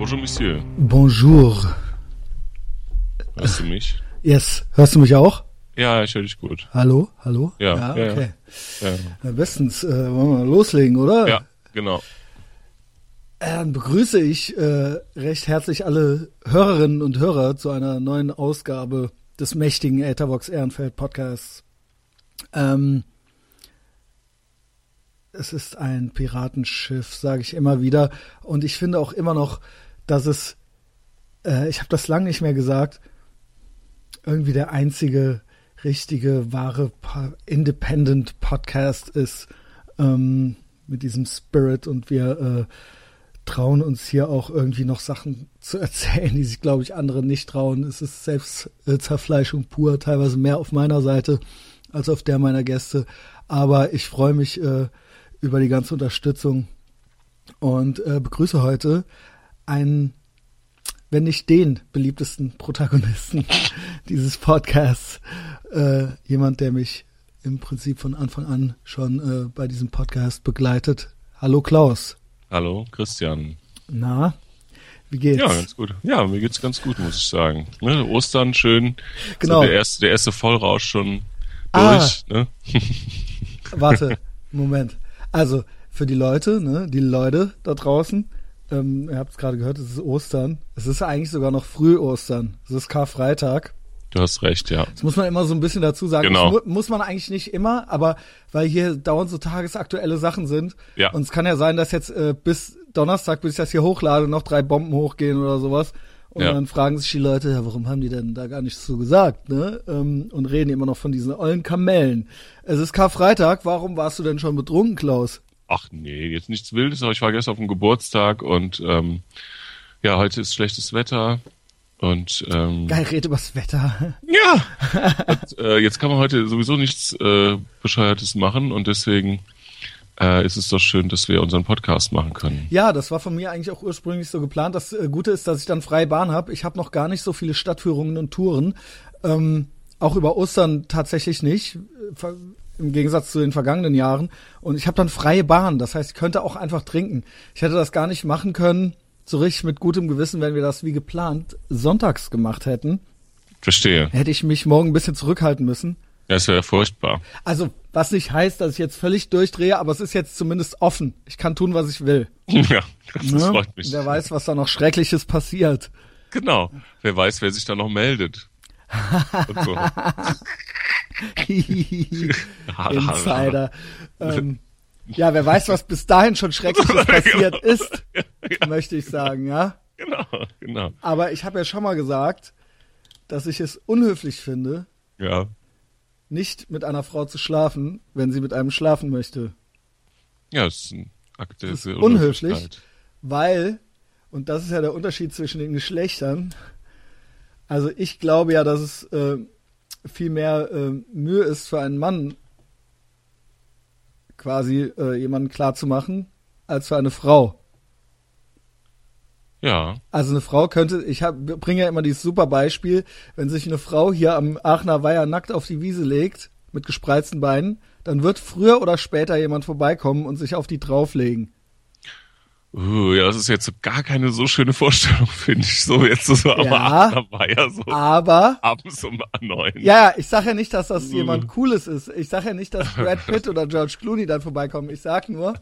Bonjour, Monsieur. Bonjour. Hörst du mich? Yes. Hörst du mich auch? Ja, ich höre dich gut. Hallo? Hallo? Ja, ja, okay. Ja, Na, bestens. Äh, wollen wir mal loslegen, oder? ja genau. Dann begrüße ich äh, recht herzlich alle Hörerinnen und Hörer zu einer neuen Ausgabe des mächtigen Etherbox Ehrenfeld Podcasts. Ähm, es ist ein Piratenschiff, sage ich immer wieder. Und ich finde auch immer noch, dass es, äh, ich habe das lange nicht mehr gesagt, irgendwie der einzige richtige, wahre Independent Podcast ist ähm, mit diesem Spirit und wir äh, trauen uns hier auch irgendwie noch Sachen zu erzählen, die sich, glaube ich, andere nicht trauen. Es ist Selbstzerfleischung pur, teilweise mehr auf meiner Seite als auf der meiner Gäste. Aber ich freue mich äh, über die ganze Unterstützung und äh, begrüße heute einen, wenn nicht den beliebtesten Protagonisten dieses Podcasts. Äh, jemand, der mich im Prinzip von Anfang an schon äh, bei diesem Podcast begleitet. Hallo Klaus. Hallo, Christian. Na, wie geht's? Ja, ganz gut. Ja, mir geht's ganz gut, muss ich sagen. Ne, Ostern schön. Genau. So der erste, der erste Vollrausch schon Ah. durch. Ne? Warte, Moment. Also für die Leute, ne, die Leute da draußen, ähm, ihr habt es gerade gehört, es ist Ostern. Es ist eigentlich sogar noch früh Ostern. Es ist Karfreitag. Du hast recht, ja. Das muss man immer so ein bisschen dazu sagen. Genau. Das mu muss man eigentlich nicht immer, aber weil hier dauernd so tagesaktuelle Sachen sind. Ja. Und es kann ja sein, dass jetzt äh, bis Donnerstag, bis ich das hier hochlade, noch drei Bomben hochgehen oder sowas. Und Ja. dann fragen sich die Leute, ja, warum haben die denn da gar nichts zu gesagt, ne? Ähm, und reden immer noch von diesen ollen Kamellen. Es ist Karfreitag, warum warst du denn schon betrunken, Klaus? Ach nee, jetzt nichts Wildes, aber ich war gestern auf dem Geburtstag und ähm, ja, heute ist schlechtes Wetter. Und ähm, Geil, red übers Wetter. Ja. und, äh, jetzt kann man heute sowieso nichts äh, Bescheuertes machen und deswegen äh, ist es doch schön, dass wir unseren Podcast machen können. Ja, das war von mir eigentlich auch ursprünglich so geplant. Das äh, Gute ist, dass ich dann freie Bahn habe. Ich habe noch gar nicht so viele Stadtführungen und Touren. Ähm, auch über Ostern tatsächlich nicht. Im Gegensatz zu den vergangenen Jahren. Und ich habe dann freie Bahn. Das heißt, ich könnte auch einfach trinken. Ich hätte das gar nicht machen können, so richtig mit gutem Gewissen, wenn wir das wie geplant sonntags gemacht hätten. Verstehe. Hätte ich mich morgen ein bisschen zurückhalten müssen. Ja, ist ja furchtbar. Also, was nicht heißt, dass ich jetzt völlig durchdrehe, aber es ist jetzt zumindest offen. Ich kann tun, was ich will. ja, das Ne? freut mich. Wer weiß, was da noch Schreckliches passiert. Genau. Wer weiß, wer sich da noch meldet. Und so. Insider. ähm, ja, wer weiß, was bis dahin schon Schreckliches passiert ist, möchte ich sagen, ja. Genau, genau. Aber ich habe ja schon mal gesagt, dass ich es unhöflich finde, Ja. nicht mit einer Frau zu schlafen, wenn sie mit einem schlafen möchte. Ja, es ist ein Akt der Das unhöflich. Weil, und das ist ja der Unterschied zwischen den Geschlechtern, also ich glaube ja, dass es äh, viel mehr äh, Mühe ist für einen Mann, quasi äh, jemanden klarzumachen, als für eine Frau. Ja. Also eine Frau könnte, ich hab, bringe ja immer dieses super Beispiel, wenn sich eine Frau hier am Aachener Weiher nackt auf die Wiese legt, mit gespreizten Beinen, dann wird früher oder später jemand vorbeikommen und sich auf die drauflegen. Uh, ja, das ist jetzt gar keine so schöne Vorstellung, finde ich. So jetzt so am Ja. Aachener war ja so Aber abends um neun. Ja, ich sag ja nicht, dass das Mhm. jemand Cooles ist. Ich sag ja nicht, dass Brad Pitt oder George Clooney dann vorbeikommen. Ich sag nur,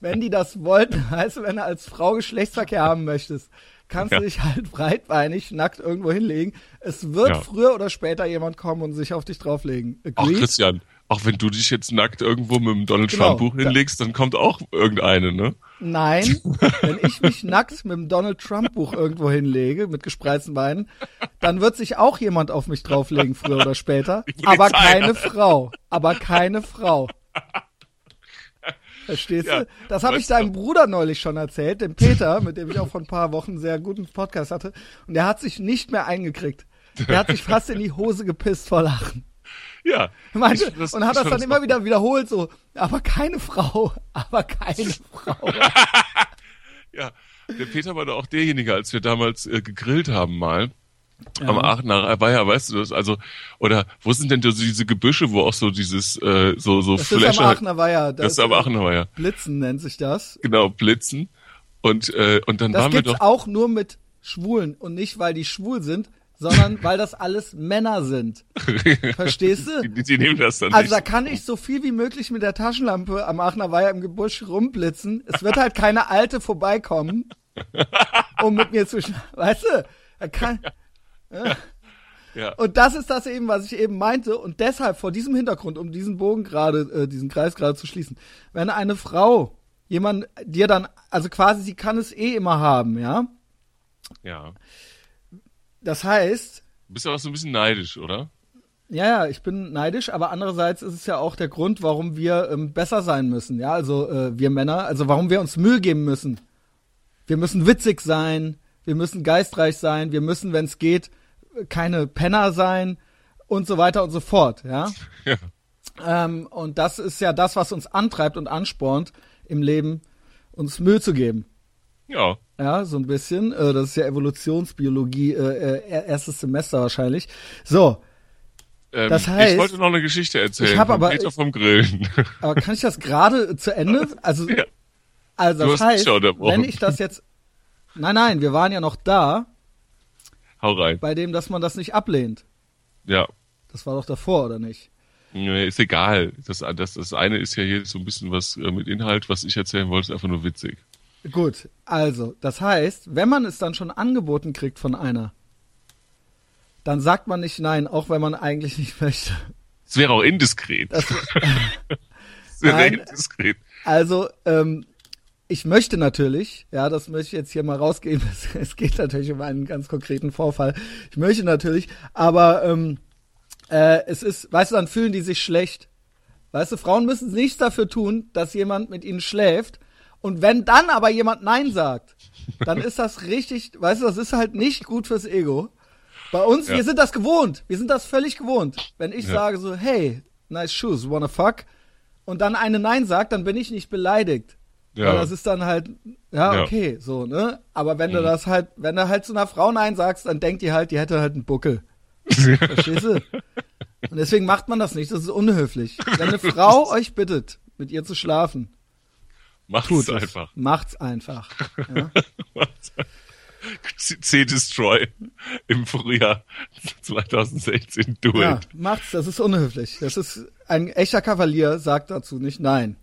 wenn die das wollten, heißt, wenn du als Frau Geschlechtsverkehr haben möchtest, kannst Ja. du dich halt breitbeinig nackt irgendwo hinlegen. Es wird Ja. früher oder später jemand kommen und sich auf dich drauflegen. Ach? Christian, auch wenn du dich jetzt nackt irgendwo mit dem Donald Genau, Trump Buch hinlegst, dann kommt auch irgendeine, ne? Nein, wenn ich mich nackt mit dem Donald Trump Buch irgendwo hinlege, mit gespreizten Beinen, dann wird sich auch jemand auf mich drauflegen, früher oder später. Aber keine. Frau. Aber keine Frau. Verstehst Ja, du? Das habe ich deinem Bruder neulich schon erzählt, dem Peter, mit dem ich auch vor ein paar Wochen einen sehr guten Podcast hatte. Und der hat sich nicht mehr eingekriegt. Der hat sich fast in die Hose gepisst vor Lachen. Ja. Meinte, Ich- das- und hat das dann immer wieder wiederholt, so, aber keine Frau, aber keine Frau. Ja. Der Peter war doch auch derjenige, als wir damals äh, gegrillt haben mal. Am Aachener Weiher, weißt du das? Also, oder wo sind denn so diese Gebüsche, wo auch so dieses, äh, so, so Das ist am Fläche. Aachener Weiher. Das ist am Aachener Weiher. Blitzen nennt sich das. Genau, Blitzen. Und, äh, und dann Das waren wir gibt's doch. auch nur mit Schwulen und nicht, weil die schwul sind, sondern weil das alles Männer sind. Verstehst du? Die, die nehmen das dann Also da nicht. kann ich so viel wie möglich mit der Taschenlampe am Aachener Weiher im Gebüsch rumblitzen. Es wird halt keine Alte vorbeikommen, um mit mir zu schna- Weißt du? Er kann, Ja. und das ist das eben, was ich eben meinte. Und deshalb vor diesem Hintergrund, um diesen Bogen gerade, äh, diesen Kreis gerade zu schließen, wenn eine Frau jemand dir dann, also quasi, sie kann es eh immer haben, ja. ja. Das heißt, Du bist aber so ein bisschen neidisch, oder? Ja, ja, ich bin neidisch, aber andererseits ist es ja auch der Grund, warum wir ähm, besser sein müssen. Ja, also äh, wir Männer, also warum wir uns Mühe geben müssen. Wir müssen witzig sein, wir müssen geistreich sein, wir müssen, wenn es geht, keine Penner sein und so weiter und so fort. Ja, Ja. ähm, und das ist ja das, was uns antreibt und anspornt im Leben, uns Mühe zu geben. Ja. Ja, so ein bisschen. Äh, das ist ja Evolutionsbiologie, äh, äh, erstes Semester wahrscheinlich. So, Ähm, Das heißt- ich wollte noch eine Geschichte erzählen. Ich hab von aber- Peter vom Grillen. Aber kann ich das gerade zu Ende? Also, Ja. also Du das heißt, wenn ich das jetzt. Nein, nein, wir waren ja noch da, Hau rein. bei dem, dass man das nicht ablehnt. Ja. Das war doch davor, oder nicht? Ist egal. Das, das, das eine ist ja hier so ein bisschen was äh, mit Inhalt, was ich erzählen wollte, ist einfach nur witzig. Gut, also, das heißt, wenn man es dann schon angeboten kriegt von einer, dann sagt man nicht nein, auch wenn man eigentlich nicht möchte. Es wäre auch indiskret. Das, Es wäre Nein. indiskret. also, ähm, ich möchte natürlich, ja, das möchte ich jetzt hier mal rausgeben, es, es geht natürlich um einen ganz konkreten Vorfall. Ich möchte natürlich, aber ähm, äh, es ist, weißt du, dann fühlen die sich schlecht. Weißt du, Frauen müssen nichts dafür tun, dass jemand mit ihnen schläft. Und wenn dann aber jemand Nein sagt, dann ist das richtig, weißt du, das ist halt nicht gut fürs Ego. Bei uns, Ja. wir sind das gewohnt. Wir sind das völlig gewohnt. Wenn ich Ja. sage so, hey, nice shoes, wanna fuck? Und dann eine Nein sagt, dann bin ich nicht beleidigt. Ja. Weil das ist dann halt, ja, Ja. okay, so, ne? Aber wenn du Mhm. das halt, wenn du halt zu einer Frau Nein sagst, dann denkt die halt, die hätte halt einen Buckel. Verstehst du? Und deswegen macht man das nicht, das ist unhöflich. Wenn eine Frau euch bittet, mit ihr zu schlafen, Macht's tut es. einfach. Macht's einfach. Ja? C-Destroy im Frühjahr 2016 do ja, it. macht's, das ist unhöflich. Das ist, ein echter Kavalier sagt dazu nicht Nein.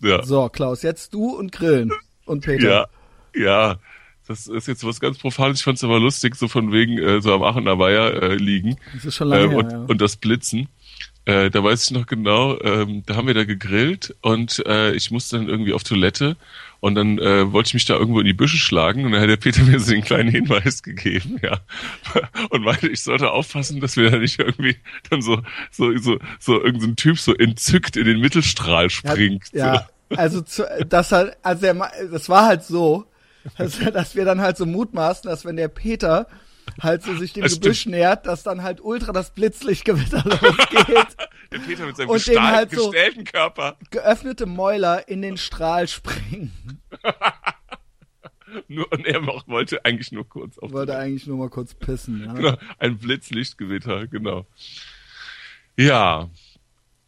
Ja. So, Klaus, jetzt du und Grillen. Und Peter. Ja, ja. Das ist jetzt was ganz Profanes. Ich fand's aber lustig, so von wegen äh, so am Aachener Weiher äh, liegen Das ist schon lange ähm, her, und, ja. und das Blitzen. Äh, da weiß ich noch genau, ähm, da haben wir da gegrillt und äh, ich musste dann irgendwie auf Toilette und dann äh, wollte ich mich da irgendwo in die Büsche schlagen und dann hat der Peter mir so den kleinen Hinweis gegeben, ja. Und meinte, ich sollte aufpassen, dass wir da nicht irgendwie dann so, so, so, so irgendein Typ so entzückt in den Mittelstrahl springt. Ja, also zu, das halt, also Ma- das war halt so, dass, dass wir dann halt so mutmaßen, dass wenn der Peter halt so sich dem Das Gebüsch nähert, dass dann halt ultra das Blitzlichtgewitter losgeht, Der Peter mit seinem Und gestahl- halt so- Körper. geöffnete Mäuler in den Strahl springen. Nur, und er auch wollte eigentlich nur kurz auf Wollte eigentlich nur mal kurz pissen. Ja. genau, ein Blitzlichtgewitter, genau. Ja,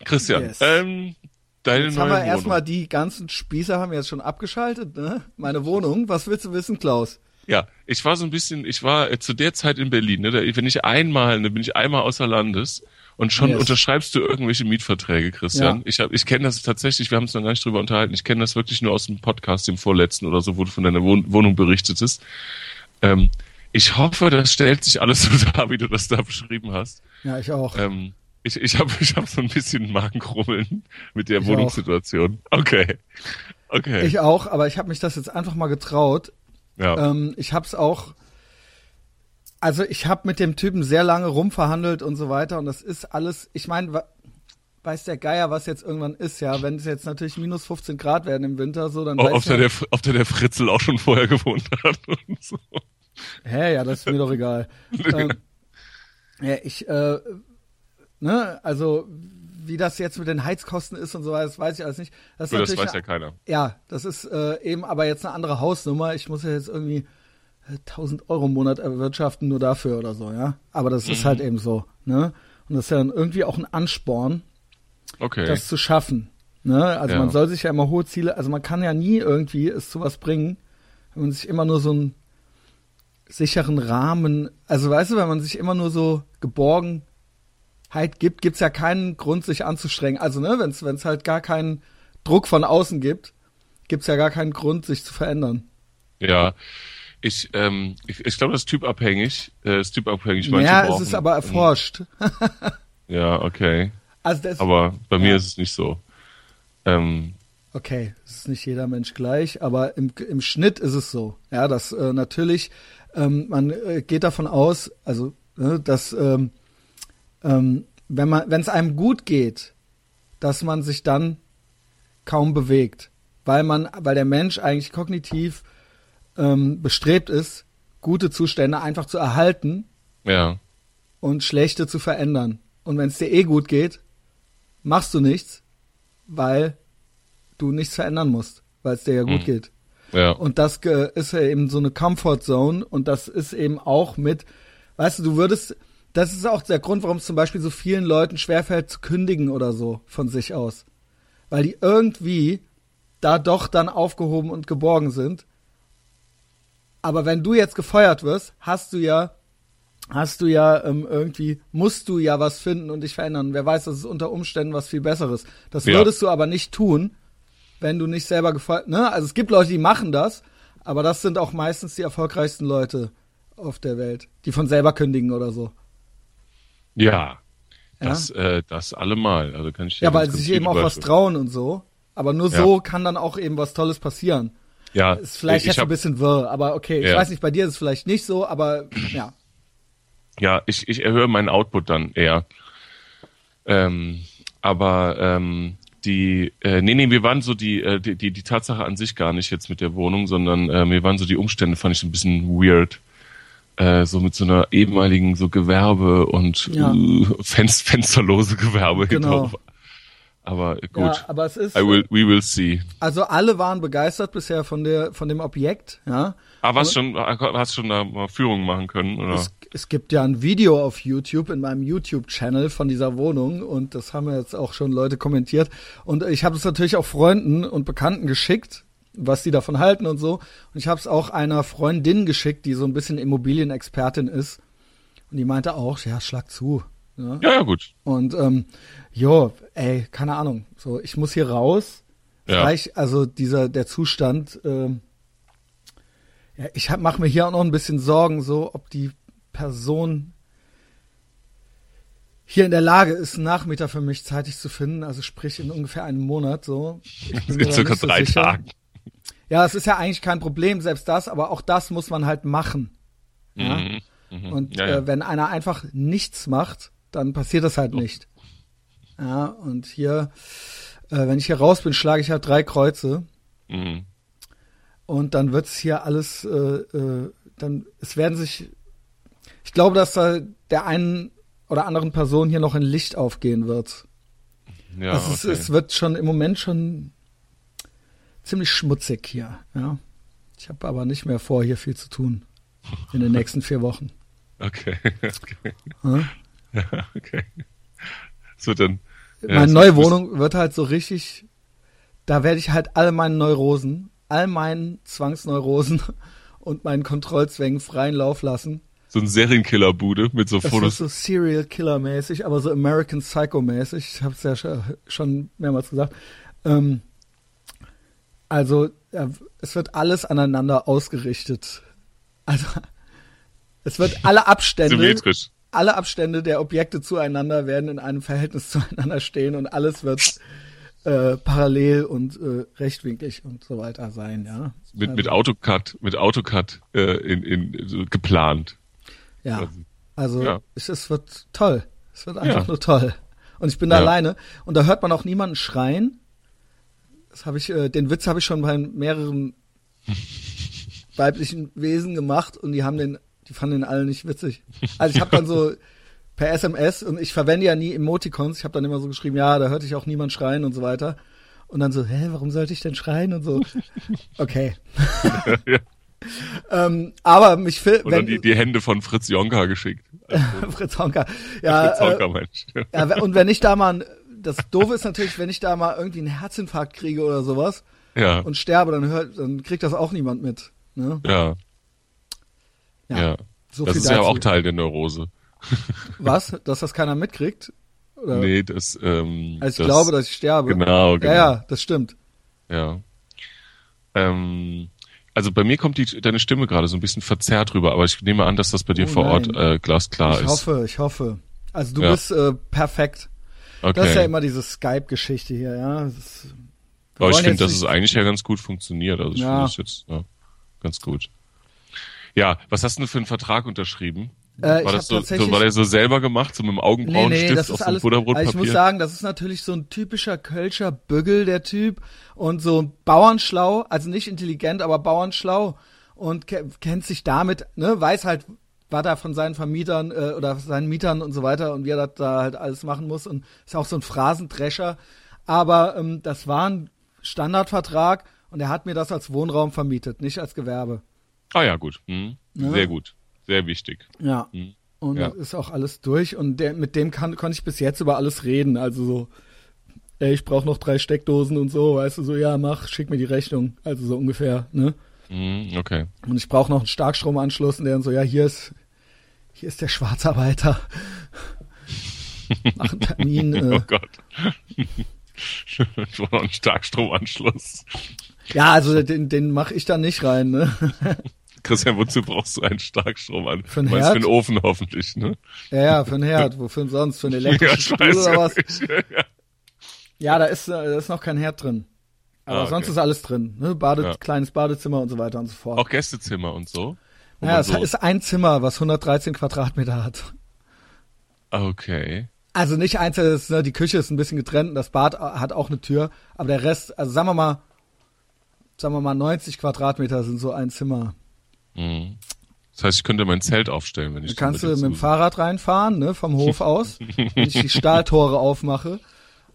Christian, Yes. ähm, deine Jetzt neue haben wir Wohnung. erstmal die ganzen Spieße haben wir jetzt schon abgeschaltet, ne? Meine Wohnung. Was willst du wissen, Klaus? Ja, ich war so ein bisschen, ich war äh, zu der Zeit in Berlin, ne, da, wenn ich einmal, ne, bin ich einmal außer Landes und schon Yes. unterschreibst du irgendwelche Mietverträge, Christian. Ja. Ich hab, ich kenne das tatsächlich, wir haben uns noch gar nicht drüber unterhalten, ich kenne das wirklich nur aus dem Podcast, dem vorletzten oder so, wo du von deiner Wohn Wohnung berichtetest. Ähm, ich hoffe, das stellt sich alles so dar, wie du das da beschrieben hast. Ja, ich auch. Ähm, ich ich habe ich hab so ein bisschen Magenkrummeln mit der Ich Wohnungssituation. Okay. Okay. Ich auch, aber ich habe mich das jetzt einfach mal getraut. Ja. Ähm, ich habe es auch. Also ich habe mit dem Typen sehr lange rumverhandelt und so weiter und das ist alles. Ich meine, weiß der Geier, was jetzt irgendwann ist, ja. Wenn es jetzt natürlich minus 15 Grad werden im Winter, so dann Oh, weiß ob, ja, der, der, ob der der Fritzel auch schon vorher gewohnt hat und so. Hä, ja, das ist mir doch egal. ähm, ja, ich, äh, ne, also wie das jetzt mit den Heizkosten ist und so weiter, das weiß ich alles nicht. Das, ist Nur das weiß ja eine, keiner. ja, das ist äh, eben aber jetzt eine andere Hausnummer. Ich muss ja jetzt irgendwie äh, 1000 Euro im Monat erwirtschaften nur dafür oder so, ja. Aber das ist Mhm. halt eben so, ne? Und das ist ja dann irgendwie auch ein Ansporn, Okay. das zu schaffen. Ne? Also Ja. man soll sich ja immer hohe Ziele, also man kann ja nie irgendwie es zu was bringen, wenn man sich immer nur so einen sicheren Rahmen, also weißt du, wenn man sich immer nur so Geborgenheit gibt, gibt's ja keinen Grund, sich anzustrengen. Also, ne, wenn es halt gar keinen Druck von außen gibt, gibt's ja gar keinen Grund, sich zu verändern. Ja. Ich, ähm, ich, ich glaube, das ist typabhängig. Äh, ist typabhängig. Manche ja, es ist aber erforscht. ja, okay. Also das, aber bei mir ist es nicht so. Ähm, okay, es ist nicht jeder Mensch gleich, aber im, im Schnitt ist es so. Ja, dass äh, natürlich ähm, man äh, geht davon aus, also ne, dass ähm, ähm, wenn man, wenn es einem gut geht, dass man sich dann kaum bewegt, weil man, weil der Mensch eigentlich kognitiv ähm, bestrebt ist, gute Zustände einfach zu erhalten ja. und schlechte zu verändern. Und wenn es dir eh gut geht, machst du nichts, weil du nichts verändern musst, weil es dir ja gut mhm. geht. Ja. Und das ist ja eben so eine Comfort Zone und das ist eben auch mit, weißt du, du würdest, das ist auch der Grund, warum es zum Beispiel so vielen Leuten schwerfällt zu kündigen oder so von sich aus. Weil die irgendwie da doch dann aufgehoben und geborgen sind. Aber wenn du jetzt gefeuert wirst, hast du ja, hast du ja ähm, irgendwie, musst du ja was finden und dich verändern. Wer weiß, das ist unter Umständen was viel Besseres. Das ja. würdest du aber nicht tun, wenn du nicht selber gefeuert, ne? Also es gibt Leute, die machen das, aber das sind auch meistens die erfolgreichsten Leute auf der Welt, die von selber kündigen oder so. Ja, das, ja? Äh, das allemal. Also kann ich ja, weil sie sich eben auch was trauen und so. Aber nur ja. so kann dann auch eben was Tolles passieren. Ja. Ist vielleicht jetzt ein bisschen wirr, aber okay. Ich ja. weiß nicht, bei dir ist es vielleicht nicht so, aber ja. Ja, ich, ich erhöhe meinen Output dann eher. Ähm, aber ähm, die, äh, nee, nee, mir waren so die, äh, die, die, die Tatsache an sich gar nicht jetzt mit der Wohnung, sondern äh, mir waren so die Umstände, fand ich ein bisschen weird. Äh, so mit so einer ehemaligen so Gewerbe und ja. äh, Fenster, fensterlose Gewerbe genau. Aber gut. Ja, aber es ist. I will, we will see. Also alle waren begeistert bisher von der, von dem Objekt, ja. Aber hast schon, hast schon da mal Führungen machen können, oder? Es, es gibt ja ein Video auf YouTube, in meinem YouTube-Channel von dieser Wohnung und das haben jetzt auch schon Leute kommentiert. Und ich habe es natürlich auch Freunden und Bekannten geschickt, was die davon halten und so. Und ich habe es auch einer Freundin geschickt, die so ein bisschen Immobilienexpertin ist. Und die meinte auch, ja, schlag zu. Ja, ja, ja gut. Und ähm, jo, ey, keine Ahnung. So, ich muss hier raus. Ja. Gleich, also dieser der Zustand. Ähm, ja, ich mache mir hier auch noch ein bisschen Sorgen, so ob die Person hier in der Lage ist, einen Nachmieter für mich zeitig zu finden, also sprich in ungefähr einem Monat so. in circa so drei sicher. Tagen. Ja, es ist ja eigentlich kein Problem, selbst das, aber auch das muss man halt machen. Ja? Mhm, mh. Und ja, ja. Äh, wenn einer einfach nichts macht, dann passiert das halt nicht. Ja, und hier, äh, wenn ich hier raus bin, schlage ich halt drei Kreuze. Mhm. Und dann wird's hier alles, äh, äh, dann, es werden sich, ich glaube, dass da der einen oder anderen Person hier noch ein Licht aufgehen wird. Ja, also okay. es, es wird schon im Moment schon ziemlich schmutzig hier, ja. Ich habe aber nicht mehr vor, hier viel zu tun in den nächsten vier Wochen. Okay. okay. Hm? Ja, okay. So dann. Ja, Meine neue Wohnung wird halt so richtig. Da werde ich halt alle meine Neurosen, all meinen Zwangsneurosen und meinen Kontrollzwängen freien Lauf lassen. So ein Serienkiller-Bude mit so das Fotos. Ist so Serial Killer-mäßig, aber so American Psycho-mäßig. Ich habe es ja schon mehrmals gesagt. Ähm, also äh, es wird alles aneinander ausgerichtet. Also es wird alle Abstände. Symmetrisch alle Abstände der Objekte zueinander werden in einem Verhältnis zueinander stehen und alles wird äh, parallel und äh, rechtwinklig und so weiter sein, ja. Mit, also, mit AutoCAD, mit AutoCAD äh, in, in, so geplant. Ja. Also ja. Es, es wird toll. Es wird einfach ja. nur toll. Und ich bin da ja. alleine und da hört man auch niemanden schreien. Das habe ich, äh, den Witz habe ich schon bei mehreren weiblichen Wesen gemacht und die haben den die fanden ihn alle nicht witzig. Also ich habe dann so per SMS und ich verwende ja nie Emoticons. Ich habe dann immer so geschrieben, ja, da hörte ich auch niemand schreien und so weiter. Und dann so, hä, warum sollte ich denn schreien und so? Okay. ja. ähm, aber mich will, Oder wenn, die, die Hände von Fritz Jonka geschickt. Fritz Jonka. Ja, Fritz Jonka, äh, Mensch. ja, und wenn ich da mal, das Doofe ist natürlich, wenn ich da mal irgendwie einen Herzinfarkt kriege oder sowas ja. und sterbe, dann hört, dann kriegt das auch niemand mit. Ne? Ja. Ja. Ja. So das ist ja dazu. auch Teil der Neurose. Was? Dass das keiner mitkriegt? Oder? Nee, das, ähm, Also ich das, glaube, dass ich sterbe. Genau, genau. Ja, ja, das stimmt. Ja. Ähm, also bei mir kommt die, deine Stimme gerade so ein bisschen verzerrt rüber, aber ich nehme an, dass das bei dir Oh vor Ort nein. äh, glasklar ich ist. hoffe, ich hoffe. Also du Ja. bist äh, perfekt. Okay. Das ist ja immer diese Skype-Geschichte hier, ja. Ist, aber ich finde, dass es eigentlich ja ganz gut funktioniert. Also ich Ja. finde das jetzt ja, ganz gut. Ja, was hast du denn für einen Vertrag unterschrieben? Äh, war das so, so, war der so selber gemacht, so mit dem Nee, Augenbrauenstift nee, das auf ist so alles. Also ich Butterbrotpapier? muss sagen, das ist natürlich so ein typischer Kölscher Büggel, der Typ. Und so bauernschlau, also nicht intelligent, aber bauernschlau. Und ke kennt sich damit, ne, weiß halt, was er von seinen Vermietern äh, oder seinen Mietern und so weiter und wie er das da halt alles machen muss. Und ist auch so ein Phrasendrescher. Aber ähm, das war ein Standardvertrag und er hat mir das als Wohnraum vermietet, nicht als Gewerbe. ah ja, gut. Hm. Ja. Sehr gut. Sehr wichtig. Ja. Hm. Und Ja. ist auch alles durch und der, mit dem kann, konnte ich bis jetzt über alles reden. Also so, ey, ich brauche noch drei Steckdosen und so, weißt du, so, ja, mach, schick mir die Rechnung. Also so ungefähr, ne? Hm, okay. Und ich brauche noch einen Starkstromanschluss und der dann so, ja, hier ist, hier ist der Schwarzarbeiter. Mach einen Termin. Oh Äh. Gott. ich brauche noch einen Starkstromanschluss. Ja, also den, den mache ich dann nicht rein, ne? Christian, wozu brauchst du einen Starkstrom an? Für einen Herd? für einen Ofen hoffentlich, ne? Ja, ja, für einen Herd. Wofür sonst? Für einen elektrischen Stuhl oder was? Ja. Ja, da ist, äh, da ist noch kein Herd drin. Aber Ah, okay. sonst ist alles drin. Ne? Bade, Ja. Kleines Badezimmer und so weiter und so fort. Auch Gästezimmer und so? Man es so, ist ein Zimmer, was 113 Quadratmeter hat. okay. Also nicht einzelnes, ne, die Küche ist ein bisschen getrennt und das Bad hat auch eine Tür, aber der Rest, also sagen wir mal, sagen wir mal 90 Quadratmeter sind so ein Zimmer. Mhm. Das heißt, ich könnte mein Zelt aufstellen, wenn ich kannst du mit dem Fahrrad reinfahren, ne, vom Hof aus, wenn ich die Stahltore aufmache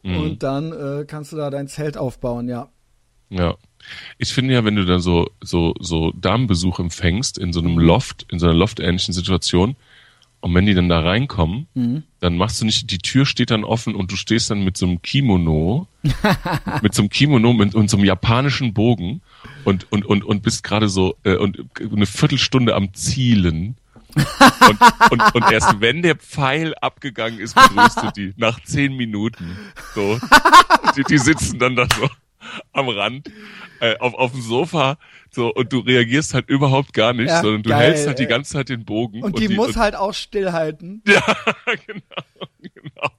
Mhm. und dann äh, kannst du da dein Zelt aufbauen, ja. Ja. Ich finde ja, wenn du dann so, so, so Damenbesuch empfängst in so einem Loft, in so einer loftähnlichen Situation, und wenn die dann da reinkommen, Mhm. dann machst du nicht, die Tür steht dann offen und du stehst dann mit so einem Kimono, mit so einem Kimono mit, und so einem japanischen Bogen und, und, und, und bist gerade so, äh, und eine Viertelstunde am Zielen. und, und, und erst wenn der Pfeil abgegangen ist, begrüßt du die nach zehn Minuten. So, die, die sitzen dann da so am Rand äh, auf, auf dem Sofa so und du reagierst halt überhaupt gar nicht, Ja, sondern du geil, hältst halt die ey. ganze Zeit den Bogen. Und, die, muss und, halt auch stillhalten. Ja, genau, genau.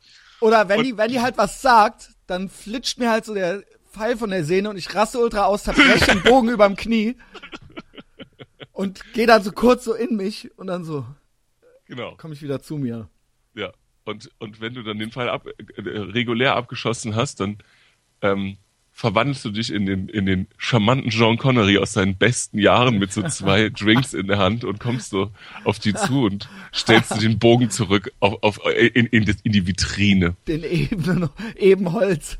Oder wenn Und- die, wenn die halt was sagt, dann flitscht mir halt so der Pfeil von der Sehne und ich raste ultra aus, zerbreche den Bogen überm Knie und gehe dann so kurz so in mich und dann so Genau. komme ich wieder zu mir. Ja. Und, und wenn du dann den Fall ab, äh, regulär abgeschossen hast, dann ähm, verwandelst du dich in den, in den charmanten Jean Connery aus seinen besten Jahren mit so zwei Drinks in der Hand und kommst so auf die zu und stellst du den Bogen zurück auf, auf, in, in, in die Vitrine. Den eben, Ebenholz,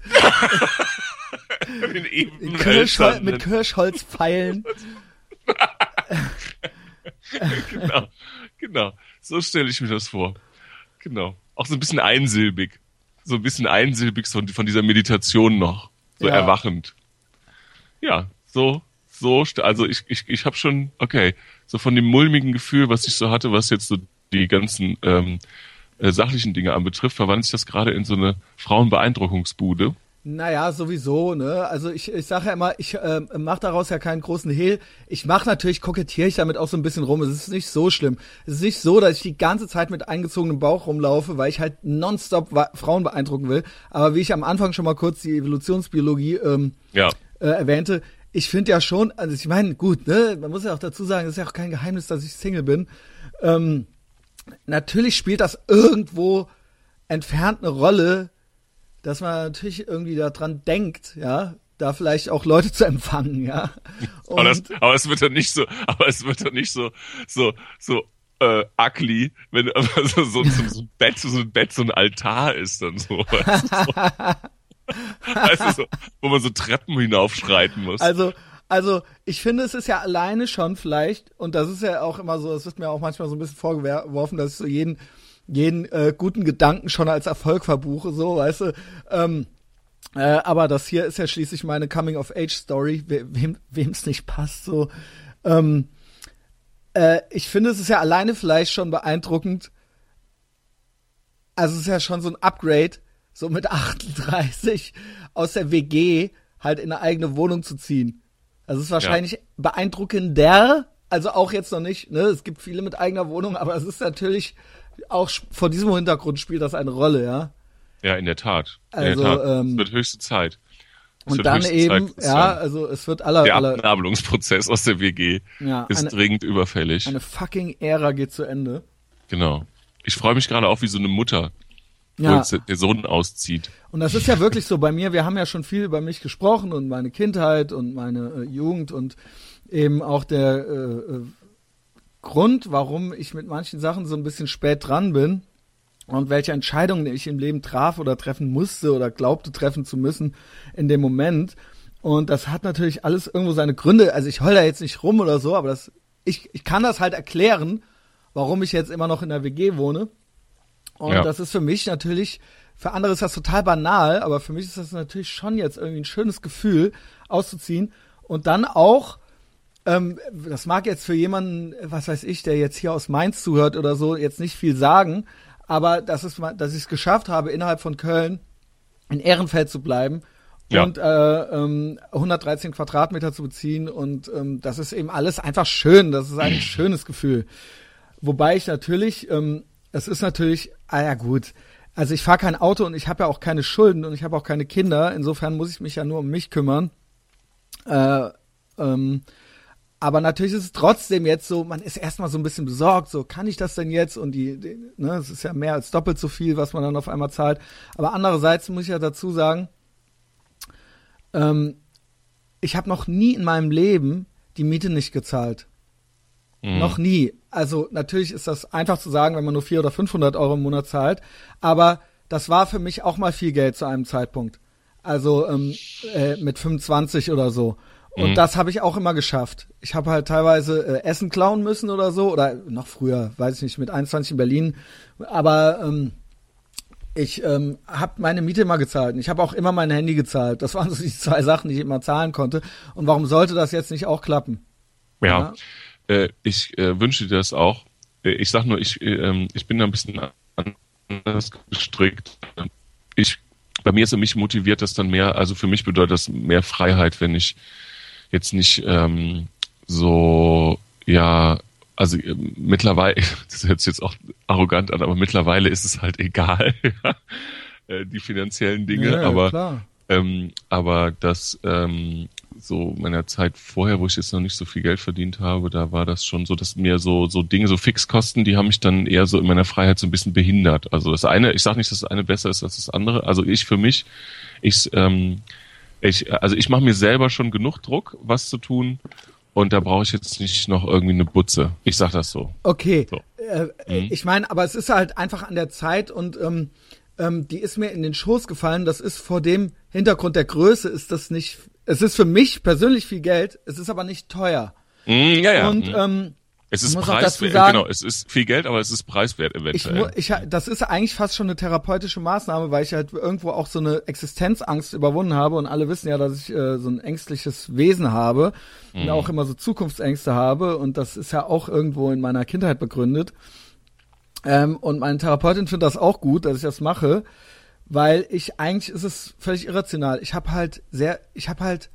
In eben den Kirschhol mit Kirschholzpfeilen. genau, genau. So stelle ich mir das vor. Genau. Auch so ein bisschen einsilbig. So ein bisschen einsilbig von dieser Meditation noch. So Ja. erwachend. Ja, so, so, also ich, ich, ich habe schon, okay, so von dem mulmigen Gefühl, was ich so hatte, was jetzt so die ganzen ähm, äh, sachlichen Dinge anbetrifft, verwandelt sich das gerade in so eine Frauenbeeindruckungsbude. Naja, sowieso, ne? Also ich, ich sage ja immer, ich äh, mache daraus ja keinen großen Hehl. Ich mache natürlich, kokettiere ich damit auch so ein bisschen rum. Es ist nicht so schlimm. Es ist nicht so, dass ich die ganze Zeit mit eingezogenem Bauch rumlaufe, weil ich halt nonstop Frauen beeindrucken will. Aber wie ich am Anfang schon mal kurz die Evolutionsbiologie ähm, Ja, äh, erwähnte, ich finde ja schon, also ich meine, gut, ne, man muss ja auch dazu sagen, es ist ja auch kein Geheimnis, dass ich Single bin. Ähm, natürlich spielt das irgendwo entfernt eine Rolle, dass man natürlich irgendwie daran denkt, ja, da vielleicht auch Leute zu empfangen, ja. aber, das, Und, aber es wird dann nicht so, aber es wird dann nicht so, so, so äh, ugly, wenn aber so, so, so, so ein Bett, so ein Bett, so ein Altar ist dann so. Weißt du, so, weißt du, so wo man so Treppen hinaufschreiten muss. also, also ich finde, es ist ja alleine schon vielleicht, und das ist ja auch immer so, es wird mir auch manchmal so ein bisschen vorgeworfen, dass ich so jeden, jeden äh, guten Gedanken schon als Erfolg verbuche, so, weißt du. Ähm, äh, aber das hier ist ja schließlich meine Coming-of-Age-Story, we wem wem's nicht passt, so. Ähm, äh, ich finde, es ist ja alleine vielleicht schon beeindruckend. Also es ist ja schon so ein Upgrade, so mit 38 aus der WG halt in eine eigene Wohnung zu ziehen. Also es ist wahrscheinlich ja. beeindruckender, also auch jetzt noch nicht, ne? Es gibt viele mit eigener Wohnung, aber es ist natürlich auch vor diesem Hintergrund spielt das eine Rolle, ja. Ja, in der Tat. In also, der Tat. Ähm, es wird höchste Zeit. Es und dann eben, Zeit, ja, also es wird aller der aller Abnabelungsprozess aus der WG ja, ist eine, dringend überfällig. Eine fucking Ära geht zu Ende. Genau. Ich freue mich gerade auch wie so eine Mutter, ja. wo jetzt der Sohn auszieht. Und das ist ja wirklich so bei mir. Wir haben ja schon viel über mich gesprochen und meine Kindheit und meine äh, Jugend und eben auch der äh, äh, Grund, warum ich mit manchen Sachen so ein bisschen spät dran bin und welche Entscheidungen ich im Leben traf oder treffen musste oder glaubte treffen zu müssen in dem Moment. Und das hat natürlich alles irgendwo seine Gründe. Also ich heul da jetzt nicht rum oder so, aber das, ich, ich kann das halt erklären, warum ich jetzt immer noch in der WG wohne. Und ja. das ist für mich natürlich, für andere ist das total banal, aber für mich ist das natürlich schon jetzt irgendwie ein schönes Gefühl, auszuziehen und dann auch ähm, das mag jetzt für jemanden, was weiß ich, der jetzt hier aus Mainz zuhört oder so, jetzt nicht viel sagen, aber dass, es, dass ich es geschafft habe, innerhalb von Köln in Ehrenfeld zu bleiben ja. und äh, ähm, 113 Quadratmeter zu beziehen und ähm, das ist eben alles einfach schön, das ist ein schönes Gefühl. Wobei ich natürlich, ähm, es ist natürlich, ah ja gut, also ich fahre kein Auto und ich habe ja auch keine Schulden und ich habe auch keine Kinder, insofern muss ich mich ja nur um mich kümmern. Äh, ähm, aber natürlich ist es trotzdem jetzt so, man ist erstmal so ein bisschen besorgt, so kann ich das denn jetzt? Und die, die ne, es ist ja mehr als doppelt so viel, was man dann auf einmal zahlt. Aber andererseits muss ich ja dazu sagen, ähm, ich habe noch nie in meinem Leben die Miete nicht gezahlt. Mhm. Noch nie. Also natürlich ist das einfach zu sagen, wenn man nur 400 oder 500 Euro im Monat zahlt. Aber das war für mich auch mal viel Geld zu einem Zeitpunkt. Also ähm, äh, mit 25 oder so. Und mhm. das habe ich auch immer geschafft. Ich habe halt teilweise äh, Essen klauen müssen oder so, oder noch früher, weiß ich nicht, mit 21 in Berlin. Aber ähm, ich ähm, habe meine Miete immer gezahlt. Und ich habe auch immer mein Handy gezahlt. Das waren so die zwei Sachen, die ich immer zahlen konnte. Und warum sollte das jetzt nicht auch klappen? Ja, ja? Äh, ich äh, wünsche dir das auch. Äh, ich sag nur, ich, äh, ähm, ich bin da ein bisschen anders gestrickt. Ich, bei mir ist mich motiviert das dann mehr, also für mich bedeutet das mehr Freiheit, wenn ich jetzt nicht ähm, so, ja, also äh, mittlerweile, das hört sich jetzt auch arrogant an, aber mittlerweile ist es halt egal, äh, die finanziellen Dinge, ja, aber ähm, aber das ähm, so meiner Zeit vorher, wo ich jetzt noch nicht so viel Geld verdient habe, da war das schon so, dass mir so so Dinge, so Fixkosten, die haben mich dann eher so in meiner Freiheit so ein bisschen behindert. Also das eine, ich sage nicht, dass das eine besser ist als das andere. Also ich für mich, ich ähm, ich, also ich mache mir selber schon genug Druck, was zu tun. Und da brauche ich jetzt nicht noch irgendwie eine Butze. Ich sag das so. Okay. So. Äh, mhm. Ich meine, aber es ist halt einfach an der Zeit und ähm, ähm, die ist mir in den Schoß gefallen. Das ist vor dem Hintergrund der Größe ist das nicht. Es ist für mich persönlich viel Geld. Es ist aber nicht teuer. Mhm, ja, ja. Und mhm. ähm, es ist preiswert, genau, es ist viel Geld, aber es ist preiswert eventuell. Ich, ich, das ist eigentlich fast schon eine therapeutische Maßnahme, weil ich halt irgendwo auch so eine Existenzangst überwunden habe und alle wissen ja, dass ich äh, so ein ängstliches Wesen habe mhm. und auch immer so Zukunftsängste habe und das ist ja auch irgendwo in meiner Kindheit begründet. Ähm, und meine Therapeutin findet das auch gut, dass ich das mache, weil ich eigentlich ist es völlig irrational. Ich habe halt sehr, ich habe halt,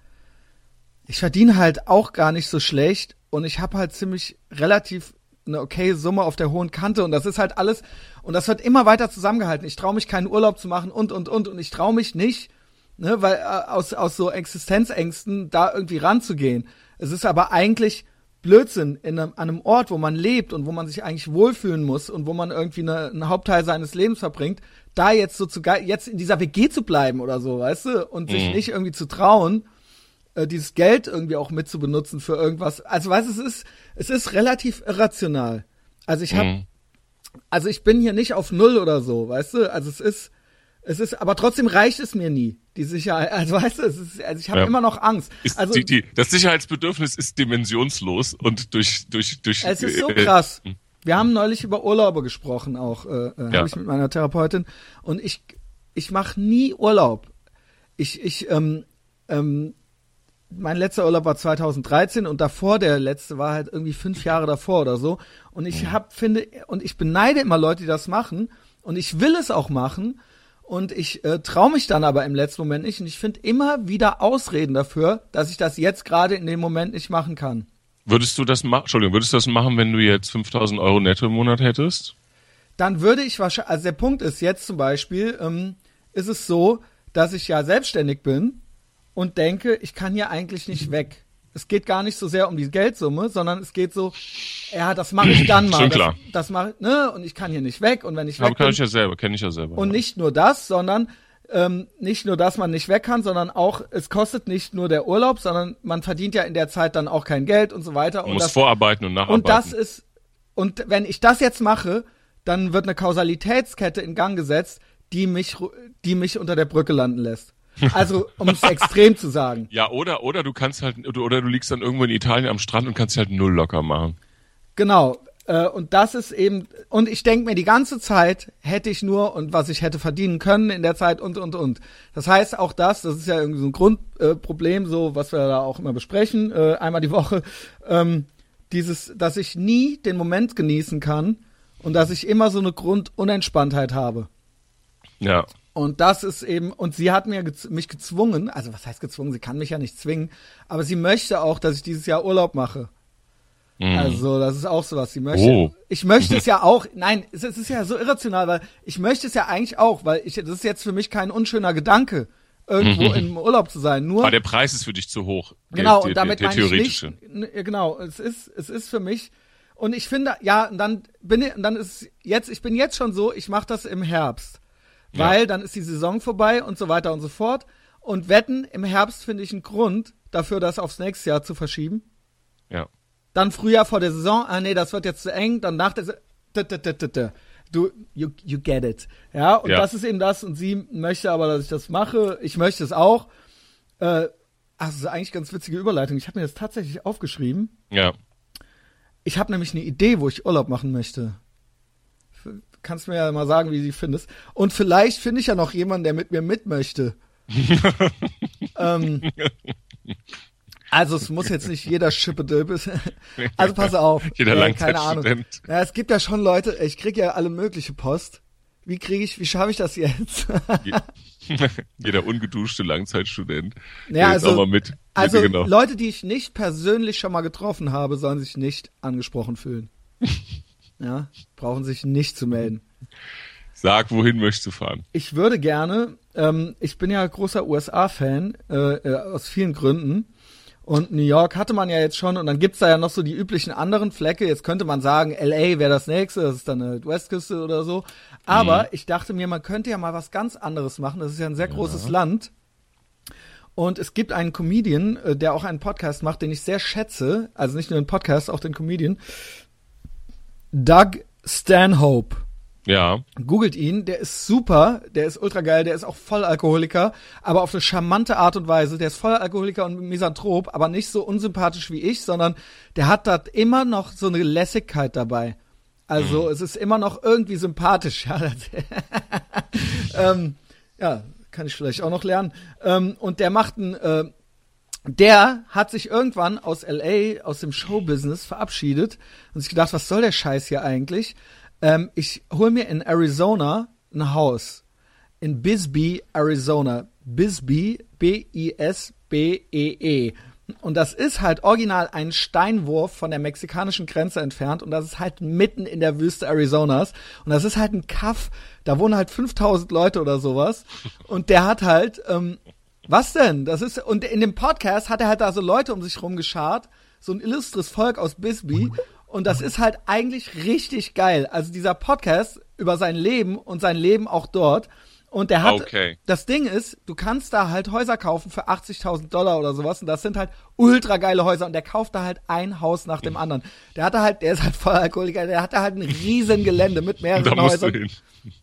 ich verdiene halt auch gar nicht so schlecht und ich habe halt ziemlich relativ eine okay Summe auf der hohen Kante und das ist halt alles und das wird immer weiter zusammengehalten. Ich traue mich keinen Urlaub zu machen und und und und ich traue mich nicht, ne, weil äh, aus aus so Existenzängsten da irgendwie ranzugehen. Es ist aber eigentlich Blödsinn in einem, an einem Ort, wo man lebt und wo man sich eigentlich wohlfühlen muss und wo man irgendwie eine, einen Hauptteil seines Lebens verbringt, da jetzt so zu jetzt in dieser WG zu bleiben oder so, weißt du, und sich mhm. nicht irgendwie zu trauen äh, dieses Geld irgendwie auch mit zu benutzen für irgendwas. Also weißt es ist, es ist relativ irrational. Also ich habe, mhm. also ich bin hier nicht auf Null oder so, weißt du? Also es ist, es ist, aber trotzdem reicht es mir nie, die Sicherheit. Also weißt du, es ist, also ich habe ja. immer noch Angst. Ist also die, die, das Sicherheitsbedürfnis ist dimensionslos und durch durch durch. Es ist so äh, krass. Äh, Wir haben neulich über Urlaube gesprochen, auch äh, äh ja. habe ich mit meiner Therapeutin und ich ich mache nie Urlaub. Ich ich ähm, ähm, mein letzter Urlaub war 2013 und davor der letzte war halt irgendwie fünf Jahre davor oder so. Und ich hab, finde, und ich beneide immer Leute, die das machen. Und ich will es auch machen. Und ich äh, traue mich dann aber im letzten Moment nicht. Und ich finde immer wieder Ausreden dafür, dass ich das jetzt gerade in dem Moment nicht machen kann. Würdest du das machen, Entschuldigung, würdest du das machen, wenn du jetzt 5000 Euro netto im Monat hättest? Dann würde ich wahrscheinlich, also der Punkt ist jetzt zum Beispiel, ähm, ist es so, dass ich ja selbstständig bin und denke, ich kann hier eigentlich nicht weg. Es geht gar nicht so sehr um die Geldsumme, sondern es geht so, ja, das mache ich dann mal. Schon das, klar. das mache ne, und ich kann hier nicht weg und wenn ich Aber weg kann bin, ich ja selber, kenne ich ja selber. und ja. nicht nur das, sondern ähm, nicht nur, dass man nicht weg kann, sondern auch, es kostet nicht nur der Urlaub, sondern man verdient ja in der Zeit dann auch kein Geld und so weiter. Man und muss das, vorarbeiten und nacharbeiten. und das ist, und wenn ich das jetzt mache, dann wird eine Kausalitätskette in Gang gesetzt, die mich, die mich unter der Brücke landen lässt. Also, um es extrem zu sagen. ja, oder, oder du kannst halt, oder du liegst dann irgendwo in Italien am Strand und kannst halt null locker machen. Genau. Äh, und das ist eben, und ich denke mir die ganze Zeit, hätte ich nur und was ich hätte verdienen können in der Zeit und, und, und. Das heißt auch das, das ist ja irgendwie so ein Grundproblem, äh, so, was wir da auch immer besprechen, äh, einmal die Woche, ähm, dieses, dass ich nie den Moment genießen kann und dass ich immer so eine Grundunentspanntheit habe. Ja. Und das ist eben, und sie hat mir gez mich gezwungen, also was heißt gezwungen, sie kann mich ja nicht zwingen, aber sie möchte auch, dass ich dieses Jahr Urlaub mache. Mhm. Also, das ist auch sowas. Sie möchte, Oh. ich möchte es ja auch, nein, es, es ist ja so irrational, weil ich möchte es ja eigentlich auch, weil ich, das ist jetzt für mich kein unschöner Gedanke, irgendwo im Urlaub zu sein. Nur, Aber der Preis ist für dich zu hoch. Der- genau, der, und damit der, der meine ich nicht, theoretische. n- ja, genau, es ist, es ist für mich, und ich finde, ja, und dann bin ich, und dann ist jetzt, ich bin jetzt schon so, ich mache das im Herbst, Ja. weil dann ist die Saison vorbei und so weiter und so fort. Und wetten, im Herbst finde ich einen Grund dafür, das aufs nächste Jahr zu verschieben. Ja. Dann Frühjahr vor der Saison, ah nee, das wird jetzt zu eng, dann nach der Sa- da, da, da, da, da. Du, you, you get it. Ja, und Ja. das ist eben das, und sie möchte aber, dass ich das mache. Ich möchte es auch. Äh, ist eigentlich ganz witzige Überleitung. Ich habe mir das tatsächlich aufgeschrieben. Ja. Ich habe nämlich eine Idee, wo ich Urlaub machen möchte. Kannst mir ja mal sagen, wie du die findest. Und vielleicht finde ich ja noch jemanden, der mit mir mit möchte. ähm, also es muss jetzt nicht jeder Schippe sein. Also pass auf. Jeder Äh, keine Ahnung. Ja, es gibt ja schon Leute, ich krieg ja alle mögliche Post. Wie kriege ich, wie schaffe ich das jetzt? Je- Jeder ungeduschte Langzeitstudent. Ja, also- auch mal mit. Also genau. Leute, die ich nicht persönlich schon mal getroffen habe, sollen sich nicht angesprochen fühlen. ja, brauchen sich nicht zu melden. Sag, wohin möchtest du fahren? Ich würde gerne, ähm, ich bin ja großer USA-Fan, äh, äh, aus vielen Gründen. Und New York hatte man ja jetzt schon und dann gibt's da ja noch so die üblichen anderen Flecke. Jetzt könnte man sagen, LA wäre das nächste, das ist dann eine Westküste oder so. Aber ich dachte mir, man könnte ja mal was ganz anderes machen. Das ist ja ein sehr großes Land. Und es gibt einen Comedian, äh, der auch einen Podcast macht, den ich sehr schätze. Also nicht nur den Podcast, auch den Comedian. Doug Stanhope. Ja. Googelt ihn, der ist super, der ist ultra geil, der ist auch voll Alkoholiker, aber auf eine charmante Art und Weise. Der ist voll Alkoholiker und Misanthrop, aber nicht so unsympathisch wie ich, sondern der hat da immer noch so eine Lässigkeit dabei. Also es ist immer noch irgendwie sympathisch. Ja, ähm, ja kann ich vielleicht auch noch lernen. Ähm, und der macht ein, äh, der hat sich irgendwann aus LA, aus dem Showbusiness verabschiedet und sich gedacht, was soll der Scheiß hier eigentlich? Ähm, ich hol mir in Arizona ein Haus. In Bisbee, Arizona. Bisbee, B-I-S-B-E-E. Und das ist halt original ein Steinwurf von der mexikanischen Grenze entfernt und das ist halt mitten in der Wüste Arizonas. Und das ist halt ein Kaff, da wohnen halt 5000 Leute oder sowas. Und der hat halt, ähm, was denn? Das ist, und in dem Podcast hat er halt da so Leute um sich rumgeschart, so ein illustres Volk aus Bisbee. Und das ist halt eigentlich richtig geil. Also dieser Podcast über sein Leben und sein Leben auch dort. Und der hat, Okay. das Ding ist, du kannst da halt Häuser kaufen für 80.000 Dollar oder sowas. Und das sind halt ultra geile Häuser. Und der kauft da halt ein Haus nach dem anderen. Der hatte halt, der ist halt voll Alkoholiker. Der hatte halt ein riesen Gelände mit mehreren Da musst du Häusern. hin.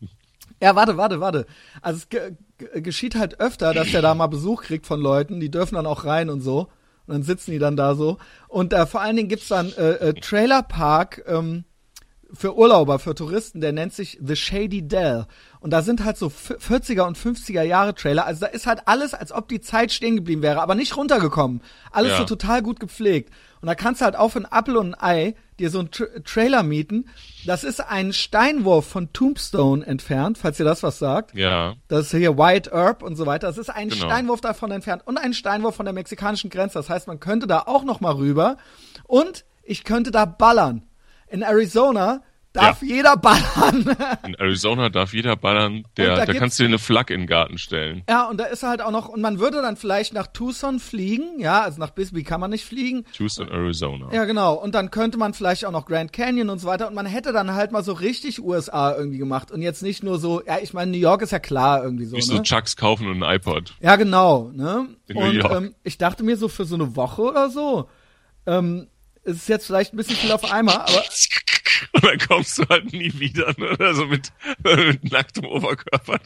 Ja, warte, warte, warte. Also es geschieht halt öfter, dass der da mal Besuch kriegt von Leuten, die dürfen dann auch rein und so. Und dann sitzen die dann da so. Und äh, vor allen Dingen gibt's dann äh, äh, Trailerpark, ähm, für Urlauber, für Touristen, der nennt sich The Shady Dell. Und da sind halt so 40er und 50er Jahre Trailer. Also da ist halt alles, als ob die Zeit stehen geblieben wäre, aber nicht runtergekommen. Alles Ja. so total gut gepflegt. Und da kannst du halt auch für einen Apfel und ein Ei dir so einen Tra Trailer mieten. Das ist ein Steinwurf von Tombstone entfernt, falls ihr das was sagt. Ja. Das ist hier White Herb und so weiter. Das ist ein Genau. Steinwurf davon entfernt und ein Steinwurf von der mexikanischen Grenze. Das heißt, man könnte da auch noch mal rüber und ich könnte da ballern. In Arizona darf jeder ballern. In Arizona darf jeder ballern, der, da da, kannst du dir eine Flagge in den Garten stellen. ja, und da ist halt auch noch, und man würde dann vielleicht nach Tucson fliegen. Ja, also nach Bisbee kann man nicht fliegen. Houston, Arizona. Ja, genau. Und dann könnte man vielleicht auch noch Grand Canyon und so weiter. Und man hätte dann halt mal so richtig USA irgendwie gemacht. Und jetzt nicht nur so, ja, ich meine, New York ist ja klar irgendwie so, Nicht ne? so Chucks kaufen und ein iPod. Ja, genau. Ne? In New und York. ähm, ich dachte mir so für so eine Woche oder so, ähm, es ist jetzt vielleicht ein bisschen viel auf einmal, aber Und dann kommst du halt nie wieder, ne? Also mit, mit nacktem Oberkörper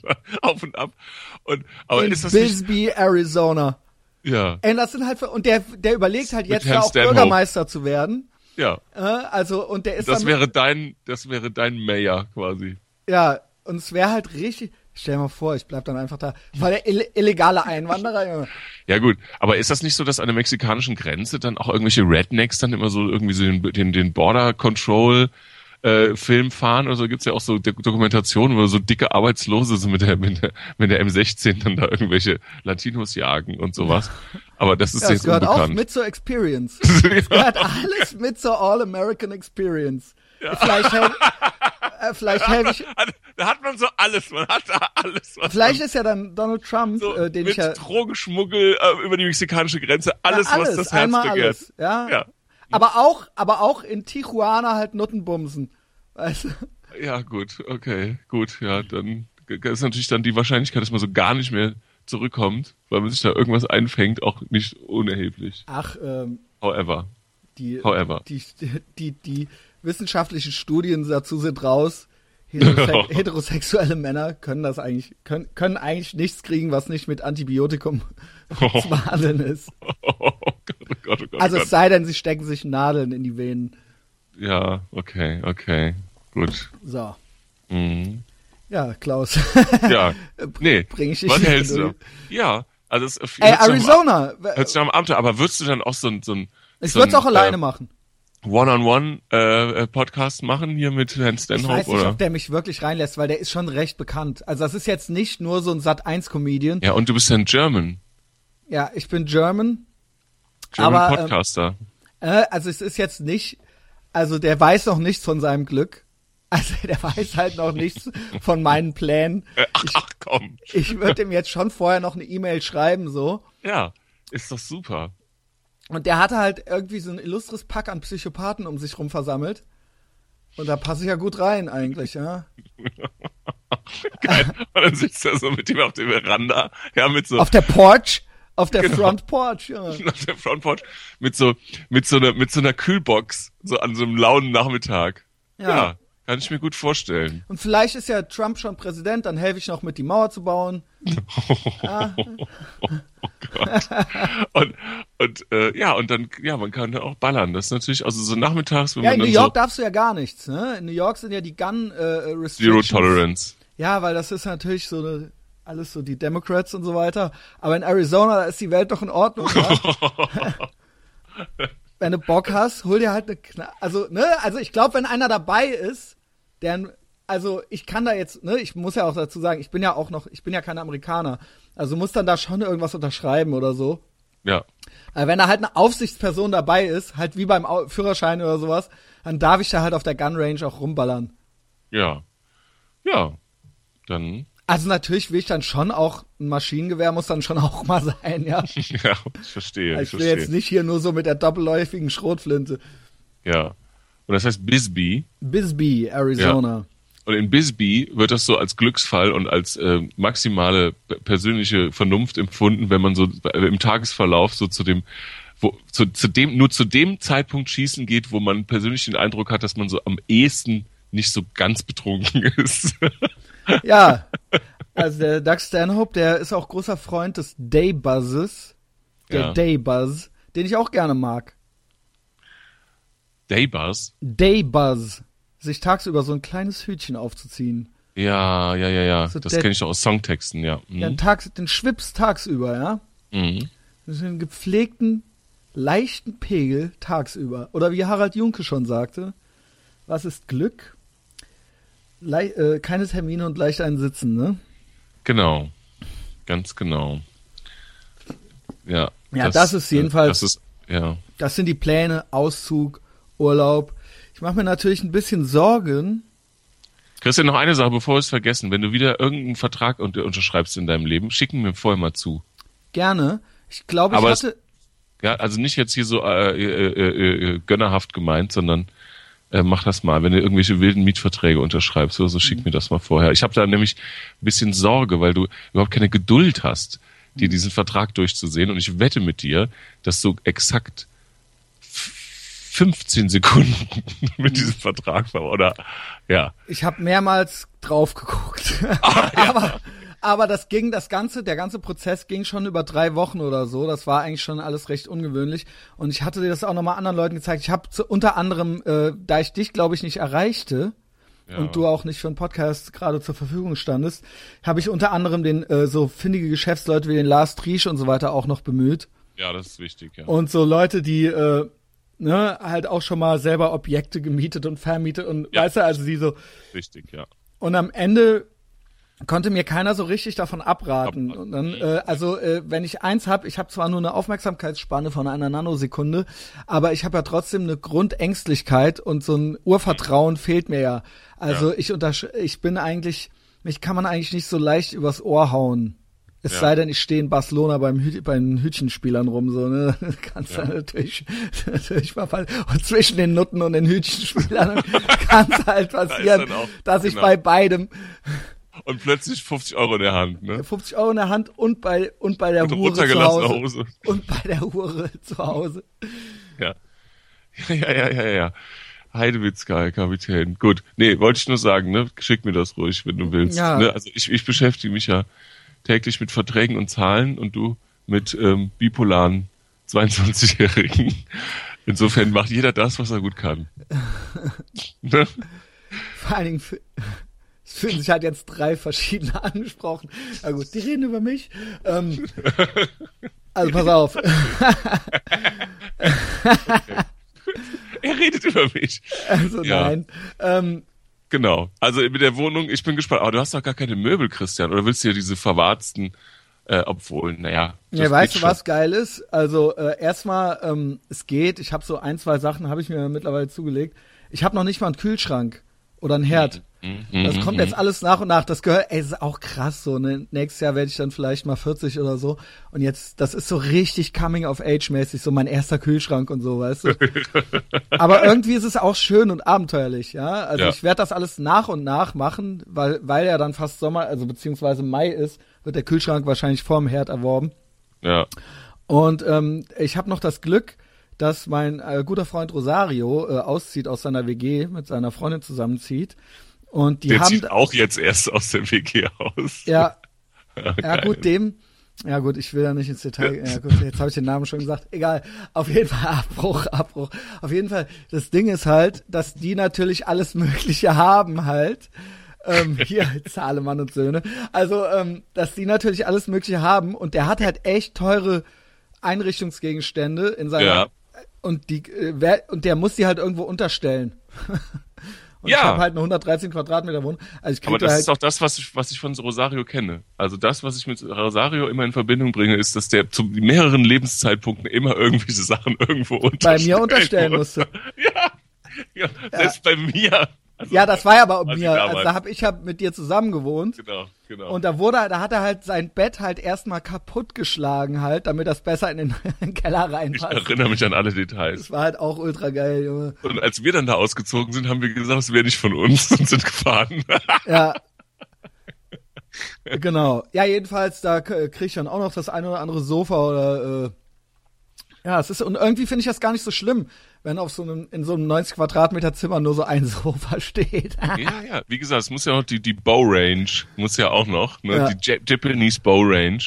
auf und ab. Und, aber in ist das nicht, Bisbee, Arizona. ja, Ey, das sind halt und der, der überlegt halt jetzt da auch Stanhope. Bürgermeister zu werden. ja. Äh, also und der ist Das dann, wäre dein, das wäre dein Mayor quasi. ja und es wäre halt richtig. Stell dir mal vor, ich bleib dann einfach da, weil der ill illegale Einwanderer. Junge. Ja gut, aber ist das nicht so, dass an der mexikanischen Grenze dann auch irgendwelche Rednecks dann immer so irgendwie so den, den, den Border Control äh, Film fahren oder so gibt's ja auch so Dok- Dokumentationen, wo so dicke Arbeitslose so mit der, mit der, mit der M16 dann da irgendwelche Latinos jagen und sowas. Aber das ist Ja, es jetzt gehört auch unbekannt. mit zur Experience. Es gehört alles mit zur All-American Experience. Vielleicht helfe äh, vielleicht helf ich, da hat man so alles, man hat da alles. Was vielleicht man ist ja dann Donald Trump, so äh, den mit ich ja Drogenschmuggel äh, über die mexikanische Grenze, alles, ja, was das Herz begehrt. alles, ja. Ja. Aber auch, aber auch in Tijuana halt Nuttenbumsen. Weißt du? Ja, gut, okay, gut, ja, dann ist natürlich dann die Wahrscheinlichkeit, dass man so gar nicht mehr zurückkommt, weil man sich da irgendwas einfängt, auch nicht unerheblich. Ach, ähm, However, die, However. die, die, die wissenschaftlichen Studien dazu sind raus. Heterose heterosexuelle Männer können das eigentlich, können, können eigentlich nichts kriegen, was nicht mit Antibiotikum zu behandeln ist. oh Gott, oh Gott, oh Gott, Also oh es sei denn, sie stecken sich Nadeln in die Venen. ja, okay, okay, gut. So. Mhm. Ja, Klaus. Ja, nee, Bring ich dich was hältst du? Ja, also es Ey, sich nach- Arizona. Hört sich einem Abenteuer, aber würdest du dann auch so ein, so ein Ich so würde es auch alleine äh, machen. One-on-One-Podcast machen hier mit Herrn Ich Stanhope, weiß nicht, oder? ob der mich wirklich reinlässt, weil der ist schon recht bekannt. Also das ist jetzt nicht nur so ein Sat1-Comedian. Ja, und du bist ja ein German, Ja, ich bin German. German Aber, ähm, Podcaster. Äh, also es ist jetzt nicht, also der weiß noch nichts von seinem Glück. Also der weiß halt noch nichts von meinen Plänen. Äh, ach, ach komm. Ich würde ihm jetzt schon vorher noch eine E-Mail schreiben, so. Ja, ist doch super. Und der hatte halt irgendwie so ein illustres Pack an Psychopathen um sich rum versammelt. Und da passe ich ja gut rein eigentlich, ja. Geil. Und dann sitzt er so mit ihm auf der Veranda, ja, mit so Auf der Porch, auf der Genau. Front Porch, ja. auf der Frontport mit so mit so einer mit so einer Kühlbox so an so einem lauen Nachmittag. Ja. Ja, kann ich mir gut vorstellen. Und vielleicht ist ja Trump schon Präsident, dann helfe ich noch mit, die Mauer zu bauen. Und und äh, ja, und dann ja, man kann dann auch ballern. Das ist natürlich also so nachmittags, wenn Ja, man in New York so darfst du ja gar nichts, ne? In New York sind ja die Gun äh, Zero Restrictions. Tolerance. Ja, weil das ist natürlich so eine, alles so die Democrats und so weiter. Aber in Arizona, da ist die Welt doch in Ordnung. Ja? wenn du Bock hast, hol dir halt eine Kna Also, ne, also ich glaube, wenn einer dabei ist, der, also ich kann da jetzt, ne, ich muss ja auch dazu sagen, ich bin ja auch noch, ich bin ja kein Amerikaner. Also muss dann da schon irgendwas unterschreiben oder so. Ja. Aber wenn da halt eine Aufsichtsperson dabei ist, halt wie beim Führerschein oder sowas, dann darf ich da halt auf der Gun Range auch rumballern. Ja. Ja. Dann Also natürlich will ich dann schon auch, ein Maschinengewehr muss dann schon auch mal sein, ja. ja, ich verstehe, ich Ich will verstehe. jetzt nicht hier nur so mit der doppelläufigen Schrotflinte. Ja. Und das heißt Bisbee. Bisbee, Arizona. Und in Bisbee wird das so als Glücksfall und als äh, maximale persönliche Vernunft empfunden, wenn man so äh, im Tagesverlauf so zu dem, wo, zu, zu dem, nur zu dem Zeitpunkt schießen geht, wo man persönlich den Eindruck hat, dass man so am ehesten nicht so ganz betrunken ist. Ja. Also der Doug Stanhope, der ist auch großer Freund des Daybuzzes. Der Ja. Daybuzz, den ich auch gerne mag. Daybuzz. Daybuzz. sich tagsüber so ein kleines Hütchen aufzuziehen. Ja, ja, ja, ja. So das kenne ich doch aus Songtexten, ja. Mhm. Ja, tags, den Schwips tagsüber, ja. Mhm. Das einen gepflegten, leichten Pegel tagsüber. Oder wie Harald Junke schon sagte, was ist Glück? Lei äh, keine Termine und leicht ein Sitzen, ne? Genau. Ganz genau. Ja. Ja, das ist jedenfalls- Das ist, ja. Das sind die Pläne, Auszug, Urlaub. Ich mache mir natürlich ein bisschen Sorgen. Christian, noch eine Sache, bevor wir es vergessen. Wenn du wieder irgendeinen Vertrag unter unterschreibst in deinem Leben, schicken mir vorher mal zu. Gerne. Ich glaube, ich Aber es- hatte. Ja, also nicht jetzt hier so äh, äh, äh, äh, gönnerhaft gemeint, sondern äh, mach das mal. Wenn du irgendwelche wilden Mietverträge unterschreibst oder so, schick mir das mal vorher. Ich habe da nämlich ein bisschen Sorge, weil du überhaupt keine Geduld hast, dir diesen Vertrag durchzusehen. Und ich wette mit dir, dass du exakt 15 Sekunden mit diesem Vertrag war, oder? Ja. Ich habe mehrmals drauf geguckt. Ah, aber, aber das ging, das ganze, der ganze Prozess ging schon über drei Wochen oder so. Das war eigentlich schon alles recht ungewöhnlich. Und ich hatte dir das auch nochmal anderen Leuten gezeigt. Ich habe unter anderem, äh, da ich dich, glaube ich, nicht erreichte Ja. und du auch nicht für einen Podcast gerade zur Verfügung standest, habe ich unter anderem den äh, so findige Geschäftsleute wie den Lars Triesch und so weiter auch noch bemüht. Ja, das ist wichtig, ja. Und so Leute, die äh, ne, halt auch schon mal selber Objekte gemietet und vermietet und Ja. weißt du, also die so Wichtig, ja. und am Ende konnte mir keiner so richtig davon abraten. Und dann, äh, also äh, wenn ich eins habe, ich habe zwar nur eine Aufmerksamkeitsspanne von einer Nanosekunde, aber ich habe ja trotzdem eine Grundängstlichkeit und so ein Urvertrauen fehlt mir ja. Also ich untersch ich bin eigentlich, mich kann man eigentlich nicht so leicht übers Ohr hauen. Es Ja. sei denn, ich stehe in Barcelona beim, Hü bei den Hütchenspielern rum, so, ne? Kannst Ja. du natürlich, natürlich mal fallen. Und zwischen den Nutten und den Hütchenspielern kann es halt passieren, dann auch- dass ich genau. bei beidem Und plötzlich 50 Euro in der Hand, ne? 50 Euro in der Hand und bei, und bei der Und Hure zu Hause. Hose. Und bei der Hure zu Hause. Ja. Ja, ja, ja, ja, ja. Heidewitzka, Kapitän. Gut. Nee, wollte ich nur sagen, ne? Schick mir das ruhig, wenn du willst. Ja. Ne? Also ich, ich beschäftige mich ja täglich mit Verträgen und Zahlen und du mit ähm, bipolaren 22-Jährigen. Insofern macht jeder das, was er gut kann. ne? Vor allen Dingen, es fühlen sich halt jetzt drei verschiedene angesprochen. Na gut, die reden über mich. Ähm, also pass auf. Er redet über mich. Also Ja. nein. Ähm, Genau. Also mit der Wohnung, ich bin gespannt. Aber du hast doch gar keine Möbel, Christian. Oder willst du ja diese verwarzten, äh, obwohl, naja. Ja, weißt du, was geil ist? Also äh, erstmal, ähm, es geht. Ich habe so ein, zwei Sachen, habe ich mir mittlerweile zugelegt. Ich habe noch nicht mal einen Kühlschrank oder einen Herd. Mhm, Das kommt jetzt alles nach und nach. Das gehört, ey, ist auch krass so. Ne? Nächstes Jahr werde ich dann vielleicht mal 40 oder so. Und jetzt, das ist so richtig Coming of Age mäßig, so mein erster Kühlschrank und so, weißt du. Aber irgendwie ist es auch schön und abenteuerlich, ja. Also Ja. ich werde das alles nach und nach machen, weil, weil ja dann fast Sommer, also beziehungsweise Mai ist, wird der Kühlschrank wahrscheinlich vorm Herd erworben. Ja. Und ähm, ich habe noch das Glück, dass mein äh, guter Freund Rosario äh, auszieht aus seiner WG, mit seiner Freundin zusammenzieht. Und die Der haben zieht auch jetzt erst aus der WG aus. ja, Ja, ja geil. gut, dem ja gut, ich will da nicht ins Detail. Ja gut, jetzt habe ich den Namen schon gesagt. Egal. Auf jeden Fall Abbruch, Abbruch. Auf jeden Fall. Das Ding ist halt, dass die natürlich alles Mögliche haben halt. Ähm, hier Zahlemann und Söhne. Also, ähm, dass die natürlich alles Mögliche haben und der hat halt echt teure Einrichtungsgegenstände in seiner Ja. Und die äh, wer, und der muss die halt irgendwo unterstellen. und Ja. ich habe halt eine 113 Quadratmeter Wohnung. Also ich Aber da das halt ist auch das, was ich, was ich von Rosario kenne. Also das, was ich mit Rosario immer in Verbindung bringe, ist, dass der zu mehreren Lebenszeitpunkten immer irgendwelche Sachen irgendwo bei unterstellen mir unterstellen musste. Ja, ja, selbst bei mir. Also, Ja, das war ja bei ich mir. Also da hab ich hab mit dir zusammen gewohnt. Genau, genau. Und da wurde, da hat er halt sein Bett halt erstmal kaputtgeschlagen halt, damit das besser in den, in den Keller ich reinpasst. erinnere mich an alle Details. Das war halt auch ultra geil, Junge. Und als wir dann da ausgezogen sind, haben wir gesagt, es wäre nicht von uns und sind gefahren. Ja. genau. Ja, jedenfalls, da krieg ich dann auch noch das eine oder andere Sofa oder äh, ja, es ist und irgendwie finde ich das gar nicht so schlimm, wenn auf so einem in so einem 90 Quadratmeter Zimmer nur so ein Sofa steht. ja, ja. Wie gesagt, es muss ja noch die, die Bow Range, muss ja auch noch, ne? Ja. Die Ja- Japanese Bow Range.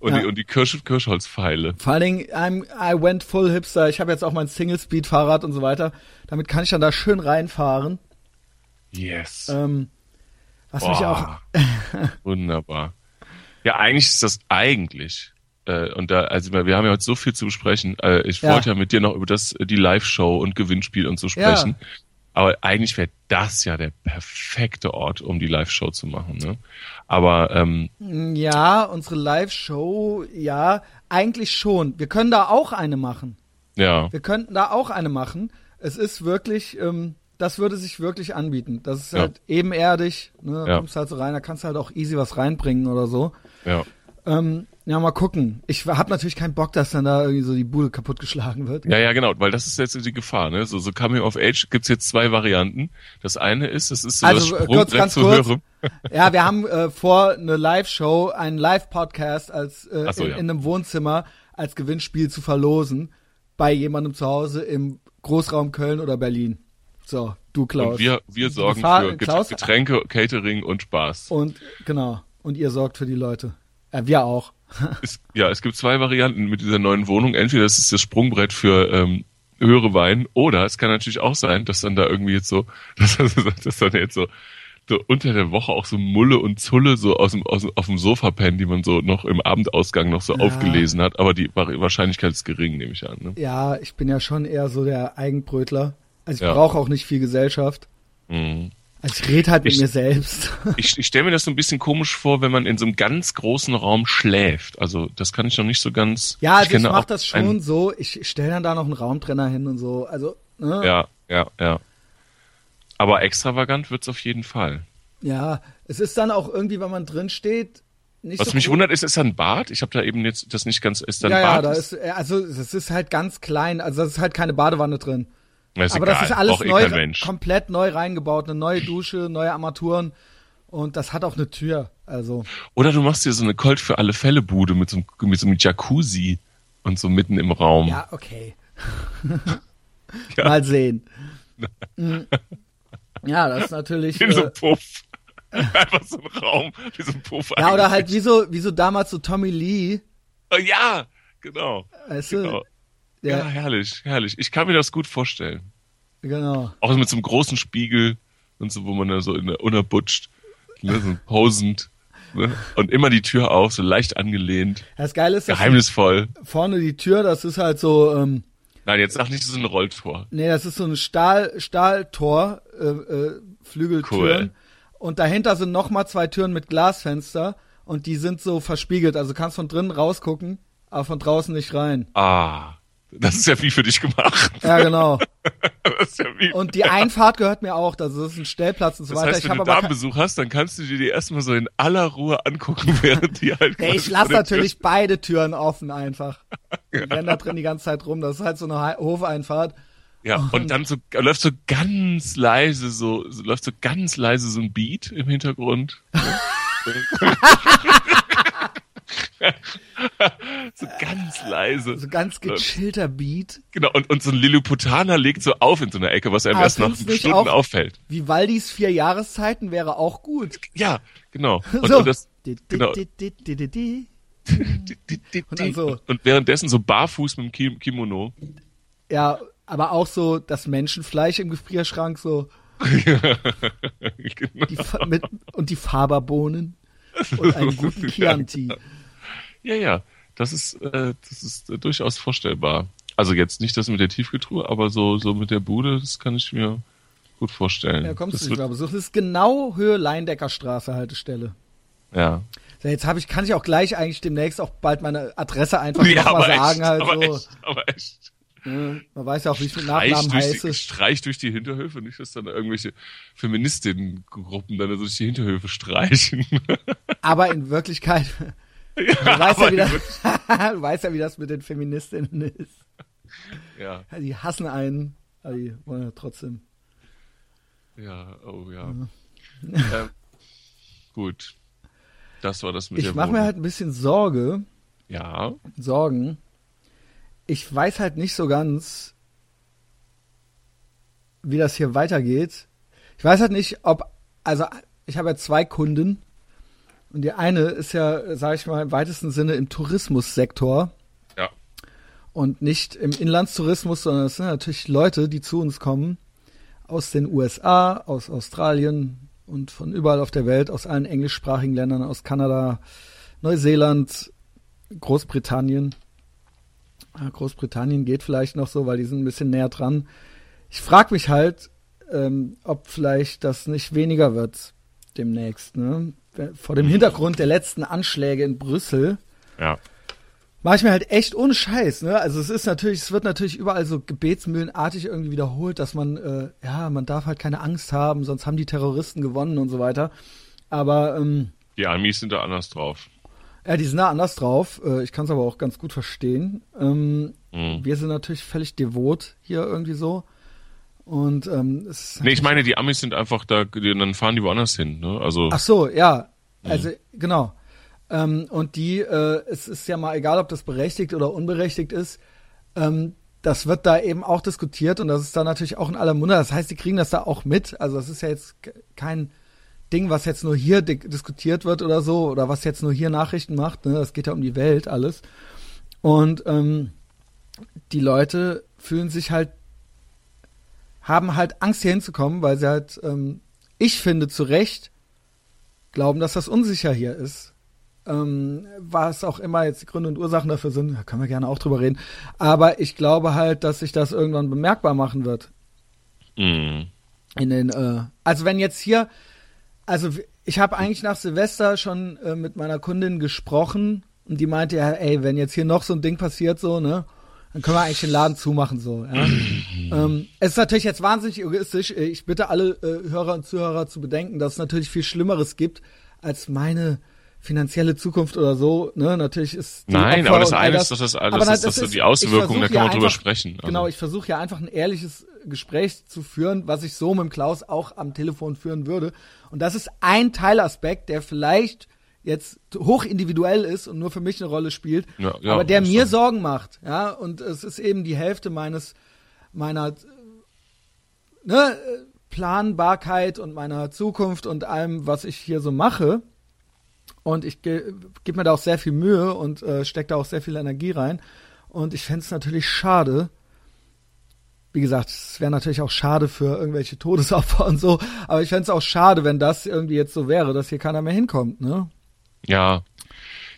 Und Ja. die, und die Kirsch, Kirschholzpfeile. Vor allen Dingen, I'm, I went full hipster. Ich habe jetzt auch mein Single-Speed-Fahrrad und so weiter. Damit kann ich dann da schön reinfahren. Yes. Ähm, was mich auch. Boah. Wunderbar. Ja, eigentlich ist das eigentlich. Äh, und da, also wir haben ja heute so viel zu besprechen. Äh, ich Ja. wollte ja mit dir noch über das, die Live-Show und Gewinnspiel und so sprechen. Aber eigentlich wäre das ja der perfekte Ort, um die Live-Show zu machen. Ne? Aber ähm, Ja, unsere Live-Show, ja, eigentlich schon. Wir können da auch eine machen. ja, Wir könnten da auch eine machen. Es ist wirklich, ähm, das würde sich wirklich anbieten. Das ist Ja. halt ebenerdig, ne? Da Ja. kommst halt so rein, da kannst du halt auch easy was reinbringen oder so. ja. Ähm, ja, mal gucken. Ich habe natürlich keinen Bock, dass dann da irgendwie so die Bude kaputtgeschlagen wird. Ja, ja, genau, weil das ist jetzt die Gefahr, ne? So, so Coming of Age gibt's jetzt zwei Varianten. Das eine ist, das ist so Also, das äh, kurz, Sprungbrett ganz zu kurz. höherem. Ja, wir haben äh, vor eine Live-Show, einen Live-Podcast als äh, so, in, ja. in einem Wohnzimmer als Gewinnspiel zu verlosen bei jemandem zu Hause im Großraum Köln oder Berlin. So, du Klaus. Und wir, wir sorgen Gefahr- für Get- Klaus- Getränke, Catering und Spaß. Und genau. Und ihr sorgt für die Leute. Ja, wir auch. Es, ja, es gibt zwei Varianten mit dieser neuen Wohnung. Entweder das ist das Sprungbrett für ähm, höhere Wein oder es kann natürlich auch sein, dass dann da irgendwie jetzt so, dass, dass dann jetzt so, so unter der Woche auch so Mulle und Zulle so aus dem, aus auf dem Sofa pennen, die man so noch im Abendausgang noch so Ja. aufgelesen hat. Aber die Wa- Wahrscheinlichkeit ist gering, nehme ich an. Ne? Ja, ich bin ja schon eher so der Eigenbrötler. Also ich Ja. brauche auch nicht viel Gesellschaft. Mhm. Also ich rede halt mit Ich- mir selbst. Ich, ich stelle mir das so ein bisschen komisch vor, wenn man in so einem ganz großen Raum schläft. Also das kann ich noch nicht so ganz. Ja, also ich, kenne mach auch das schon so. Ich stelle dann da noch einen Raumtrenner hin und so. Also, ne? Ja, ja, ja. Aber extravagant wird's auf jeden Fall. Ja, es ist dann auch irgendwie, wenn man drin steht, nicht Was so mich cool. wundert, ist, ist da ein Bad? Ich habe da eben jetzt das nicht ganz. Ist da ein Ja, ja, Bad? da ist, äh, also es ist halt ganz klein, also es ist halt keine Badewanne drin. Ist Aber egal. das ist alles eh neu, komplett neu reingebaut, eine neue Dusche, neue Armaturen und das hat auch eine Tür. Also Oder du machst dir so eine Colt für alle Fälle Bude mit so, einem- mit so einem Jacuzzi und so mitten im Raum. ja, okay. Ja. Mal sehen. Mm. Ja, das ist natürlich. In so Äh, einem Puff. Einfach so ein Raum, wie so ein Puff. ja, oder halt wie so, wie so damals so Tommy Lee, Oh, ja, genau. weißt du? genau. Ja, herrlich, herrlich. Ich kann mir das gut vorstellen. genau. Auch mit so einem großen Spiegel und so, wo man da so in der unerbutscht, ne, so posend. Ne? Und immer die Tür auf, so leicht angelehnt, Das Geile ist, geheimnisvoll. vorne die Tür, das ist halt so, ähm, Nein, jetzt sag nicht, das ist ein Rolltor. nee, das ist so ein Stahl, Stahltor, äh, äh, Flügeltüren. Cool. Und dahinter sind nochmal zwei Türen mit Glasfenster und die sind so verspiegelt. Also du kannst von drinnen rausgucken, aber von draußen nicht rein. Ah, das ist ja wie für dich gemacht. Ja, genau. Ja. Und die Einfahrt gehört mir auch. Also das ist ein Stellplatz und so das weiter. heißt, wenn du kein- Damenbesuch hast, dann kannst du dir die erstmal so in aller Ruhe angucken, während die halt. Nee, ich lasse natürlich beide Türen offen einfach. Die rennen da drin die ganze Zeit rum. Das ist halt so eine Hofeinfahrt. Ja, und dann so läuft so ganz leise so, so läuft so ganz leise so ein Beat im Hintergrund. so ganz leise. So ganz gechillter Beat. Genau, und, und so ein Lilliputaner legt so auf in so einer Ecke, was einem Aber erst nach Stunden auch- auffällt. Vivaldis vier Jahreszeiten wäre auch gut. Ja, genau. Und, So. und das, genau. und, so. und währenddessen so barfuß mit dem Ki- Kimono. Ja, aber auch so das Menschenfleisch im Gefrierschrank so genau. die, mit, und die Faberbohnen und einen guten Chianti. Ja, ja, das ist, äh, das ist äh, durchaus vorstellbar. Also jetzt nicht das mit der Tiefkühltruhe, aber so, so mit der Bude, das kann ich mir gut vorstellen. Ja, kommst das du nicht wird, mehr besuchen. Das ist genau Höhe Leindeckerstraße Haltestelle. Ja. So, jetzt habe ich, kann ich auch gleich eigentlich demnächst auch bald meine Adresse einfach ja, mal sagen echt, halt aber so. echt, aber echt. Ne? Man weiß ja auch, wie ich mit Nachnamen heiße. die, streich durch die Hinterhöfe, nicht, dass dann irgendwelche Feministinnen-Gruppen dann so durch die Hinterhöfe streichen. Aber in Wirklichkeit, du, weißt ja, wie das, du weißt ja, wie das mit den Feministinnen ist. ja, Ja, die hassen einen, aber die wollen ja trotzdem. ja, oh ja. ähm, gut. Das war das mit Ich mache mir halt ein bisschen Sorge, Ja, Sorgen. Ich weiß halt nicht so ganz, wie das hier weitergeht. Ich weiß halt nicht, ob, also ich habe ja zwei Kunden und die eine ist ja, sage ich mal, im weitesten Sinne im Tourismussektor ja. und nicht im Inlandstourismus, sondern es sind natürlich Leute, die zu uns kommen aus den USA, aus Australien und von überall auf der Welt, aus allen englischsprachigen Ländern, aus Kanada, Neuseeland, Großbritannien. Großbritannien geht vielleicht noch so, weil die sind ein bisschen näher dran. Ich frage mich halt, ähm, ob vielleicht das nicht weniger wird demnächst. Ne? Vor dem Hintergrund der letzten Anschläge in Brüssel. Ja. Mach ich mir halt echt ohne Scheiß, ne? Also es ist natürlich, es wird natürlich überall so gebetsmühlenartig irgendwie wiederholt, dass man, äh, ja, man darf halt keine Angst haben, sonst haben die Terroristen gewonnen und so weiter. Aber ähm, die Amis sind da anders drauf. Ja, die sind da anders drauf. Äh, ich kann es aber auch ganz gut verstehen. Ähm, mhm. Wir sind natürlich völlig devot hier irgendwie so. Und ähm, es Nee, ich meine, die Amis sind einfach da, dann fahren die woanders hin, ne? Also. Ach so, ja. Mhm. Also, genau. Ähm, und die, äh, es ist ja mal egal, ob das berechtigt oder unberechtigt ist, ähm, das wird da eben auch diskutiert und das ist da natürlich auch in aller Munde. Das heißt, die kriegen das da auch mit. Also das ist ja jetzt kein Ding, was jetzt nur hier diskutiert wird oder so, oder was jetzt nur hier Nachrichten macht. Ne? Das geht ja um die Welt alles. Und ähm, die Leute fühlen sich halt, haben halt Angst hier hinzukommen, weil sie halt, ähm, ich finde zu Recht, glauben, dass das unsicher hier ist. Ähm, was auch immer jetzt die Gründe und Ursachen dafür sind, da können wir gerne auch drüber reden. Aber ich glaube halt, dass sich das irgendwann bemerkbar machen wird. Mhm. In den, äh, also wenn jetzt hier, also ich habe eigentlich nach Silvester schon äh, mit meiner Kundin gesprochen und die meinte ja, ey, wenn jetzt hier noch so ein Ding passiert, so, ne, dann können wir eigentlich den Laden zumachen, so, ja. ähm, es ist natürlich jetzt wahnsinnig egoistisch. Ich bitte alle äh, Hörer und Zuhörer zu bedenken, dass es natürlich viel Schlimmeres gibt als meine finanzielle Zukunft oder so, ne, natürlich ist Nein, Opfer aber das eine ist, dass das alles das ist, das ist die Auswirkungen, da kann man drüber einfach, sprechen. Also. Genau, ich versuche ja einfach ein ehrliches Gespräch zu führen, was ich so mit dem Klaus auch am Telefon führen würde. Und das ist ein Teilaspekt, der vielleicht jetzt hoch individuell ist und nur für mich eine Rolle spielt, ja, ja, aber der mir so. Sorgen macht, ja, und es ist eben die Hälfte meines meiner ne, Planbarkeit und meiner Zukunft und allem, was ich hier so mache. Und ich ge gebe mir da auch sehr viel Mühe und äh, stecke da auch sehr viel Energie rein. Und ich fände es natürlich schade, wie gesagt, es wäre natürlich auch schade für irgendwelche Todesopfer und so, aber ich fände es auch schade, wenn das irgendwie jetzt so wäre, dass hier keiner mehr hinkommt, ne? Ja.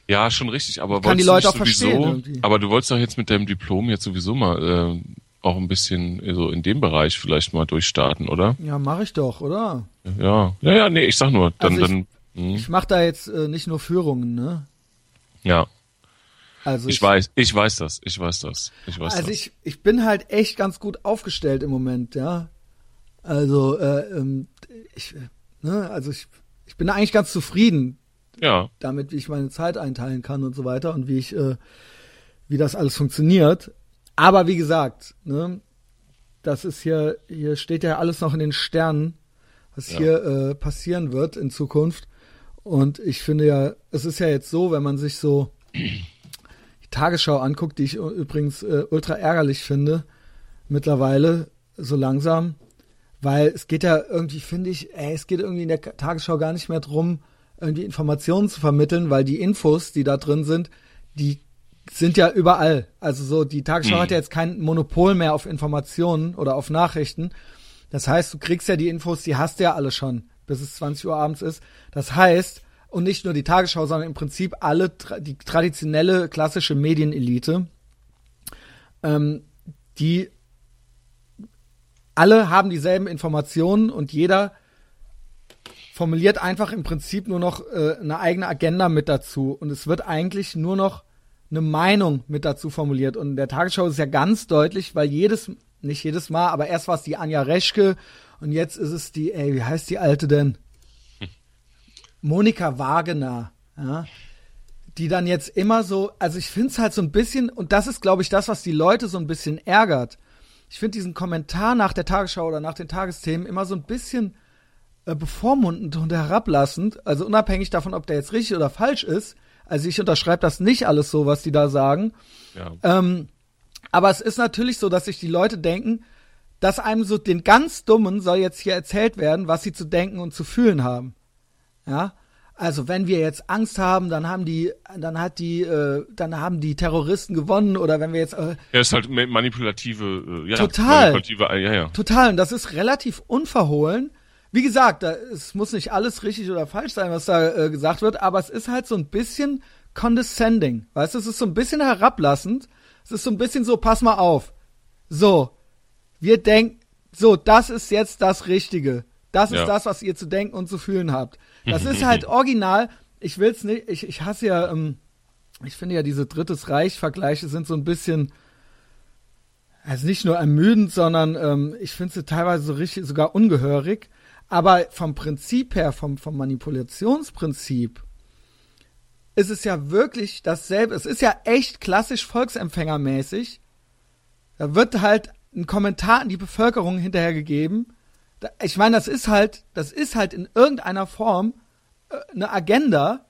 Ja, schon richtig, aber kann die Leute auch sowieso, verstehen. Irgendwie. Aber du wolltest doch jetzt mit deinem Diplom jetzt sowieso mal äh, auch ein bisschen so in dem Bereich vielleicht mal durchstarten, oder? Ja, mache ich doch, oder? Ja. Ja, ja, nee, ich sag nur, dann, also ich, dann Mhm. Ich mache da jetzt äh, nicht nur Führungen, ne? Ja. Also ich, ich, weiß, ich weiß das, ich weiß das, ich weiß also das. ich, ich bin halt echt ganz gut aufgestellt im Moment, ja. Also äh, ähm, ich, ne, also ich, ich bin eigentlich ganz zufrieden. Ja. Damit, wie ich meine Zeit einteilen kann und so weiter und wie ich, äh, wie das alles funktioniert. Aber wie gesagt, ne, das ist hier, hier steht ja alles noch in den Sternen, was ja. hier äh, passieren wird in Zukunft. Und ich finde ja, es ist ja jetzt so, wenn man sich so die Tagesschau anguckt, die ich übrigens äh, ultra ärgerlich finde, mittlerweile, so langsam, weil es geht ja irgendwie, finde ich, ey, es geht irgendwie in der Tagesschau gar nicht mehr drum, irgendwie Informationen zu vermitteln, weil die Infos, die da drin sind, die sind ja überall. Also so, die Tagesschau mhm. hat ja jetzt kein Monopol mehr auf Informationen oder auf Nachrichten. Das heißt, du kriegst ja die Infos, die hast du ja alle schon bis es 20 Uhr abends ist. Das heißt, und nicht nur die Tagesschau, sondern im Prinzip alle, die traditionelle klassische Medienelite, ähm, die alle haben dieselben Informationen und jeder formuliert einfach im Prinzip nur noch äh, eine eigene Agenda mit dazu und es wird eigentlich nur noch eine Meinung mit dazu formuliert und in der Tagesschau ist ja ganz deutlich, weil jedes nicht jedes Mal, aber erst war es die Anja Reschke und jetzt ist es die, ey, wie heißt die alte denn? Monika Wagener, ja. Die dann jetzt immer so, also ich finde es halt so ein bisschen, und das ist, glaube ich, das, was die Leute so ein bisschen ärgert. Ich finde diesen Kommentar nach der Tagesschau oder nach den Tagesthemen immer so ein bisschen äh, bevormundend und herablassend, also unabhängig davon, ob der jetzt richtig oder falsch ist. Also ich unterschreibe das nicht alles so, was die da sagen. Ja. Ähm, aber es ist natürlich so, dass sich die Leute denken, dass einem so den ganz Dummen soll jetzt hier erzählt werden, was sie zu denken und zu fühlen haben. Ja. Also wenn wir jetzt Angst haben, dann haben die, dann hat die, äh, dann haben die Terroristen gewonnen oder wenn wir jetzt. Äh, ja, ist halt manipulative. Äh, ja, total. Manipulative, ja, ja. Total. Und das ist relativ unverhohlen. Wie gesagt, da, es muss nicht alles richtig oder falsch sein, was da äh, gesagt wird, aber es ist halt so ein bisschen condescending. Weißt du, es ist so ein bisschen herablassend. Es ist so ein bisschen so, pass mal auf. So, wir denken, so, das ist jetzt das Richtige. Das ist ja. das, was ihr zu denken und zu fühlen habt. Das ist halt original. Ich will's nicht, ich, ich hasse ja, ähm, ich finde ja diese Drittes Reich-Vergleiche sind so ein bisschen, also nicht nur ermüdend, sondern ähm, ich finde sie teilweise so richtig, sogar ungehörig. Aber vom Prinzip her, vom, vom Manipulationsprinzip, ist es ja wirklich dasselbe. Es ist ja echt klassisch volksempfängermäßig. Da wird halt ein Kommentar an die Bevölkerung hinterhergegeben ich meine, das ist halt, das ist halt in irgendeiner Form äh, eine Agenda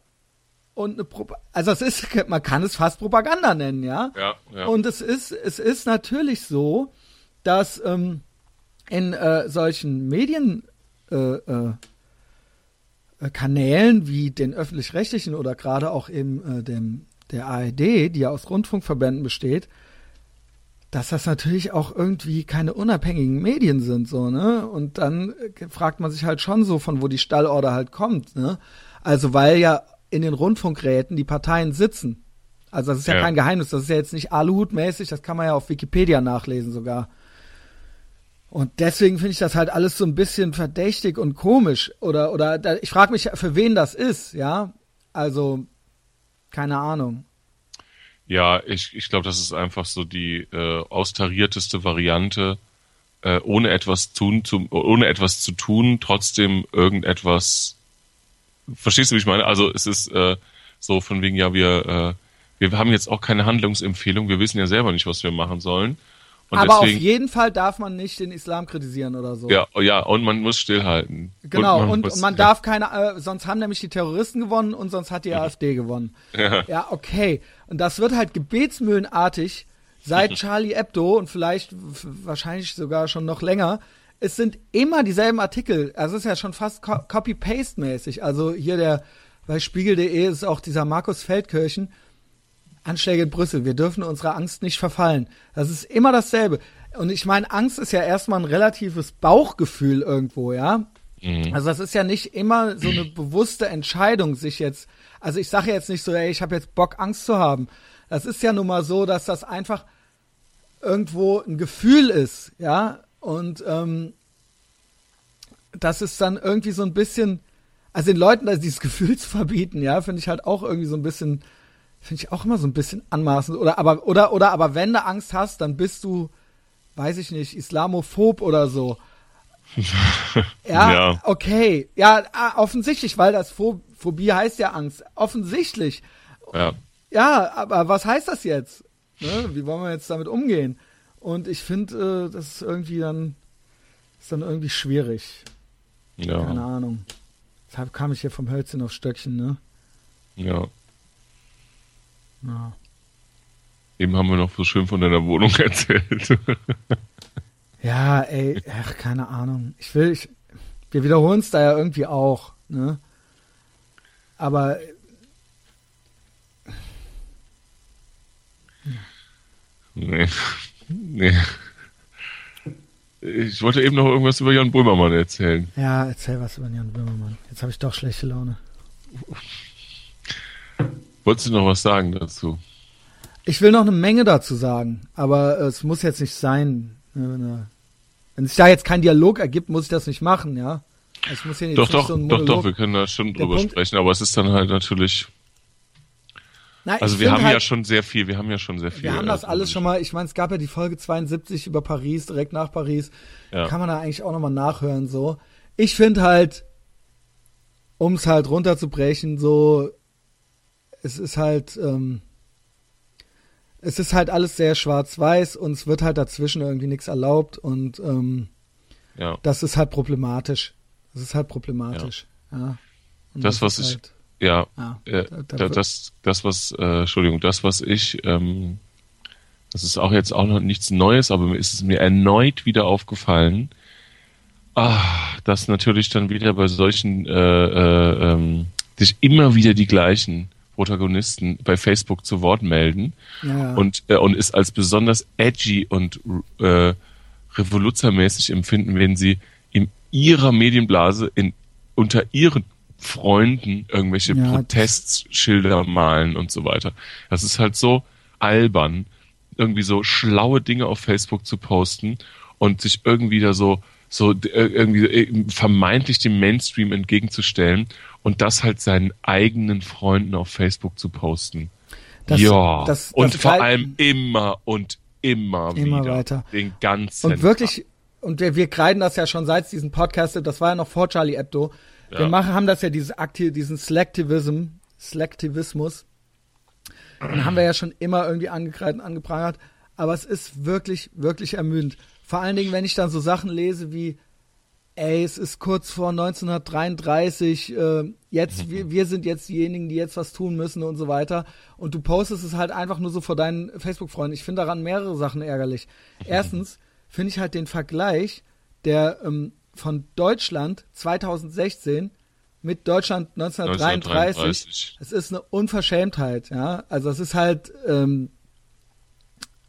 und eine Pro also es ist, man kann es fast Propaganda nennen, ja. Ja. ja. Und es ist, es ist natürlich so, dass ähm, in äh, solchen Medien äh, äh, äh Kanälen wie den öffentlich-rechtlichen oder gerade auch eben äh, dem der ARD, die ja aus Rundfunkverbänden besteht, dass das natürlich auch irgendwie keine unabhängigen Medien sind, so, ne? Und dann fragt man sich halt schon so, von wo die Stallorder halt kommt, ne? Also, weil ja in den Rundfunkräten die Parteien sitzen. Also, das ist ja, ja. kein Geheimnis, das ist ja jetzt nicht Aluhut-mäßig, das kann man ja auf Wikipedia nachlesen sogar. Und deswegen finde ich das halt alles so ein bisschen verdächtig und komisch. Oder, oder, ich frage mich, für wen das ist, ja? Also, keine Ahnung. Ja, ich, ich glaube, das ist einfach so die äh, austarierteste Variante, äh, ohne etwas tun, zu, ohne etwas zu tun, trotzdem irgendetwas. Verstehst du, wie ich meine? Also es ist äh, so von wegen, ja, wir, äh, wir haben jetzt auch keine Handlungsempfehlung, wir wissen ja selber nicht, was wir machen sollen. Und aber deswegen, auf jeden Fall darf man nicht den Islam kritisieren oder so. Ja, ja, und man muss stillhalten. Genau, und man, und, muss, und man ja. darf keine, äh, sonst haben nämlich die Terroristen gewonnen und sonst hat die AfD gewonnen. Ja. ja, okay. Und das wird halt gebetsmühlenartig seit Charlie Hebdo und vielleicht wahrscheinlich sogar schon noch länger. Es sind immer dieselben Artikel. Also es ist ja schon fast Copy-Paste-mäßig. Also hier der, bei Spiegel.de ist auch dieser Markus Feldkirchen Anschläge in Brüssel. Wir dürfen unserer Angst nicht verfallen. Das ist immer dasselbe. Und ich meine, Angst ist ja erstmal ein relatives Bauchgefühl irgendwo, ja. Mhm. Also das ist ja nicht immer so eine bewusste Entscheidung, sich jetzt. Also ich sage jetzt nicht so, ey, ich habe jetzt Bock, Angst zu haben. Das ist ja nun mal so, dass das einfach irgendwo ein Gefühl ist, ja. Und ähm, das ist dann irgendwie so ein bisschen, also den Leuten also dieses Gefühl zu verbieten, ja, finde ich halt auch irgendwie so ein bisschen Finde ich auch immer so ein bisschen anmaßend. Oder aber, oder, oder, aber wenn du Angst hast, dann bist du, weiß ich nicht, Islamophob oder so. ja, ja, okay. Ja, ah, offensichtlich, weil das Phobie heißt ja Angst. Offensichtlich. Ja. Ja, aber was heißt das jetzt? Ne? Wie wollen wir jetzt damit umgehen? Und ich finde, äh, das ist irgendwie dann, ist dann irgendwie schwierig. Ja. Keine Ahnung. Deshalb kam ich hier vom Hölzchen auf Stöckchen, ne? Ja. Ja. Eben haben wir noch so schön von deiner Wohnung erzählt. ja, ey, ach, keine Ahnung. Ich will, ich, wir wiederholen es da ja irgendwie auch, ne? Aber Nee. Nee. Ich wollte eben noch irgendwas über Jan Böhmermann erzählen. Ja, erzähl was über Jan Böhmermann. Jetzt habe ich doch schlechte Laune. Wolltest du noch was sagen dazu? Ich will noch eine Menge dazu sagen, aber es muss jetzt nicht sein. Wenn sich da jetzt kein Dialog ergibt, muss ich das nicht machen, ja. Ich muss hier doch, doch, so doch, doch, wir können da schon drüber Punkt, sprechen, aber es ist dann halt natürlich. Na, also wir haben halt, ja schon sehr viel, wir haben ja schon sehr viel. Wir haben das alles schon mal, ich meine, es gab ja die Folge 72 über Paris, direkt nach Paris. Ja. Kann man da eigentlich auch nochmal nachhören, so. Ich finde halt, um es halt runterzubrechen, so, es ist halt, ähm, es ist halt alles sehr schwarz-weiß und es wird halt dazwischen irgendwie nichts erlaubt und ähm, ja. das ist halt problematisch. Das ist halt problematisch. Ja. ja. Das, was ich, halt, ja, ja äh, da, da das, das, was, äh, Entschuldigung, das, was ich, ähm, das ist auch jetzt auch noch nichts Neues, aber ist es mir erneut wieder aufgefallen, ah, dass natürlich dann wieder bei solchen äh, äh, ähm, sich immer wieder die gleichen Protagonisten bei Facebook zu Wort melden Ja. und, äh, und ist als besonders edgy und äh, revoluzermäßig empfinden, wenn sie in ihrer Medienblase in, unter ihren Freunden irgendwelche Ja. Protestschilder malen und so weiter. Das ist halt so albern, irgendwie so schlaue Dinge auf Facebook zu posten und sich irgendwie da so so äh, irgendwie äh, vermeintlich dem Mainstream entgegenzustellen und das halt seinen eigenen Freunden auf Facebook zu posten. Das- ja, das- und das vor rei- allem immer und immer, Immer wieder. weiter. Den ganzen Und wirklich, und wir, wir kreiden das ja schon seit es diesen Podcast, das war ja noch vor Charlie Hebdo. Wir Ja. machen, haben das ja dieses Aktiv, diesen Selectivism, Selektivismus. Den haben wir ja schon immer irgendwie angekreidet und angeprangert. Aber es ist wirklich, wirklich ermüdend. Vor allen Dingen, wenn ich dann so Sachen lese wie, ey, es ist kurz vor 1933, äh, jetzt, wir, wir sind jetzt diejenigen, die jetzt was tun müssen und so weiter. Und du postest es halt einfach nur so vor deinen Facebook-Freunden. Ich finde daran mehrere Sachen ärgerlich. Erstens finde ich halt den Vergleich, der ähm, von Deutschland 2016 mit Deutschland 1933, 1933. es ist eine Unverschämtheit, ja. Also es ist halt, ähm,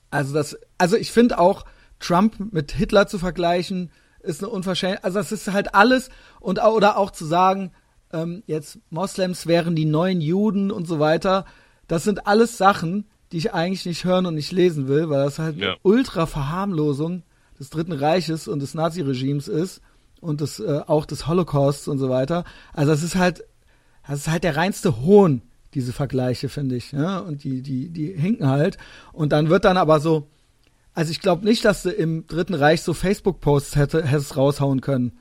also das, also ich finde auch Trump mit Hitler zu vergleichen ist eine Unverschämtheit. Also das ist halt alles und oder auch zu sagen, ähm, jetzt Moslems wären die neuen Juden und so weiter. Das sind alles Sachen, die ich eigentlich nicht hören und nicht lesen will, weil das halt Ja. eine Ultra-Verharmlosung des Dritten Reiches und des Naziregimes ist und des, äh, auch des Holocausts und so weiter. Also es ist halt, das ist halt der reinste Hohn, diese Vergleiche, finde ich. Ja? Und die, die, die hinken halt. Und dann wird dann aber so, also ich glaube nicht, dass du im Dritten Reich so Facebook-Posts hätte, hättest raushauen können.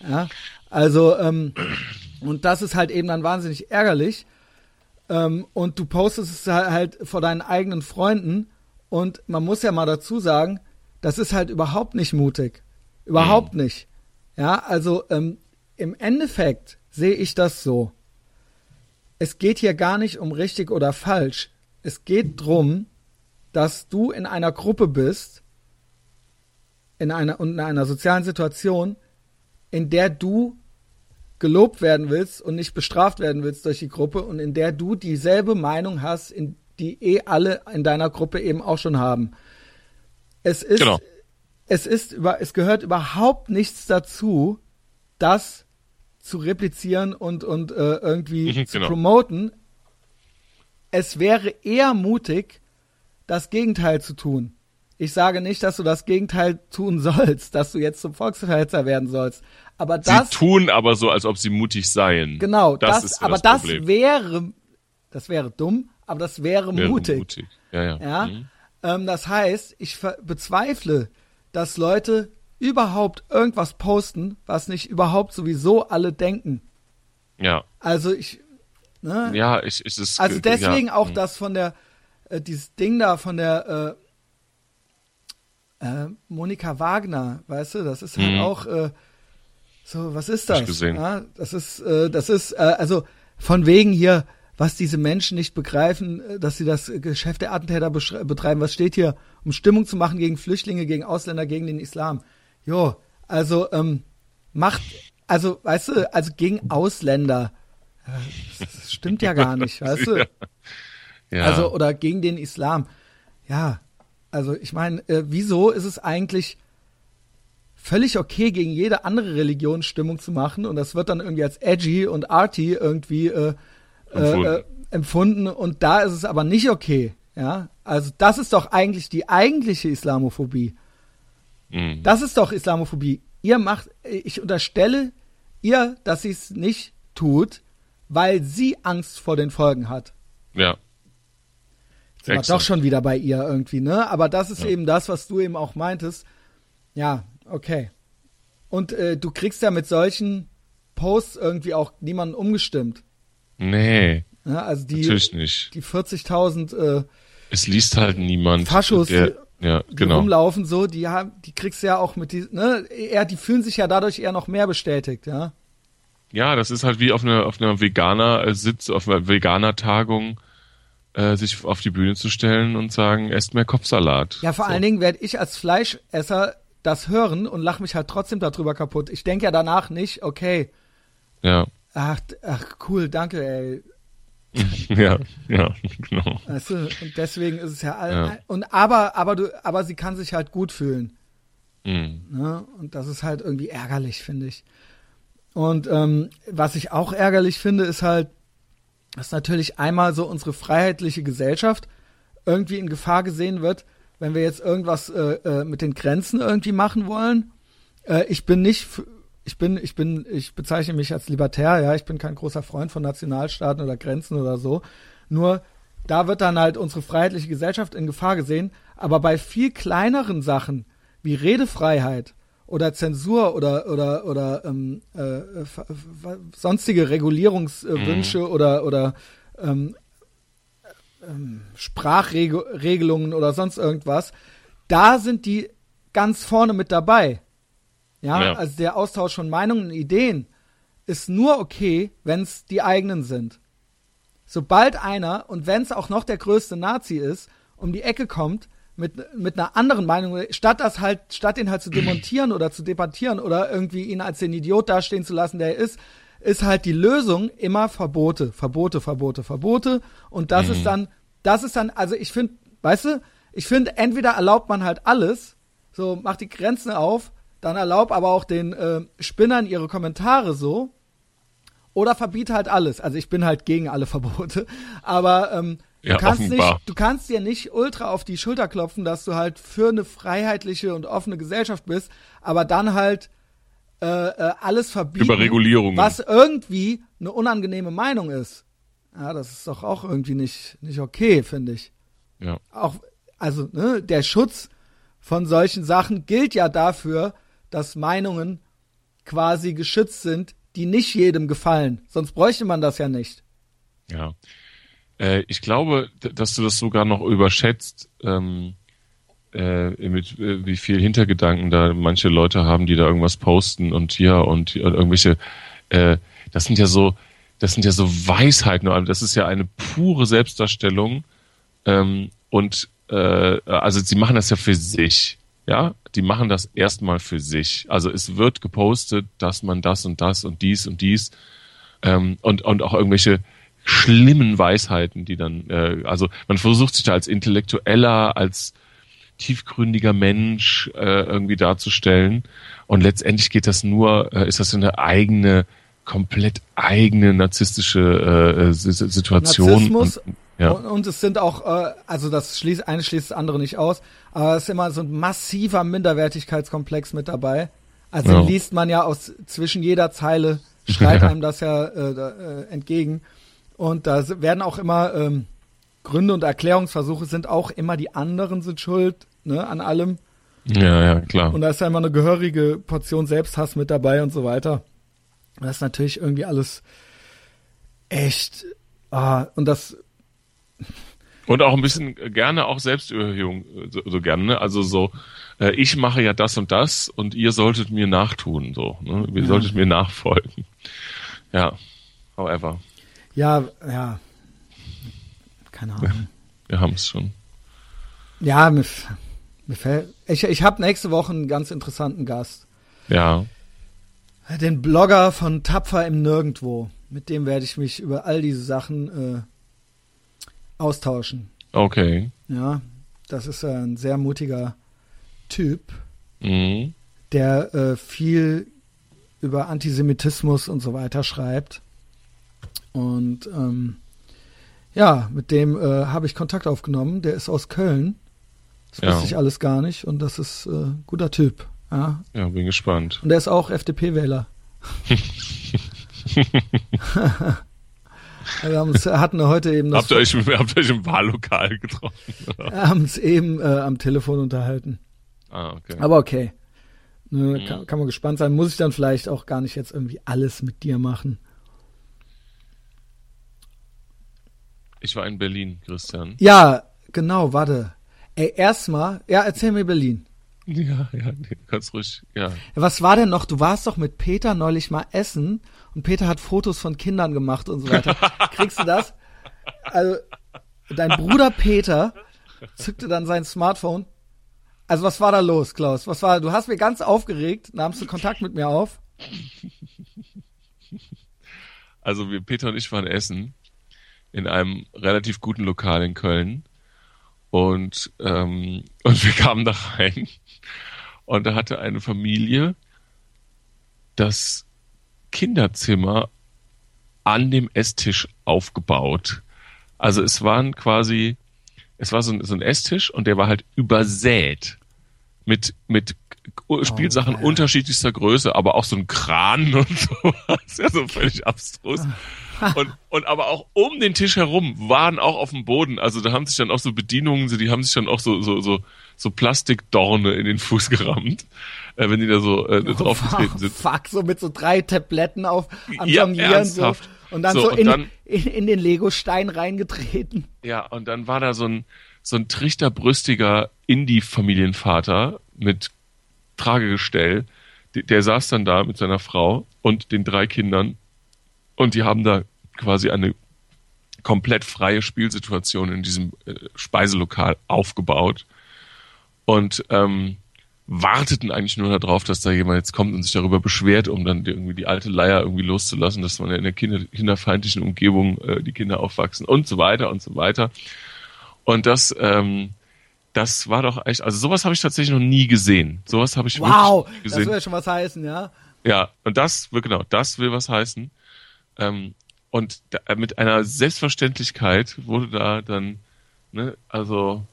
Ja, also, ähm, und das ist halt eben dann wahnsinnig ärgerlich. Ähm, und du postest es halt- halt vor deinen eigenen Freunden. Und man muss ja mal dazu sagen, das ist halt überhaupt nicht mutig. Überhaupt nicht. Ja, also ähm, im Endeffekt sehe ich das so. Es geht hier gar nicht um richtig oder falsch. Es geht drum, dass du in einer Gruppe bist, in einer, und in einer sozialen Situation, in der du gelobt werden willst und nicht bestraft werden willst durch die Gruppe und in der du dieselbe Meinung hast, in die eh alle in deiner Gruppe eben auch schon haben. Es ist, Genau. es ist über, es gehört überhaupt nichts dazu, das zu replizieren und, und äh, irgendwie Mhm, zu genau. promoten. Es wäre eher mutig, das Gegenteil zu tun. Ich sage nicht, dass du das Gegenteil tun sollst, dass du jetzt zum Volksverhetzer werden sollst. Aber das, sie tun aber so, als ob sie mutig seien. genau, das, das, ist aber das, das Problem. wäre, das wäre dumm, aber das wäre, Wäre mutig. Ja, ja. Ja, Mhm. ähm, das heißt, ich bezweifle, dass Leute überhaupt irgendwas posten, was nicht überhaupt sowieso alle denken. ja. Also ich, ne? Ja, ich, ich es, Also deswegen ja. auch Mhm. das von der, äh, dieses Ding da von der äh, äh, Monika Wagner, weißt du, das ist halt Mhm. auch äh, so, was ist das? ich gesehen. Ja, das ist, äh, das ist, äh, also von wegen hier, was diese Menschen nicht begreifen, äh, dass sie das Geschäft der Attentäter betreiben. Was steht hier? Um Stimmung zu machen gegen Flüchtlinge, gegen Ausländer, gegen den Islam. Jo, also ähm, macht, also weißt du, also gegen Ausländer. Äh, Das, das stimmt ja gar nicht, weißt du? ja. Also, oder gegen den Islam. Ja, also ich meine, äh, wieso ist es eigentlich völlig okay, gegen jede andere Religion Stimmung zu machen und das wird dann irgendwie als edgy und arty irgendwie äh, Empfunden. Äh, äh, empfunden und da ist es aber nicht okay. Ja, also das ist doch eigentlich die eigentliche Islamophobie. Mhm. Das ist doch Islamophobie. Ihr macht, ich unterstelle ihr, dass sie es nicht tut, weil sie Angst vor den Folgen hat. ja. Sind wir Exakt. doch schon wieder bei ihr irgendwie, ne? Aber das ist Ja. eben das, was du eben auch meintest. Ja, okay. Und äh, du kriegst ja mit solchen Posts irgendwie auch niemanden umgestimmt. Nee, Ne? Also die, natürlich nicht. die 40.000, äh, Es liest halt niemand. Faschos, Der, ja, die genau. rumlaufen so, die haben, die kriegst du ja auch mit die, ne? Eher, die fühlen sich ja dadurch eher noch mehr bestätigt, ja. Ja, das ist halt wie auf einer auf einer Veganer-Sitz, auf einer Veganer-Tagung, äh, sich auf die Bühne zu stellen und sagen, esst mehr Kopfsalat. Ja, vor so. allen Dingen werde ich als Fleischesser das hören und lach mich halt trotzdem darüber kaputt. Ich denke ja danach nicht, okay, Ja, ach, ach cool, danke, ey. ja, ja, genau. Weißt du, und deswegen ist es ja, all, ja. und aber, aber du, aber sie kann sich halt gut fühlen. Mhm. Ne? Und das ist halt irgendwie ärgerlich, finde ich. Und ähm, was ich auch ärgerlich finde, ist halt, dass natürlich einmal so unsere freiheitliche Gesellschaft irgendwie in Gefahr gesehen wird, wenn wir jetzt irgendwas äh, äh, mit den Grenzen irgendwie machen wollen. Äh, ich bin nicht, ich bin, ich bin, ich bezeichne mich als Libertär, ja, ich bin kein großer Freund von Nationalstaaten oder Grenzen oder so. Nur da wird dann halt unsere freiheitliche Gesellschaft in Gefahr gesehen. Aber bei viel kleineren Sachen wie Redefreiheit oder Zensur oder oder oder ähm, äh, sonstige Regulierungswünsche mhm. oder oder ähm, ähm, Sprachregelungen oder sonst irgendwas, da sind die ganz vorne mit dabei. Ja, ja. also der Austausch von Meinungen und Ideen ist nur okay, wenn es die eigenen sind. Sobald einer, und wenn es auch noch der größte Nazi ist, um die Ecke kommt mit, mit einer anderen Meinung, statt das halt, statt ihn halt zu demontieren oder zu debattieren oder irgendwie ihn als den Idiot dastehen zu lassen, der er ist, ist halt die Lösung immer Verbote, Verbote, Verbote, Verbote. Und das mhm. ist dann, das ist dann, also ich finde, weißt du, ich finde, entweder erlaubt man halt alles, so macht die Grenzen auf, dann erlaub aber auch den äh, Spinnern ihre Kommentare so. Oder verbiete halt alles. Also ich bin halt gegen alle Verbote. Aber ähm, ja, du kannst offenbar. nicht, du kannst dir nicht ultra auf die Schulter klopfen, dass du halt für eine freiheitliche und offene Gesellschaft bist, aber dann halt äh, äh, alles verbieten, Über Regulierungen. was irgendwie eine unangenehme Meinung ist. Ja, das ist doch auch irgendwie nicht, nicht okay, finde ich. Ja. Auch, also, ne, der Schutz von solchen Sachen gilt ja dafür, dass Meinungen quasi geschützt sind, die nicht jedem gefallen. Sonst bräuchte man das ja nicht. Ja. Äh, ich glaube, dass du das sogar noch überschätzt, ähm, äh, mit äh, wie viel Hintergedanken da manche Leute haben, die da irgendwas posten und ja und, und irgendwelche, äh, das sind ja so, das sind ja so Weisheiten, das ist ja eine pure Selbstdarstellung ähm, und äh, also sie machen das ja für sich, ja, die machen das erstmal für sich. Also es wird gepostet, dass man das und das und dies und dies ähm, und und auch irgendwelche schlimmen Weisheiten, die dann, äh, also man versucht sich da als Intellektueller, als tiefgründiger Mensch äh, irgendwie darzustellen. Und letztendlich geht das nur, äh, ist das eine eigene, komplett eigene narzisstische äh, Situation. Narzissmus und, ja. und, und es sind auch, äh, also das schließt, eine schließt das andere nicht aus, aber es ist immer so ein massiver Minderwertigkeitskomplex mit dabei. Also ja. liest man ja aus zwischen jeder Zeile, schreit einem das ja äh, äh, entgegen. Und da werden auch immer ähm, Gründe und Erklärungsversuche sind auch immer die anderen sind schuld, ne, an allem. Ja, ja, klar. Und da ist ja immer eine gehörige Portion Selbsthass mit dabei und so weiter. Das ist natürlich irgendwie alles echt, ah, und das. Und auch ein bisschen gerne auch Selbstüberhöhung, so, so gerne, ne? Also so, äh, ich mache ja das und das und ihr solltet mir nachtun, so, ne? Ihr ja. solltet mir nachfolgen. Ja, however. Ja, ja. Keine Ahnung. Wir haben es schon. Ja, mir, mir fällt. Ich, ich habe nächste Woche einen ganz interessanten Gast. Ja. Den Blogger von Tapfer im Nirgendwo. Mit dem werde ich mich über all diese Sachen äh, austauschen. Okay. Ja, das ist ein sehr mutiger Typ, mhm. der äh, viel über Antisemitismus und so weiter schreibt. Und ähm, ja, mit dem äh, habe ich Kontakt aufgenommen. Der ist aus Köln. Das ja. wusste ich alles gar nicht und das ist äh, guter Typ. Ja. ja, bin gespannt. Und der ist auch FDP-Wähler. Wir haben uns, hatten heute eben das. Habt ihr euch, habt ihr euch im Wahllokal getroffen? Wir haben uns eben äh, am Telefon unterhalten. Ah, okay. Aber okay. Ne, mhm. kann, kann, man gespannt sein. Muss ich dann vielleicht auch gar nicht jetzt irgendwie alles mit dir machen. Ich war in Berlin, Christian. Ja, genau, warte. Ey, erstmal, ja, erzähl mir Berlin. Ja, ja, ganz ruhig, ja. Was war denn noch? Du warst doch mit Peter neulich mal essen und Peter hat Fotos von Kindern gemacht und so weiter. Kriegst du das? Also, dein Bruder Peter zückte dann sein Smartphone. Also, was war da los, Klaus? Was war, du hast mir ganz aufgeregt, nahmst du Kontakt mit mir auf? Also wir, Peter und ich waren essen in einem relativ guten Lokal in Köln und ähm, und wir kamen da rein und da hatte eine Familie das Kinderzimmer an dem Esstisch aufgebaut. Also es waren quasi, es war so ein, so ein Esstisch und der war halt übersät mit, mit Spielsachen Oh, unterschiedlichster Größe, aber auch so ein Kran und sowas. Ja, so völlig abstrus. Und, und aber auch um den Tisch herum waren auch auf dem Boden, also da haben sich dann auch so Bedienungen, die haben sich dann auch so, so, so, so Plastikdorne in den Fuß gerammt, äh, wenn die da so äh, draufgetreten sind. Fuck, so mit so drei Tabletten auf am Ja, Jonglieren so. Und dann So, so, und in, dann- in, in den Lego-Stein reingetreten. Ja, und dann war da so ein, so ein trichterbrüstiger Indie-Familienvater mit Tragegestell. Der, der saß dann da mit seiner Frau und den drei Kindern und die haben da quasi eine komplett freie Spielsituation in diesem äh, Speiselokal aufgebaut und ähm, warteten eigentlich nur darauf, dass da jemand jetzt kommt und sich darüber beschwert, um dann irgendwie die alte Leier irgendwie loszulassen, dass man ja in der Kinder, kinderfeindlichen Umgebung äh, die Kinder aufwachsen und so weiter und so weiter. Und das, ähm, das war doch echt, also sowas habe ich tatsächlich noch nie gesehen. Sowas habe ich Wow, wirklich das gesehen. will ja schon was heißen, ja. Ja, und das, will- genau, das will was heißen. Ähm, und da, mit einer Selbstverständlichkeit wurde da dann, ne, also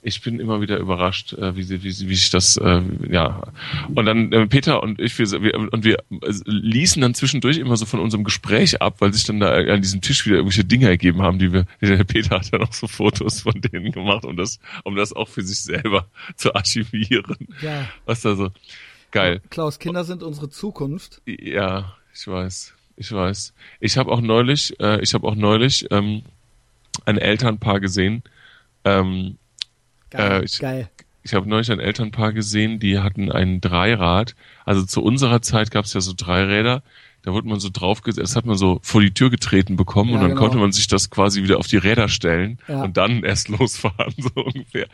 ich bin immer wieder überrascht, äh, wie, sie, wie, sie, wie sich das, äh, ja. Und dann äh, Peter und ich, wir, wir, und wir äh, ließen dann zwischendurch immer so von unserem Gespräch ab, weil sich dann da an diesem Tisch wieder irgendwelche Dinge ergeben haben, die wir, der Peter hat dann auch so Fotos von denen gemacht, um das, um das auch für sich selber zu archivieren. Ja. Was da so geil. Klaus, Kinder sind unsere Zukunft. Ja, ich weiß, ich weiß. Ich habe auch neulich, äh, ich habe auch neulich ähm, ein Elternpaar gesehen. Ähm, Geil, Äh, ich- geil. ich habe neulich ein Elternpaar gesehen, die hatten ein Dreirad. Also zu unserer Zeit gab es ja so Dreiräder. Da wurde man so draufgesetzt, das hat man so vor die Tür getreten bekommen Ja, und dann genau. konnte man sich das quasi wieder auf die Räder stellen Ja. und dann erst losfahren, so ungefähr.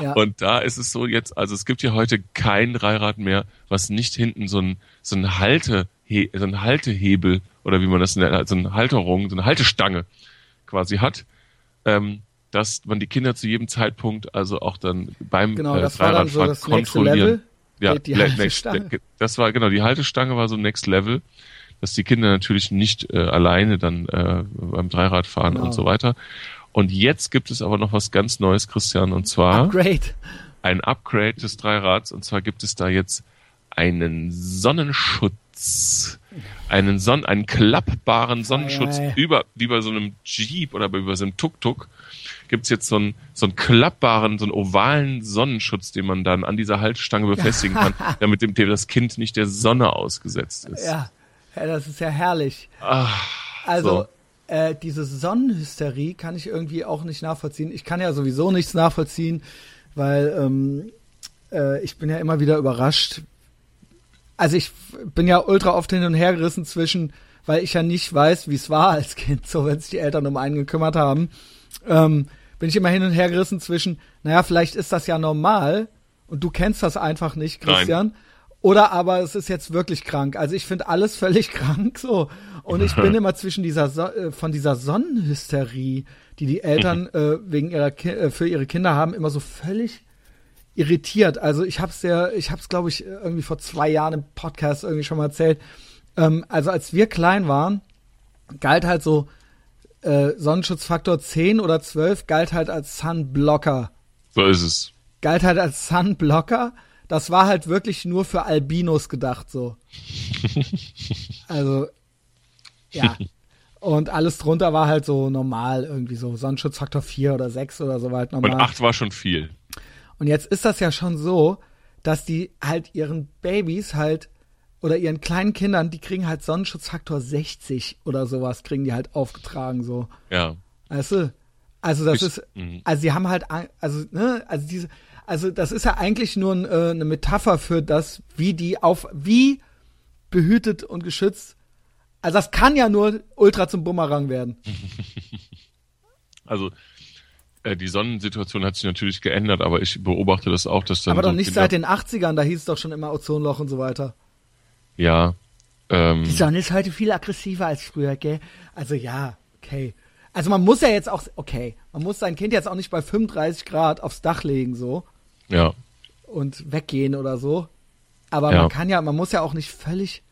Ja. Und da ist es so jetzt, also es gibt ja heute kein Dreirad mehr, was nicht hinten so ein, so ein Halte, so ein Haltehebel oder wie man das nennt, so eine Halterung, so eine Haltestange quasi hat. Ähm, dass man die Kinder zu jedem Zeitpunkt also auch dann beim Genau, äh, das war dann so das kontrollieren. Level. Ja, Die le- Haltestange. next, das war genau die Haltestange war so Next Level, dass die Kinder natürlich nicht äh, alleine dann äh, beim Dreiradfahren Genau. und so weiter. Und jetzt gibt es aber noch was ganz Neues, Christian, und zwar Great. ein Upgrade des Dreirads. Und zwar gibt es da jetzt einen Sonnenschutz, einen Sonn, einen klappbaren Sonnenschutz ei. über, wie bei so einem Jeep oder bei so einem Tuk-Tuk gibt's jetzt so einen, so einen klappbaren, so einen ovalen Sonnenschutz, den man dann an dieser Haltestange befestigen kann, damit dem, das Kind nicht der Sonne ausgesetzt ist. Ja. ja, das ist ja herrlich. Ah, Also, so. äh, diese Sonnenhysterie kann ich irgendwie auch nicht nachvollziehen. Ich kann ja sowieso nichts nachvollziehen, weil ähm, äh, ich bin ja immer wieder überrascht. Also ich bin ja ultra oft hin und her gerissen zwischen, weil ich ja nicht weiß, wie es war als Kind, so wenn sich die Eltern um einen gekümmert haben, ähm, bin ich immer hin und her gerissen zwischen, naja, vielleicht ist das ja normal und du kennst das einfach nicht, Nein. Christian. Oder aber es ist jetzt wirklich krank. Also ich finde alles völlig krank so. Und ich bin immer zwischen dieser so äh, von dieser Sonnenhysterie, die die Eltern äh, wegen ihrer Ki äh, für ihre Kinder haben, immer so völlig irritiert. Also ich habe es ja, ich habe es glaube ich irgendwie vor zwei Jahren im Podcast irgendwie schon mal erzählt. Ähm, also als wir klein waren, galt halt so äh, Sonnenschutzfaktor 10 oder 12 galt halt als Sunblocker. So ist es. Galt halt als Sunblocker. Das war halt wirklich nur für Albinos gedacht so. Also ja. Und alles drunter war halt so normal irgendwie so Sonnenschutzfaktor 4 oder 6 oder so weit normal. Und acht war schon viel. Und jetzt ist das ja schon so, dass die halt ihren Babys halt oder ihren kleinen Kindern, die kriegen halt Sonnenschutzfaktor 60 oder sowas, kriegen die halt aufgetragen so. Ja. Weißt du? Also das Ich- ist, mhm. also sie haben halt, also ne, also diese, also das ist ja eigentlich nur ein, äh, eine Metapher für das, wie die auf, wie behütet und geschützt. Also das kann ja nur ultra zum Bumerang werden. Also die Sonnensituation hat sich natürlich geändert, aber ich beobachte das auch, dass dann Aber so doch nicht Kinder- seit den 80ern, da hieß es doch schon immer Ozonloch und so weiter. Ja, Ähm, Die Sonne ist heute viel aggressiver als früher, gell? Also ja, okay. Also man muss ja jetzt auch, okay, man muss sein Kind jetzt auch nicht bei 35 Grad aufs Dach legen so ja, und weggehen oder so. Aber Ja. man kann ja, man muss ja auch nicht völlig,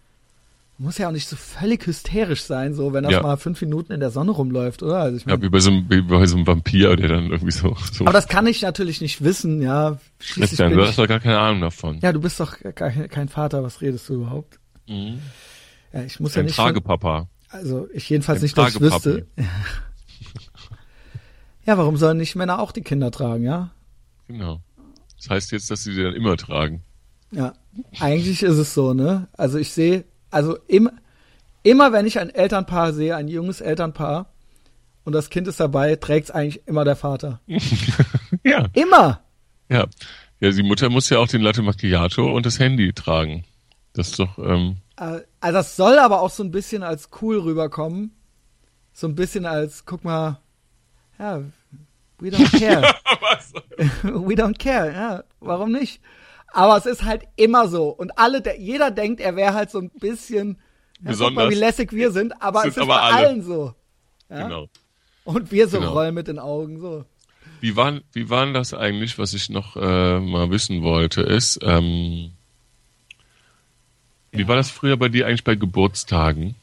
muss ja auch nicht so völlig hysterisch sein, so wenn das Ja. mal fünf Minuten in der Sonne rumläuft, oder? Also ich ja mein, wie, bei so einem, wie bei so einem Vampir, der dann irgendwie so. so aber das kann ich natürlich nicht wissen, ja. Schließlich Christian, bin du hast doch gar keine Ahnung davon. ja, du bist doch kein, kein Vater, was redest du überhaupt? Mhm. Ja, ich muss ja Ein nicht. Tragepapa. Also ich jedenfalls Ein nicht, dass ich wüsste. ja, warum sollen nicht Männer auch die Kinder tragen, ja? Genau. Das heißt jetzt, dass sie die dann immer tragen. Ja. Eigentlich ist es so, ne? Also ich sehe, also im, immer wenn ich ein Elternpaar sehe, ein junges Elternpaar und das Kind ist dabei, trägt es eigentlich immer der Vater. Ja, Immer! ja. Ja, die Mutter muss ja auch den Latte Macchiato und das Handy tragen. Das ist doch, ähm, Äh, Also das soll aber auch so ein bisschen als cool rüberkommen. So ein bisschen als, guck mal, ja, we don't care. We don't care, ja, warum nicht? Aber es ist halt immer so. Und alle, der, jeder denkt, er wäre halt so ein bisschen, ja, guck mal, Besonders. wie lässig wir sind, aber Sind es ist aber bei alle. allen so. Ja? Genau. Und wir so Genau. rollen mit den Augen so. Wie waren, wie waren das eigentlich, was ich noch äh, mal wissen wollte, ist, ähm, wie war das früher bei dir eigentlich bei Geburtstagen?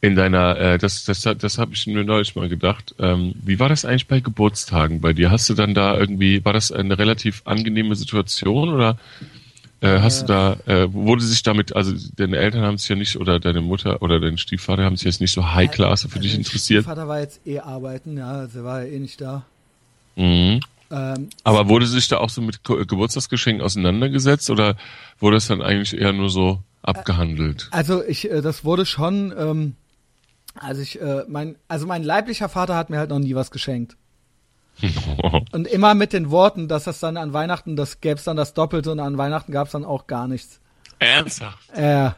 In deiner, äh, das, das, das habe ich mir neulich mal gedacht. Ähm, wie war das eigentlich bei Geburtstagen bei dir? Hast du dann da irgendwie, war das eine relativ angenehme Situation oder äh, hast du da, äh, wurde sich damit, also deine Eltern haben sich ja nicht oder deine Mutter oder dein Stiefvater haben sich jetzt nicht so High Class für dich Also, interessiert? Mein Vater war jetzt eh arbeiten, ja, also war ja eh nicht da. Mhm. Ähm, Aber wurde sich da auch so mit Ge- Geburtstagsgeschenken auseinandergesetzt oder wurde es dann eigentlich eher nur so abgehandelt? also ich, äh, das wurde schon, ähm, also ich, äh, mein, also mein leiblicher Vater hat mir halt noch nie was geschenkt. Und immer mit den Worten, dass das dann an Weihnachten, das gäbe es dann das Doppelte und an Weihnachten gab es dann auch gar nichts. Ernsthaft? Äh,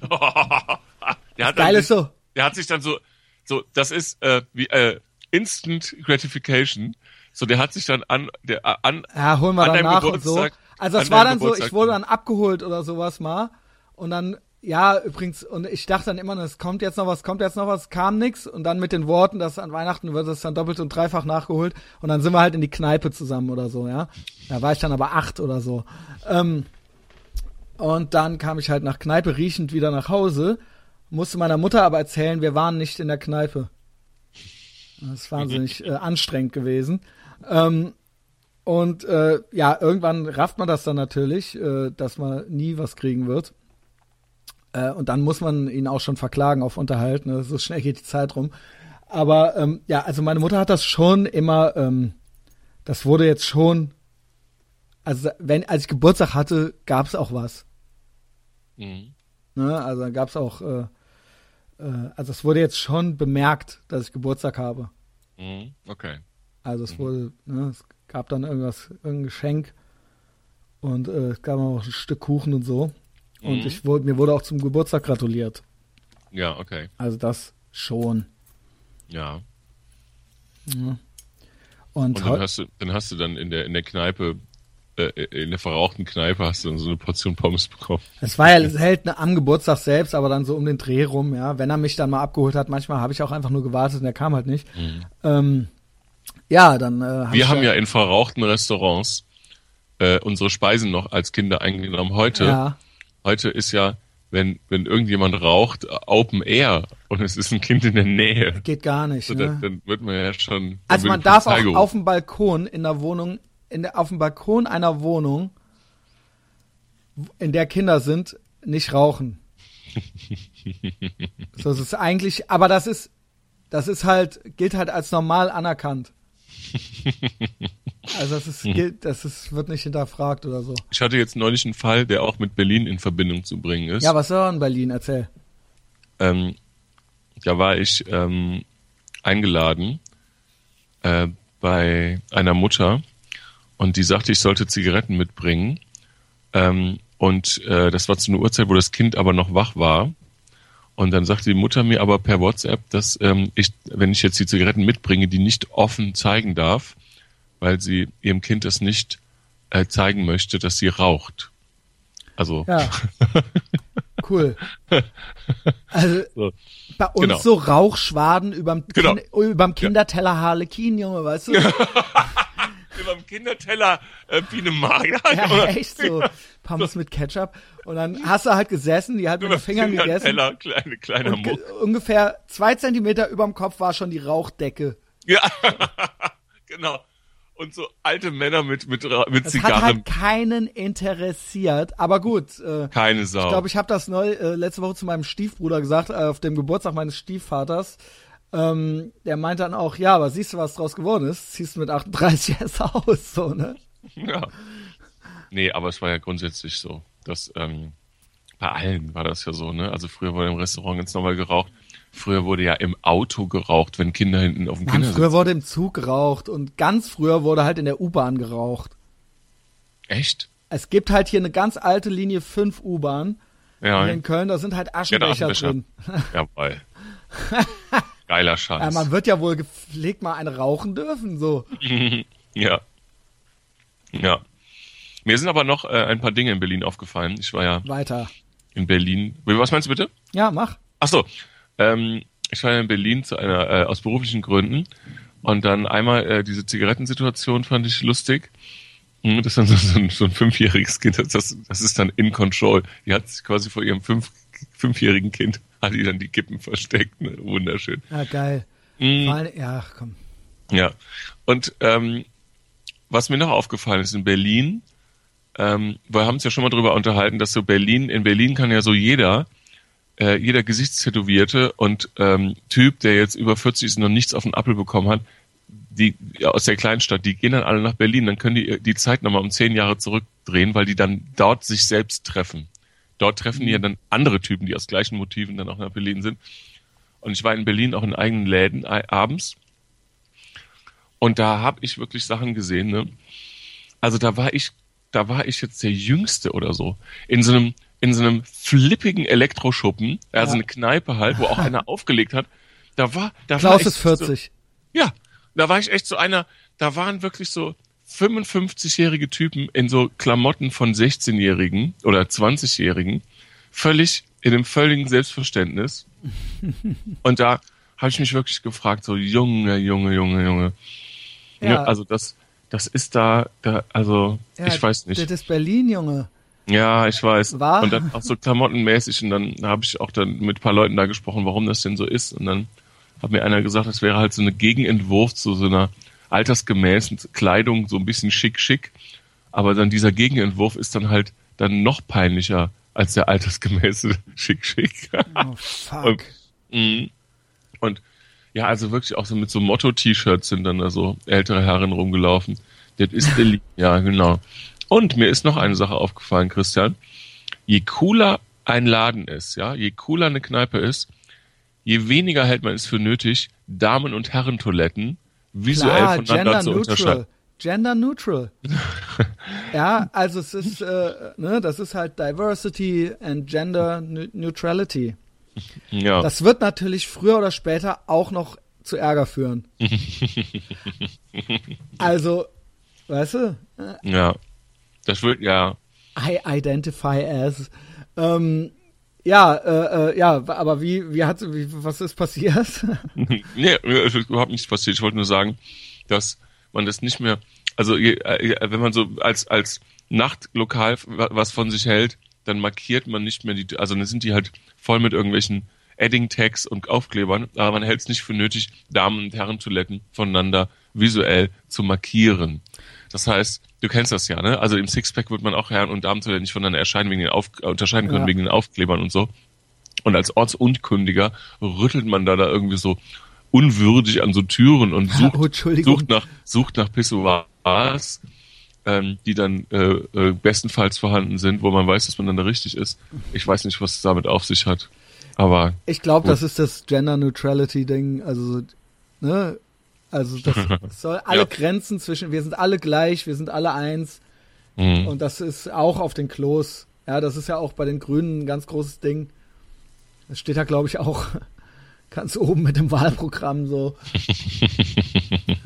Der hat, geil ist so. der hat sich dann so, so, das ist äh, wie äh, Instant Gratification. So, der hat sich dann an, der äh, an, Ja, holen wir An deinem danach und so. Geburtstag- Also es an war dann so, ich Geburtstag. wurde dann abgeholt oder sowas mal. Und dann, ja, übrigens, und ich dachte dann immer, es kommt jetzt noch was, kommt jetzt noch was, kam nix. Und dann mit den Worten, dass an Weihnachten wird es dann doppelt und dreifach nachgeholt. Und dann sind wir halt in die Kneipe zusammen oder so, ja. Da war ich dann aber acht oder so. Ähm, und dann kam ich halt nach Kneipe riechend wieder nach Hause, musste meiner Mutter aber erzählen, wir waren nicht in der Kneipe. Das ist wahnsinnig äh, anstrengend gewesen. Ähm, und äh, ja, irgendwann rafft man das dann natürlich, äh, dass man nie was kriegen wird. Äh, und dann muss man ihn auch schon verklagen auf Unterhalt. Ne? So schnell geht die Zeit rum. Aber ähm, ja, also meine Mutter hat das schon immer, ähm, das wurde jetzt schon, also wenn, als ich Geburtstag hatte, gab es auch was. Mhm. Ne? Also gab es auch, äh, äh, also es wurde jetzt schon bemerkt, dass ich Geburtstag habe. Mhm. Okay. Also es wurde, ne, es gab dann irgendwas, irgendein Geschenk und äh, es gab auch ein Stück Kuchen und so. Und Mhm. ich wurde, mir wurde auch zum Geburtstag gratuliert. Ja, okay. Also das schon. Ja. Und, Und dann hast du, dann hast du dann in der in der Kneipe, äh, in der verrauchten Kneipe hast du dann so eine Portion Pommes bekommen. es war ja selten am Geburtstag selbst, aber dann so um den Dreh rum, ja. Wenn er mich dann mal abgeholt hat, manchmal habe ich auch einfach nur gewartet und er kam halt nicht. Ähm, ja, dann äh, hab Mhm. Wir haben ja in verrauchten Restaurants äh, unsere Speisen noch als Kinder eingenommen. Heute, ja, heute ist ja, wenn, wenn irgendjemand raucht, Open Air und es ist ein Kind in der Nähe. geht gar nicht. So, ne? dann, dann wird man ja schon. Also man darf auch auf dem Balkon in der Wohnung, in der, auf dem Balkon einer Wohnung, in der Kinder sind, nicht rauchen. so, das ist eigentlich, aber das ist, das ist halt, gilt halt als normal anerkannt. Also das ist, gilt, das ist, wird nicht hinterfragt oder so. Ich hatte jetzt neulich einen Fall, der auch mit Berlin in Verbindung zu bringen ist. Ja, was war in Berlin? Erzähl. ähm, da war ich ähm, eingeladen äh, bei einer Mutter und die sagte, ich sollte Zigaretten mitbringen. Ähm, und äh, das war zu einer Uhrzeit, wo das Kind aber noch wach war. Und dann sagte die Mutter mir aber per WhatsApp, dass ähm, ich, wenn ich jetzt die Zigaretten mitbringe, die nicht offen zeigen darf, weil sie ihrem Kind das nicht äh, zeigen möchte, dass sie raucht. Also Ja. cool. Also So. bei uns Genau. so Rauchschwaden überm, Genau. Kind, überm Kinderteller Harlekin, Junge, weißt du? Über dem Kinderteller äh, Biene Maya. Ja, echt so. Pommes mit Ketchup. Und dann hast du halt gesessen, die halt mit den Fingern gegessen. Kinderteller, kleine, kleiner Muck. ungefähr zwei Zentimeter überm Kopf war schon die Rauchdecke. Ja, genau. Und so alte Männer mit, mit, mit Das hat Zigarren. halt keinen interessiert. Aber gut, äh, Keine Sau. ich glaube, ich habe das neu äh, letzte Woche zu meinem Stiefbruder gesagt, äh, auf dem Geburtstag meines Stiefvaters. Ähm, der meint dann auch, ja, aber siehst du, was draus geworden ist? Ziehst du mit 38 erst aus, so, ne? Ja. Nee, aber es war ja grundsätzlich so, dass ähm, bei allen war das ja so, ne? Also früher wurde im Restaurant ganz normal geraucht. Früher wurde ja im Auto geraucht, wenn Kinder hinten auf dem Mann, Kindersitz. früher wurde im Zug geraucht und ganz früher wurde halt in der U-Bahn geraucht. Echt? Es gibt halt hier eine ganz alte Linie 5 U-Bahn Ja. in Köln, da sind halt Aschenbecher Aschenbecher. drin. Jawohl. Geiler Scheiß. Ja, man wird ja wohl gepflegt mal eine rauchen dürfen, so. Ja. Ja. Mir sind aber noch äh, ein paar Dinge in Berlin aufgefallen. Ich war ja Weiter. in Berlin. Was meinst du bitte? Ja, mach. Ach so. Ähm, ich war ja in Berlin zu einer äh, aus beruflichen Gründen und dann einmal äh, diese Zigarettensituation fand ich lustig. Hm, Das ist dann so, so, ein, so ein fünfjähriges Kind, das, das, das ist dann in control. Die hat sich quasi vor ihrem fünf, fünfjährigen Kind hat die dann die Kippen versteckt. Ne? Wunderschön. Ja, geil. Mhm. Allem- Ja, komm. Ja. Und ähm, was mir noch aufgefallen ist in Berlin, ähm, wir haben uns ja schon mal drüber unterhalten, dass so Berlin, in Berlin kann ja so jeder, äh, jeder Gesichtstätowierte und ähm, Typ, der jetzt über 40 ist und noch nichts auf den Appel bekommen hat, die ja, aus der Kleinstadt, die gehen dann alle nach Berlin, dann können die die Zeit nochmal um zehn Jahre zurückdrehen, weil die dann dort sich selbst treffen. Dort treffen die ja dann andere Typen, die aus gleichen Motiven dann auch nach Berlin sind. Und ich war in Berlin auch in eigenen Läden äh, abends und da habe ich wirklich Sachen gesehen, ne? Also da war ich, da war ich jetzt der Jüngste oder so. In so einem, in so einem flippigen Elektroschuppen, also Ja. eine Kneipe halt, wo auch einer aufgelegt hat. Da war, da war Klaus ich ist 40. So, ja, da war ich echt so einer, da waren wirklich so 55-jährige Typen in so Klamotten von 16-Jährigen oder 20-Jährigen, völlig in dem völligen Selbstverständnis. Und da habe ich mich wirklich gefragt, so Junge, Junge, Junge, Junge. Ja. Ja. also das, das ist da, da also Ja, ich weiß nicht. Das ist Berlin, Junge. Ja, ich weiß. War? Und dann auch so klamottenmäßig und dann habe ich auch dann mit ein paar Leuten da gesprochen, warum das denn so ist. Und dann hat mir einer gesagt, das wäre halt so eine Gegenentwurf zu so einer altersgemäßen Kleidung, so ein bisschen schick, schick. Aber dann dieser Gegenentwurf ist dann halt dann noch peinlicher als der altersgemäße schick, schick. Oh, fuck. Und, Mhm. und ja, also wirklich auch so mit so Motto-T-Shirts sind dann da so ältere Herren rumgelaufen. Das ist Berlin, ja, genau. Und mir ist noch eine Sache aufgefallen, Christian. Je cooler ein Laden ist, ja, je cooler eine Kneipe ist, je weniger hält man es für nötig, Damen- und Herrentoiletten visuell Klar, voneinander gender zu unterscheiden. neutral. Gender neutral. ja, also es ist, äh, ne, das ist halt Diversity and Gender Ne- Neutrality. Ja, Das wird natürlich früher oder später auch noch zu Ärger führen. also, weißt du, ja. Das wird, ja, I identify as. Ähm, ja, äh, äh, ja, aber wie, wie hat, wie, was ist passiert? nee, es ist überhaupt nichts passiert. Ich wollte nur sagen, dass man das nicht mehr, also äh, wenn man so als als Nachtlokal wa- was von sich hält, dann markiert man nicht mehr die, also dann sind die halt voll mit irgendwelchen Adding-Tags und Aufklebern, aber man hält es nicht für nötig, Damen- und Herrentoiletten voneinander visuell zu markieren. Das heißt, du kennst das ja, ne? Also im Sixpack wird man auch Herren- und Damentoiletten nicht voneinander erscheinen wegen den Auf, äh, unterscheiden können Ja. wegen den Aufklebern und so. Und als Ortsunkundiger rüttelt man da da irgendwie so unwürdig an so Türen und sucht, Oh, sucht nach sucht nach Pissoirs, ähm, die dann äh, äh, bestenfalls vorhanden sind, wo man weiß, dass man dann da richtig ist. Ich weiß nicht, was es damit auf sich hat, aber Ich glaube, das ist das Gender Neutrality Ding. Also, ne? Also das soll alle Ja. Grenzen zwischen, wir sind alle gleich, wir sind alle eins. mh, Und das ist auch auf den Klos. Ja, das ist ja auch bei den Grünen ein ganz großes Ding. Das steht da, glaube ich, auch ganz oben mit dem Wahlprogramm so.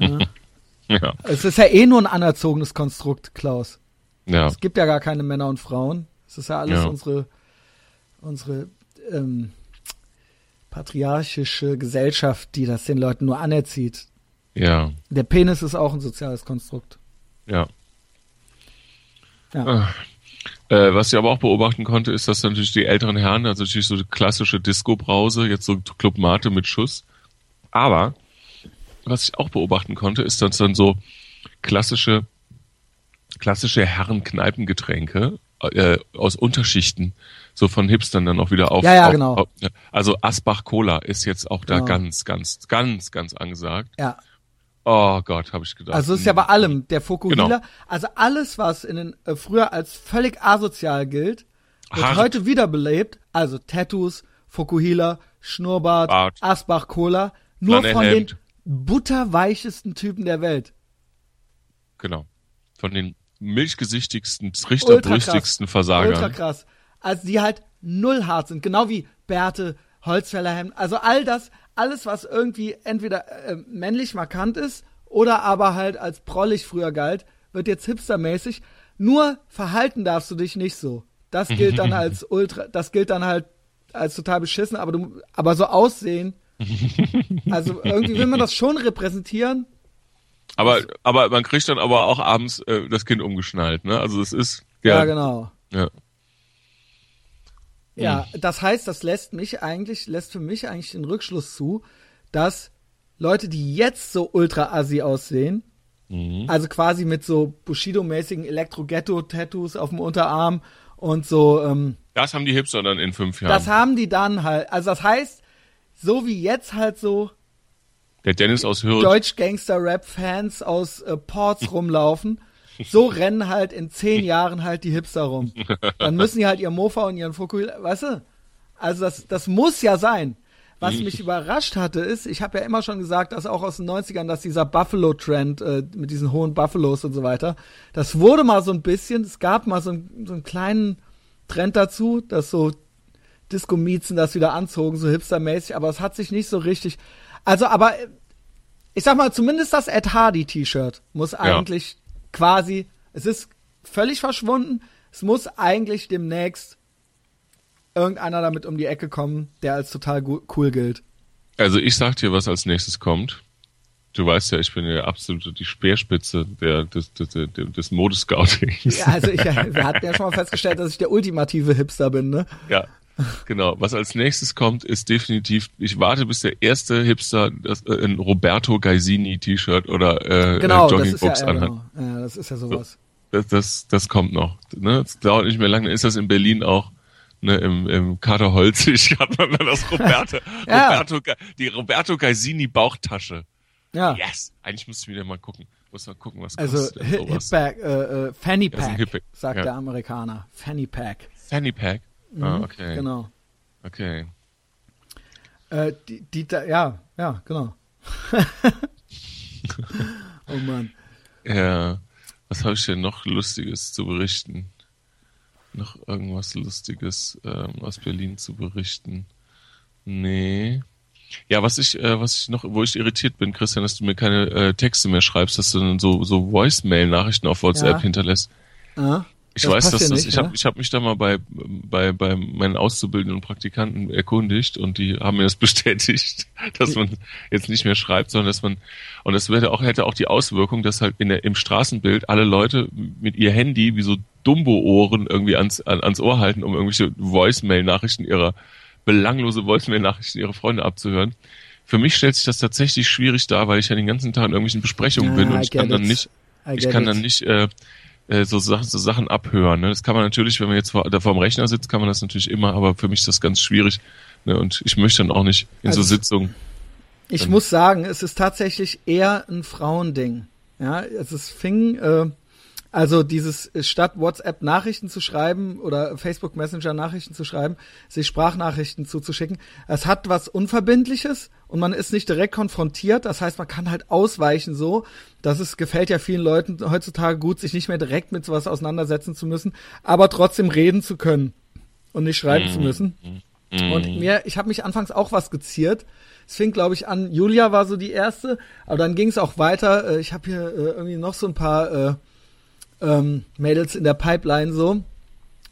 ja, Es ist ja eh nur ein anerzogenes Konstrukt, Klaus. ja, Es gibt ja gar keine Männer und Frauen. Es ist ja alles Ja. unsere, unsere ähm, patriarchische Gesellschaft, die das den Leuten nur anerzieht. Ja. Der Penis ist auch ein soziales Konstrukt. Ja. Ja. Äh, was ich aber auch beobachten konnte, ist, dass natürlich die älteren Herren, also natürlich so die klassische Disco-Brause, jetzt so Club Mate mit Schuss. Aber was ich auch beobachten konnte, ist, dass dann so klassische, klassische Herren-Kneipengetränke äh, aus Unterschichten so von Hipstern dann auch wieder auf. Ja, ja, auf, genau. Auf, also Asbach Cola ist jetzt auch da Genau. ganz, ganz, ganz, ganz angesagt. Ja. Oh Gott, habe ich gedacht. Also es ist ja bei allem. Der Fokuhila, Genau. also alles, was in den, äh, früher als völlig asozial gilt, wird Hart. heute wiederbelebt. Also Tattoos, Fokuhila, Schnurrbart, Bart. Asbach Cola. Nur von den Flanellhemd. butterweichesten Typen der Welt. Genau. Von den milchgesichtigsten, Ultra richterbrüstigsten krass. Versagern. Ultra krass. Also die halt null hart sind. Genau wie Bärte, Holzfällerhemden. Also all das, alles was irgendwie entweder äh, männlich markant ist oder aber halt als prollig früher galt, wird jetzt hipstermäßig. Nur verhalten darfst du dich nicht so. Das gilt dann als ultra, das gilt dann halt als total beschissen, aber du, aber so aussehen. Also irgendwie will man das schon repräsentieren. Aber, aber man kriegt dann aber auch abends äh, das Kind umgeschnallt, ne? Also es ist Ja, ja, genau. ja. Ja, das heißt, das lässt mich eigentlich, lässt für mich eigentlich den Rückschluss zu, dass Leute, die jetzt so ultra assi aussehen, Mhm. also quasi mit so Bushido-mäßigen Elektro-Ghetto-Tattoos auf dem Unterarm und so, ähm, Das haben die Hipster dann in fünf Jahren. das haben die dann halt, also das heißt, so wie jetzt halt so Der Dennis aus Hürth. Deutsch-Gangster-Rap-Fans aus äh, Ports rumlaufen, so rennen halt in zehn Jahren halt die Hipster rum. Dann müssen die halt ihr Mofa und ihren Fokuhila, weißt du? Also das, das muss ja sein. Was mich überrascht hatte, ist, ich habe ja immer schon gesagt, dass auch aus den 90ern, dass dieser Buffalo-Trend äh, mit diesen hohen Buffalos und so weiter, das wurde mal so ein bisschen, es gab mal so, einen- so einen kleinen Trend dazu, dass so Disco-Miezen das wieder anzogen, so hipstermäßig, aber es hat sich nicht so richtig. Also, aber ich sag mal, zumindest das Ed Hardy T-Shirt muss eigentlich quasi, es ist völlig verschwunden, es muss eigentlich demnächst irgendeiner damit um die Ecke kommen, der als total cool gilt. Also ich sag dir, was als nächstes kommt. Du weißt ja, ich bin ja absolut die Speerspitze der, des, des, des, des Modescoutings. Ja, also ich, wir hatten ja schon mal festgestellt, dass ich der ultimative Hipster bin, ne? Ja, genau. Was als nächstes kommt, ist definitiv, ich warte, bis der erste Hipster das, äh, ein Roberto Gaisini T-Shirt oder äh, Genau, äh, ja, Joggingbox ja, anhat. genau. ja, das ist ja sowas. Das, das, das kommt noch. Ne? Das dauert nicht mehr lange. Dann ist das in Berlin auch. Ne, im, im Kater Holzig hat man dann das Roberto, Ja. Roberto, die Roberto Gaisini Bauchtasche. Ja. Yes! Eigentlich müsste ich wieder mal gucken. Muss mal gucken, was Also kostet Hip sowas. Hipback, äh, äh, Fanny Pack, sagt ja. der Amerikaner. Fanny Pack. Fanny Pack. Ah, okay. Genau. Okay. Äh, die, die, ja, ja, genau. oh Mann. Ja. Was habe ich denn noch Lustiges zu berichten? Noch irgendwas Lustiges ähm, aus Berlin zu berichten? Nee. Ja, was ich, äh, was ich noch, wo ich irritiert bin, Christian, dass du mir keine äh, Texte mehr schreibst, dass du dann so, so Voicemail-Nachrichten auf WhatsApp Ja. hinterlässt. Ah, Ich Das weiß, dass das, nicht, ich habe ich hab mich da mal bei, bei, bei meinen Auszubildenden und Praktikanten erkundigt und die haben mir das bestätigt, dass man jetzt nicht mehr schreibt, sondern dass man, und das hätte auch, hätte auch die Auswirkung, dass halt in der, im Straßenbild alle Leute mit ihr Handy wie so Dumbo-Ohren irgendwie ans, an, ans Ohr halten, um irgendwelche Voicemail-Nachrichten ihrer, belanglose Voicemail-Nachrichten ihrer Freunde abzuhören. Für mich stellt sich das tatsächlich schwierig dar, weil ich ja den ganzen Tag in irgendwelchen Besprechungen Ja, bin und ich kann get dann it. nicht, ich kann it. dann nicht äh, äh, so, Sachen, so Sachen abhören. Ne? Das kann man natürlich, wenn man jetzt vor, da vor dem Rechner sitzt, kann man das natürlich immer, aber für mich ist das ganz schwierig. Ne? Und ich möchte dann auch nicht in Also- so Sitzungen. Ich muss sagen, es ist tatsächlich eher ein Frauending. Ja, es ist fing, äh, also dieses äh, statt WhatsApp Nachrichten zu schreiben oder Facebook Messenger Nachrichten zu schreiben, sich Sprachnachrichten zuzuschicken. Es hat was Unverbindliches und man ist nicht direkt konfrontiert. Das heißt, man kann halt ausweichen so. Das ist, gefällt ja vielen Leuten heutzutage gut, sich nicht mehr direkt mit sowas auseinandersetzen zu müssen, aber trotzdem reden zu können und nicht schreiben zu müssen. Und mir, ich habe mich anfangs auch was geziert. Es fing, glaube ich, an, Julia war so die erste, aber dann ging es auch weiter. Äh, Ich habe hier äh, irgendwie noch so ein paar äh, ähm, Mädels in der Pipeline so,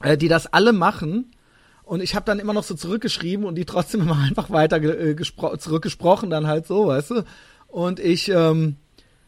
äh, die das alle machen. Und ich habe dann immer noch so zurückgeschrieben und die trotzdem immer einfach weiter äh, zurückgesprochen, dann halt so, weißt du. Und ich ähm,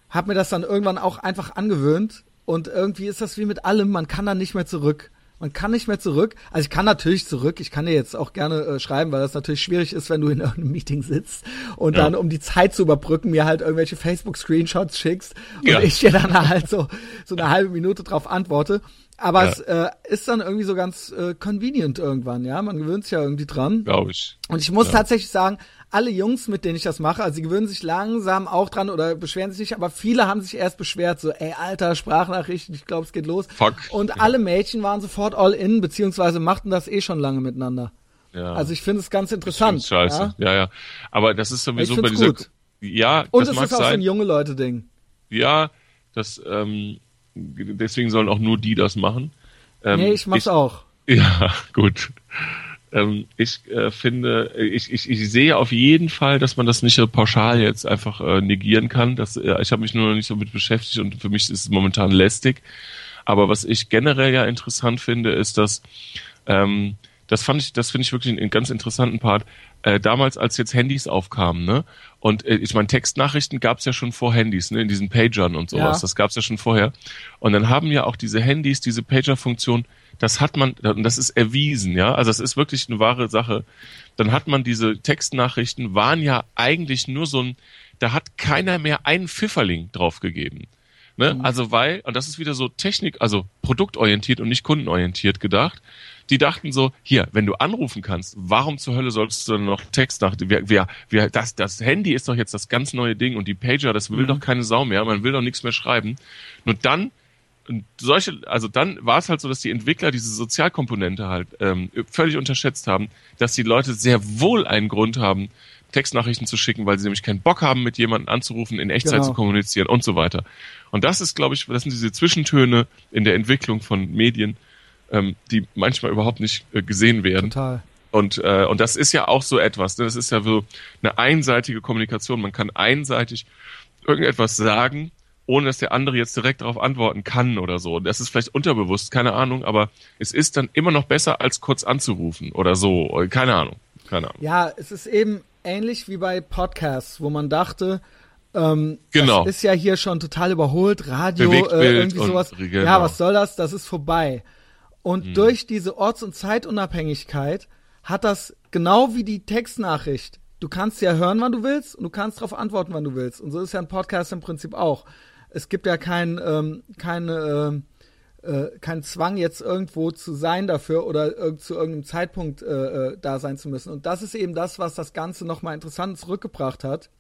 habe mir das dann irgendwann auch einfach angewöhnt. Und irgendwie ist das wie mit allem, man kann dann nicht mehr zurück. Man kann nicht mehr zurück. Also ich kann natürlich zurück. Ich kann dir jetzt auch gerne äh, schreiben, weil das natürlich schwierig ist, wenn du in irgendeinem Meeting sitzt und ja. dann, um die Zeit zu überbrücken, mir halt irgendwelche Facebook-Screenshots schickst und ja. ich dir dann halt so, so eine halbe Minute drauf antworte. Aber ja. es äh, ist dann irgendwie so ganz äh, convenient irgendwann, ja. Man gewöhnt sich ja irgendwie dran. Glaube ich. Und ich muss ja. tatsächlich sagen, alle Jungs, mit denen ich das mache, also sie gewöhnen sich langsam auch dran oder beschweren sich nicht, aber viele haben sich erst beschwert, so, ey, alter, Sprachnachrichten, ich glaube, es geht los. Fuck. Und ja. alle Mädchen waren sofort all in, beziehungsweise machten das eh schon lange miteinander. Ja. Also ich finde es ganz interessant. scheiße. Ja? ja, ja. Aber das ist sowieso bei dieser. Gut. Ja, Und es ist auch sein. so ein junge Leute-Ding. Ja, das, ähm, deswegen sollen auch nur die das machen. Ähm, nee, ich mach's ich, auch. Ja, gut. Ähm, ich äh, finde, ich, ich, ich sehe auf jeden Fall, dass man das nicht pauschal jetzt einfach äh, negieren kann. Das, äh, ich habe mich nur noch nicht so mit beschäftigt und für mich ist es momentan lästig. Aber was ich generell ja interessant finde, ist, dass ähm, das fand ich, das finde ich wirklich einen ganz interessanten Part. Äh, damals, als jetzt Handys aufkamen, ne? Und äh, ich meine, Textnachrichten gab es ja schon vor Handys, ne? In diesen Pagern und sowas. Ja. Das gab es ja schon vorher. Und dann haben ja auch diese Handys, diese Pager-Funktion, das hat man, und das ist erwiesen, ja. Also das ist wirklich eine wahre Sache. Dann hat man diese Textnachrichten, waren ja eigentlich nur so ein, da hat keiner mehr einen Pfifferling draufgegeben. Ne? Mhm. Also weil, und das ist wieder so Technik, also produktorientiert und nicht kundenorientiert gedacht die dachten so, hier, wenn du anrufen kannst, warum zur Hölle solltest du dann noch Text nach, wir, wir, wir, das, das Handy ist doch jetzt das ganz neue Ding und die Pager, das will mhm. doch keine Sau mehr, man will doch nichts mehr schreiben. Nur dann, solche, also dann war es halt so, dass die Entwickler diese Sozialkomponente halt ähm, völlig unterschätzt haben, dass die Leute sehr wohl einen Grund haben, Textnachrichten zu schicken, weil sie nämlich keinen Bock haben, mit jemandem anzurufen, in Echtzeit genau. zu kommunizieren und so weiter. Und das ist, glaube ich, das sind diese Zwischentöne in der Entwicklung von Medien, ähm, die manchmal überhaupt nicht äh, gesehen werden. Total. Und, äh, und das ist ja auch so etwas. Ne? Das ist ja so eine einseitige Kommunikation. Man kann einseitig irgendetwas sagen, ohne dass der andere jetzt direkt darauf antworten kann oder so. Das ist vielleicht unterbewusst, keine Ahnung, aber es ist dann immer noch besser, als kurz anzurufen oder so. Keine Ahnung. Keine Ahnung. Ja, es ist eben ähnlich wie bei Podcasts, wo man dachte, ähm, genau. das ist ja hier schon total überholt, Radio, äh, irgendwie sowas. Genau. Ja, was soll das? Das ist vorbei. Und mhm. durch diese Orts- und Zeitunabhängigkeit hat das genau wie die Textnachricht. Du kannst ja hören, wann du willst und du kannst darauf antworten, wann du willst. Und so ist ja ein Podcast im Prinzip auch. Es gibt ja kein, ähm, keine, äh, äh, kein Zwang, jetzt irgendwo zu sein dafür oder irg zu irgendeinem Zeitpunkt äh, äh, da sein zu müssen. Und das ist eben das, was das Ganze nochmal interessant zurückgebracht hat.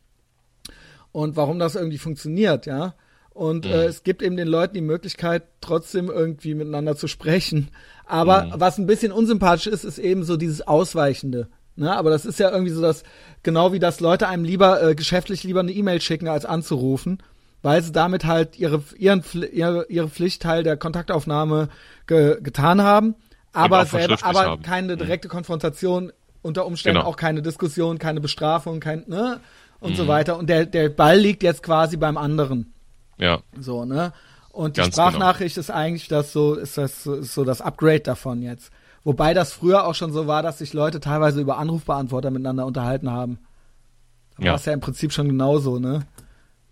Und warum das irgendwie funktioniert, ja. Und mhm. äh, es gibt eben den Leuten die Möglichkeit, trotzdem irgendwie miteinander zu sprechen. Aber mhm. was ein bisschen unsympathisch ist, ist eben so dieses Ausweichende. Ne? Aber das ist ja irgendwie so, dass genau wie das Leute einem lieber äh, geschäftlich lieber eine E-Mail schicken, als anzurufen, weil sie damit halt ihre, ihren, ihre, ihre Pflichtteil der Kontaktaufnahme ge getan haben, aber, selber, aber haben. keine mhm. direkte Konfrontation, unter Umständen genau. auch keine Diskussion, keine Bestrafung, kein, ne? Und mhm. so weiter. Und der, der Ball liegt jetzt quasi beim anderen. Ja. So, ne? Und die Ganz genau. Sprachnachricht genau. ist eigentlich das so, ist das ist so das Upgrade davon jetzt. Wobei das früher auch schon so war, dass sich Leute teilweise über Anrufbeantworter miteinander unterhalten haben. Da ja. war es ja im Prinzip schon genauso, ne?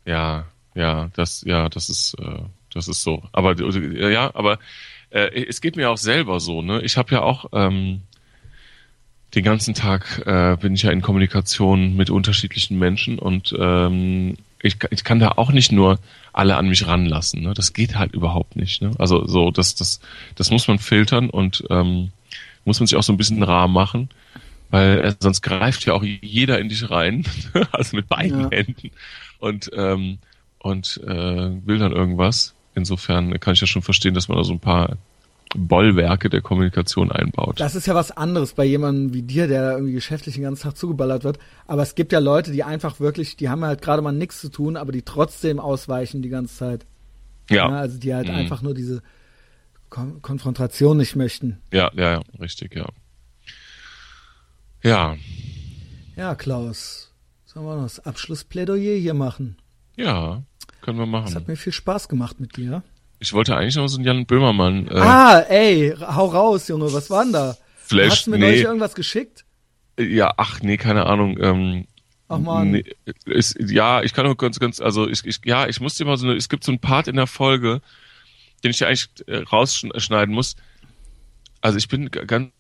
Ja, ja, das, ja, das ist, äh, das ist so. Aber ja, aber äh, es geht mir auch selber so, ne? Ich habe ja auch ähm, den ganzen Tag äh, bin ich ja in Kommunikation mit unterschiedlichen Menschen und ähm, ich, ich kann da auch nicht nur alle an mich ranlassen. Ne? Das geht halt überhaupt nicht. Ne? Also so, das, das, das muss man filtern und ähm, muss man sich auch so ein bisschen rar machen, weil äh, sonst greift ja auch jeder in dich rein, also mit beiden ja. Händen und ähm, und äh, will dann irgendwas. Insofern kann ich ja schon verstehen, dass man da so ein paar Bollwerke der Kommunikation einbaut. Das ist ja was anderes bei jemandem wie dir, der da irgendwie geschäftlich den ganzen Tag zugeballert wird. Aber es gibt ja Leute, die einfach wirklich, die haben halt gerade mal nichts zu tun, aber die trotzdem ausweichen die ganze Zeit. Ja. ja also die halt mhm. einfach nur diese Kon Konfrontation nicht möchten. Ja, ja, ja, richtig, ja. Ja. Ja, Klaus. Sollen wir noch das Abschlussplädoyer hier machen? Ja, können wir machen. Es hat mir viel Spaß gemacht mit dir. Ich wollte eigentlich noch so einen Jan Böhmermann. Äh, ah, ey, hau raus, Junge, was war denn da? Flash, Hast du mir nee. neulich irgendwas geschickt? Ja, ach nee, keine Ahnung. Ähm, Ach man. Nee, ist, ja, ich kann auch ganz, ganz, also ich, ich ja, ich muss dir mal so eine, es gibt so einen Part in der Folge, den ich ja eigentlich äh, rausschneiden muss. Also ich bin ganz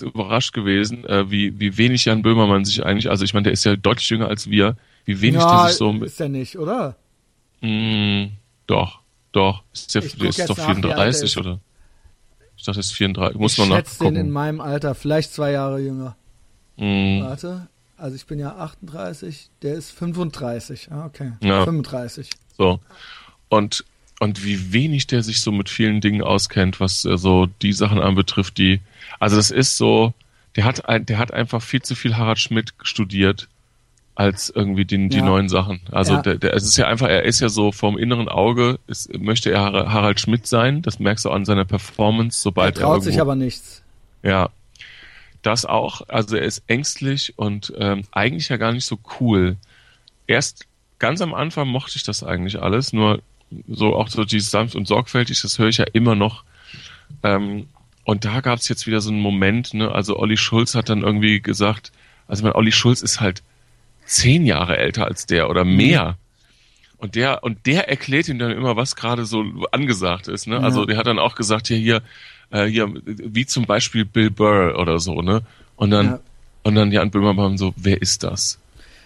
überrascht gewesen, äh, wie, wie wenig Jan Böhmermann sich eigentlich, also ich meine, der ist ja deutlich jünger als wir, wie wenig ja, der sich so mit, ist der nicht, oder? mh, doch, doch, ist guck ist doch nach, wie alt er 34 ist. oder? Ich dachte, er ist 34, muss ich man schätze den in nachgucken. meinem Alter, vielleicht zwei Jahre jünger. Mh, Warte, also ich bin ja 38, der ist 35. Ah, okay. Ja. 35. So. Und, und wie wenig der sich so mit vielen Dingen auskennt, was äh, so die Sachen anbetrifft, die, also das ist so, der hat ein, der hat einfach viel zu viel Harald Schmidt studiert als irgendwie die, die Ja. neuen Sachen. Also Ja. der, der, es ist ja einfach, er ist ja so vom inneren Auge, ist, möchte er Har- Harald Schmidt sein. Das merkst du an seiner Performance, Er sobald er, traut irgendwo, sich aber nichts. ja, das auch. Also er ist ängstlich und ähm, eigentlich ja gar nicht so cool. Erst ganz am Anfang mochte ich das eigentlich alles, nur so auch so dieses sanft und sorgfältig, das höre ich ja immer noch. Ähm, und da gab es jetzt wieder so einen Moment, ne? Also Olli Schulz hat dann irgendwie gesagt, also mein Olli Schulz ist halt zehn Jahre älter als der oder mehr. Und der, und der erklärt ihm dann immer, was gerade so angesagt ist. Ne? Also Ja. der hat dann auch gesagt, hier, hier, äh, hier, wie zum Beispiel Bill Burr oder so, ne? Und dann, Ja. und dann Jan Böhmermann so, wer ist das?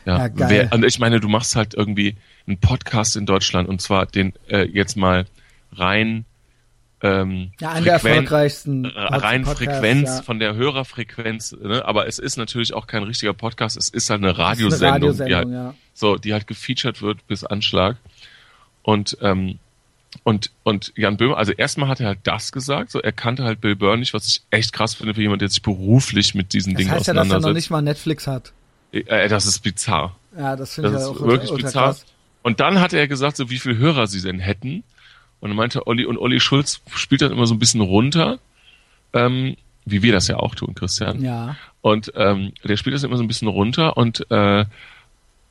Ja, Ja, wer, und ich meine, du machst halt irgendwie einen Podcast in Deutschland und zwar den äh, jetzt mal rein ähm, Ja, einer der erfolgreichsten äh, rein Podcasts, Frequenz ja. von der Hörerfrequenz, ne? aber es ist natürlich auch kein richtiger Podcast, es ist halt eine ist eine Radiosendung, die halt, Radiosendung, ja. so, die halt gefeatured wird bis Anschlag. Und ähm, und und Jan Böhmer, also erstmal hat er halt das gesagt, so er kannte halt Bill Burr nicht, was ich echt krass finde für jemand, der sich beruflich mit diesen Das Dingen heißt ja, dass er noch nicht mal Netflix hat. äh, das ist bizarr. Ja, das finde ich Das ist auch wirklich ultra bizarr. krass. Und dann hat er gesagt, so wie viele Hörer sie denn hätten. Und meinte Olli, und Olli Schulz spielt dann immer so ein bisschen runter, ähm, wie wir das ja auch tun, Christian. Ja. Und ähm, der spielt das immer so ein bisschen runter und äh,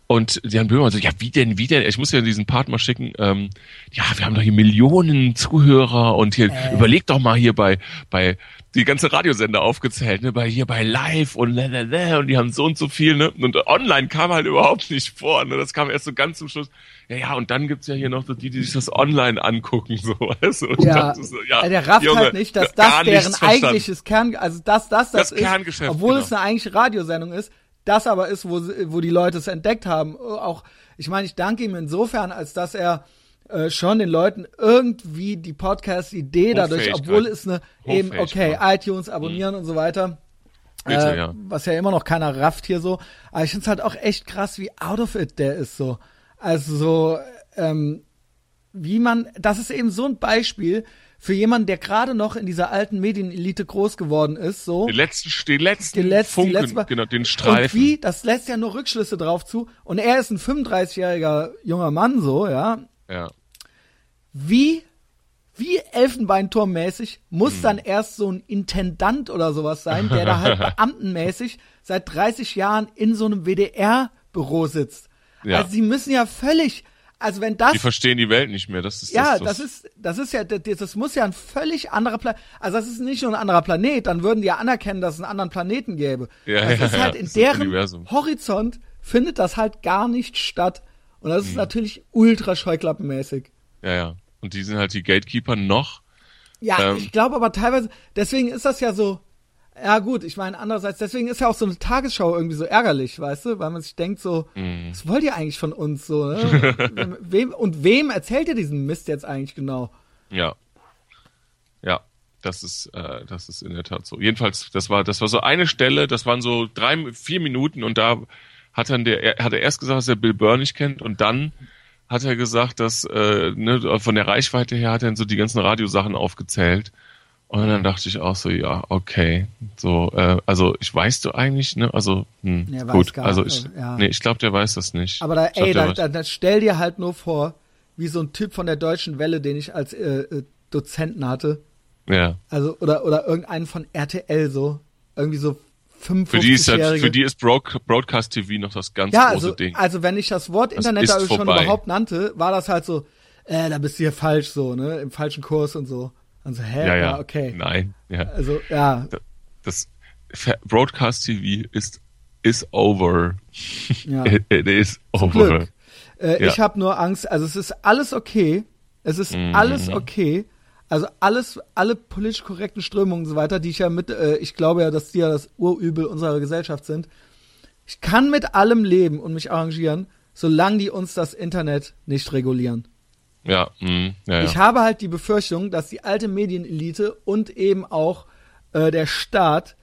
und Jan Böhmer so, ja, wie denn, wie denn? Ich muss ja diesen Part mal schicken. Ähm, ja, wir haben doch hier Millionen Zuhörer und hier, Äh. überleg doch mal hier bei, bei die ganze Radiosender aufgezählt, ne, bei hier bei Live und lalala, und die haben so und so viel, ne? Und online kam halt überhaupt nicht vor, ne? Das kam erst so ganz zum Schluss. Ja, ja, und dann gibt's ja hier noch so die, die sich das online angucken, so, weißt du? Und Ja, so, ja Äh, der rafft Junge, halt nicht, dass das deren eigentliches Kern, also dass das das, Das ist, Kerngeschäft, obwohl genau. es eine eigentliche Radiosendung ist, das aber ist, wo, wo die Leute es entdeckt haben. Auch, ich meine, ich danke ihm insofern, als dass er äh, schon den Leuten irgendwie die Podcast-Idee dadurch, obwohl es eine eben, okay, iTunes abonnieren und so weiter. Bitte, äh, ja. Was ja immer noch keiner rafft hier so. Aber ich find's halt auch echt krass, wie out of it der ist so. Also so, ähm, wie man, das ist eben so ein Beispiel für jemanden, der gerade noch in dieser alten Medienelite groß geworden ist, so. Die letzten, die letzten Die letzten, Funken, die letzten, genau, den Und Streifen. wie, das lässt ja nur Rückschlüsse drauf zu. Und er ist ein 35-jähriger junger Mann, so, ja. Ja. Wie, wie Elfenbeinturmmäßig Hm. muss dann erst so ein Intendant oder sowas sein, der da halt beamtenmäßig seit 30 Jahren in so einem WDR-Büro sitzt. Ja. Also sie müssen ja völlig, also wenn das Die verstehen die Welt nicht mehr. Das ist ja, das, das ist, das ist ja, das, das muss ja ein völlig anderer Planet, also das ist nicht nur ein anderer Planet, dann würden die ja anerkennen, dass es einen anderen Planeten gäbe. Ja, das ja, ist halt ja, in das deren Universum. Horizont findet das halt gar nicht statt. Und das ist Mhm. natürlich ultra scheuklappenmäßig. Ja, ja. Und die sind halt die Gatekeeper noch. Ja, Ähm. ich glaube aber teilweise, deswegen ist das ja so, ja gut, ich meine andererseits, deswegen ist ja auch so eine Tagesschau irgendwie so ärgerlich, weißt du, weil man sich denkt so, Mhm. was wollt ihr eigentlich von uns so, ne? wem, und wem erzählt ihr diesen Mist jetzt eigentlich genau? Ja. Ja. Das ist, äh, das ist in der Tat so. Jedenfalls, das war, das war so eine Stelle, das waren so drei, vier Minuten und da hat dann der, er hat er erst gesagt, dass er Bill Burr nicht kennt und dann hat er gesagt, dass äh, ne, von der Reichweite her hat er dann so die ganzen Radiosachen aufgezählt. Und dann dachte ich auch so, ja, okay. So, äh, also ich weiß du eigentlich, ne? Also, hm, Ja, gut. gar- also ich, ja. nee, ich glaube, der weiß das nicht. Aber da, glaub, ey, da, da, da stell dir halt nur vor, wie so ein Typ von der Deutschen Welle, den ich als äh, äh, Dozenten hatte, ja. also oder oder irgendeinen von RTL so, irgendwie so Für die ist halt, 55-jährige. für die ist Broad, Broadcast TV noch das ganz ja, große also, Ding. also wenn ich das Wort Internet ist da schon vorbei. überhaupt nannte, war das halt so, äh, da bist du hier falsch so, ne, im falschen Kurs und so. Und so, hä, ja, ja, ja. okay. Nein, ja. Also, ja, das, Broadcast TV ist is over. Ja. It is Zum over. Glück. Äh, Ja. Ich habe nur Angst, also es ist alles okay. Es ist Mhm. alles okay. Also alles, alle politisch korrekten Strömungen und so weiter, die ich ja mit, äh, ich glaube ja, dass die ja das Urübel unserer Gesellschaft sind. Ich kann mit allem leben und mich arrangieren, solange die uns das Internet nicht regulieren. Ja, mh, ja, ja. Ich habe halt die Befürchtung, dass die alte Medienelite und eben auch äh, der Staat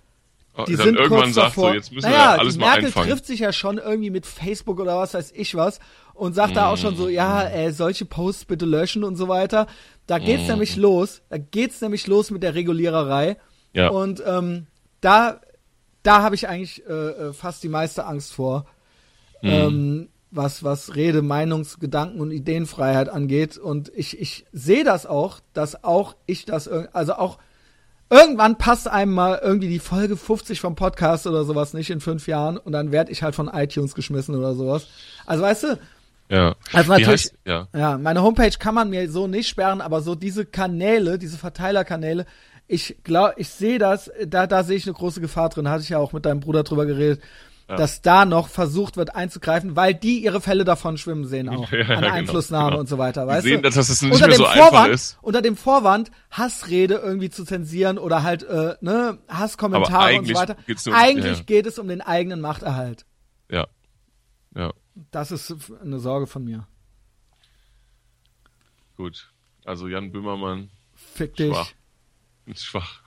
Oh, die dann sind irgendwann kurz sagt davor. so, jetzt müssen naja, wir alles mal Merkel einfangen. trifft sich ja schon irgendwie mit Facebook oder was weiß ich was und sagt da auch schon so, ja, Mm. äh, solche Posts bitte löschen und so weiter. Da geht's Mm. nämlich los. Da geht's nämlich los mit der Reguliererei. Ja. Und ähm, da, da habe ich eigentlich äh, äh, fast die meiste Angst vor, Mm. ähm, was was Rede, Meinungs, Gedanken und Ideenfreiheit angeht. Und ich ich sehe das auch, dass auch ich das also auch Irgendwann passt einem mal irgendwie die Folge 50 vom Podcast oder sowas nicht in fünf Jahren und dann werd ich halt von iTunes geschmissen oder sowas. Also weißt du, ja. also natürlich, heißt, ja. ja, meine Homepage kann man mir so nicht sperren, aber so diese Kanäle, diese Verteilerkanäle, ich glaube, ich sehe das, da, da sehe ich eine große Gefahr drin, hatte ich ja auch mit deinem Bruder drüber geredet, dass da noch versucht wird einzugreifen, weil die ihre Fälle davon schwimmen sehen auch, Ja, an genau, Einflussnahme genau. und so weiter, Die weißt sehen, du? dass das nicht unter mehr dem so einfach Vorwand, ist. unter dem Vorwand, Hassrede irgendwie zu zensieren oder halt, äh, ne, Hasskommentare und so weiter. nur- eigentlich ja. geht es um den eigenen Machterhalt. Ja. Ja, Das ist eine Sorge von mir. gut. Also Jan Böhmermann, Fick dich. Schwach. schwach.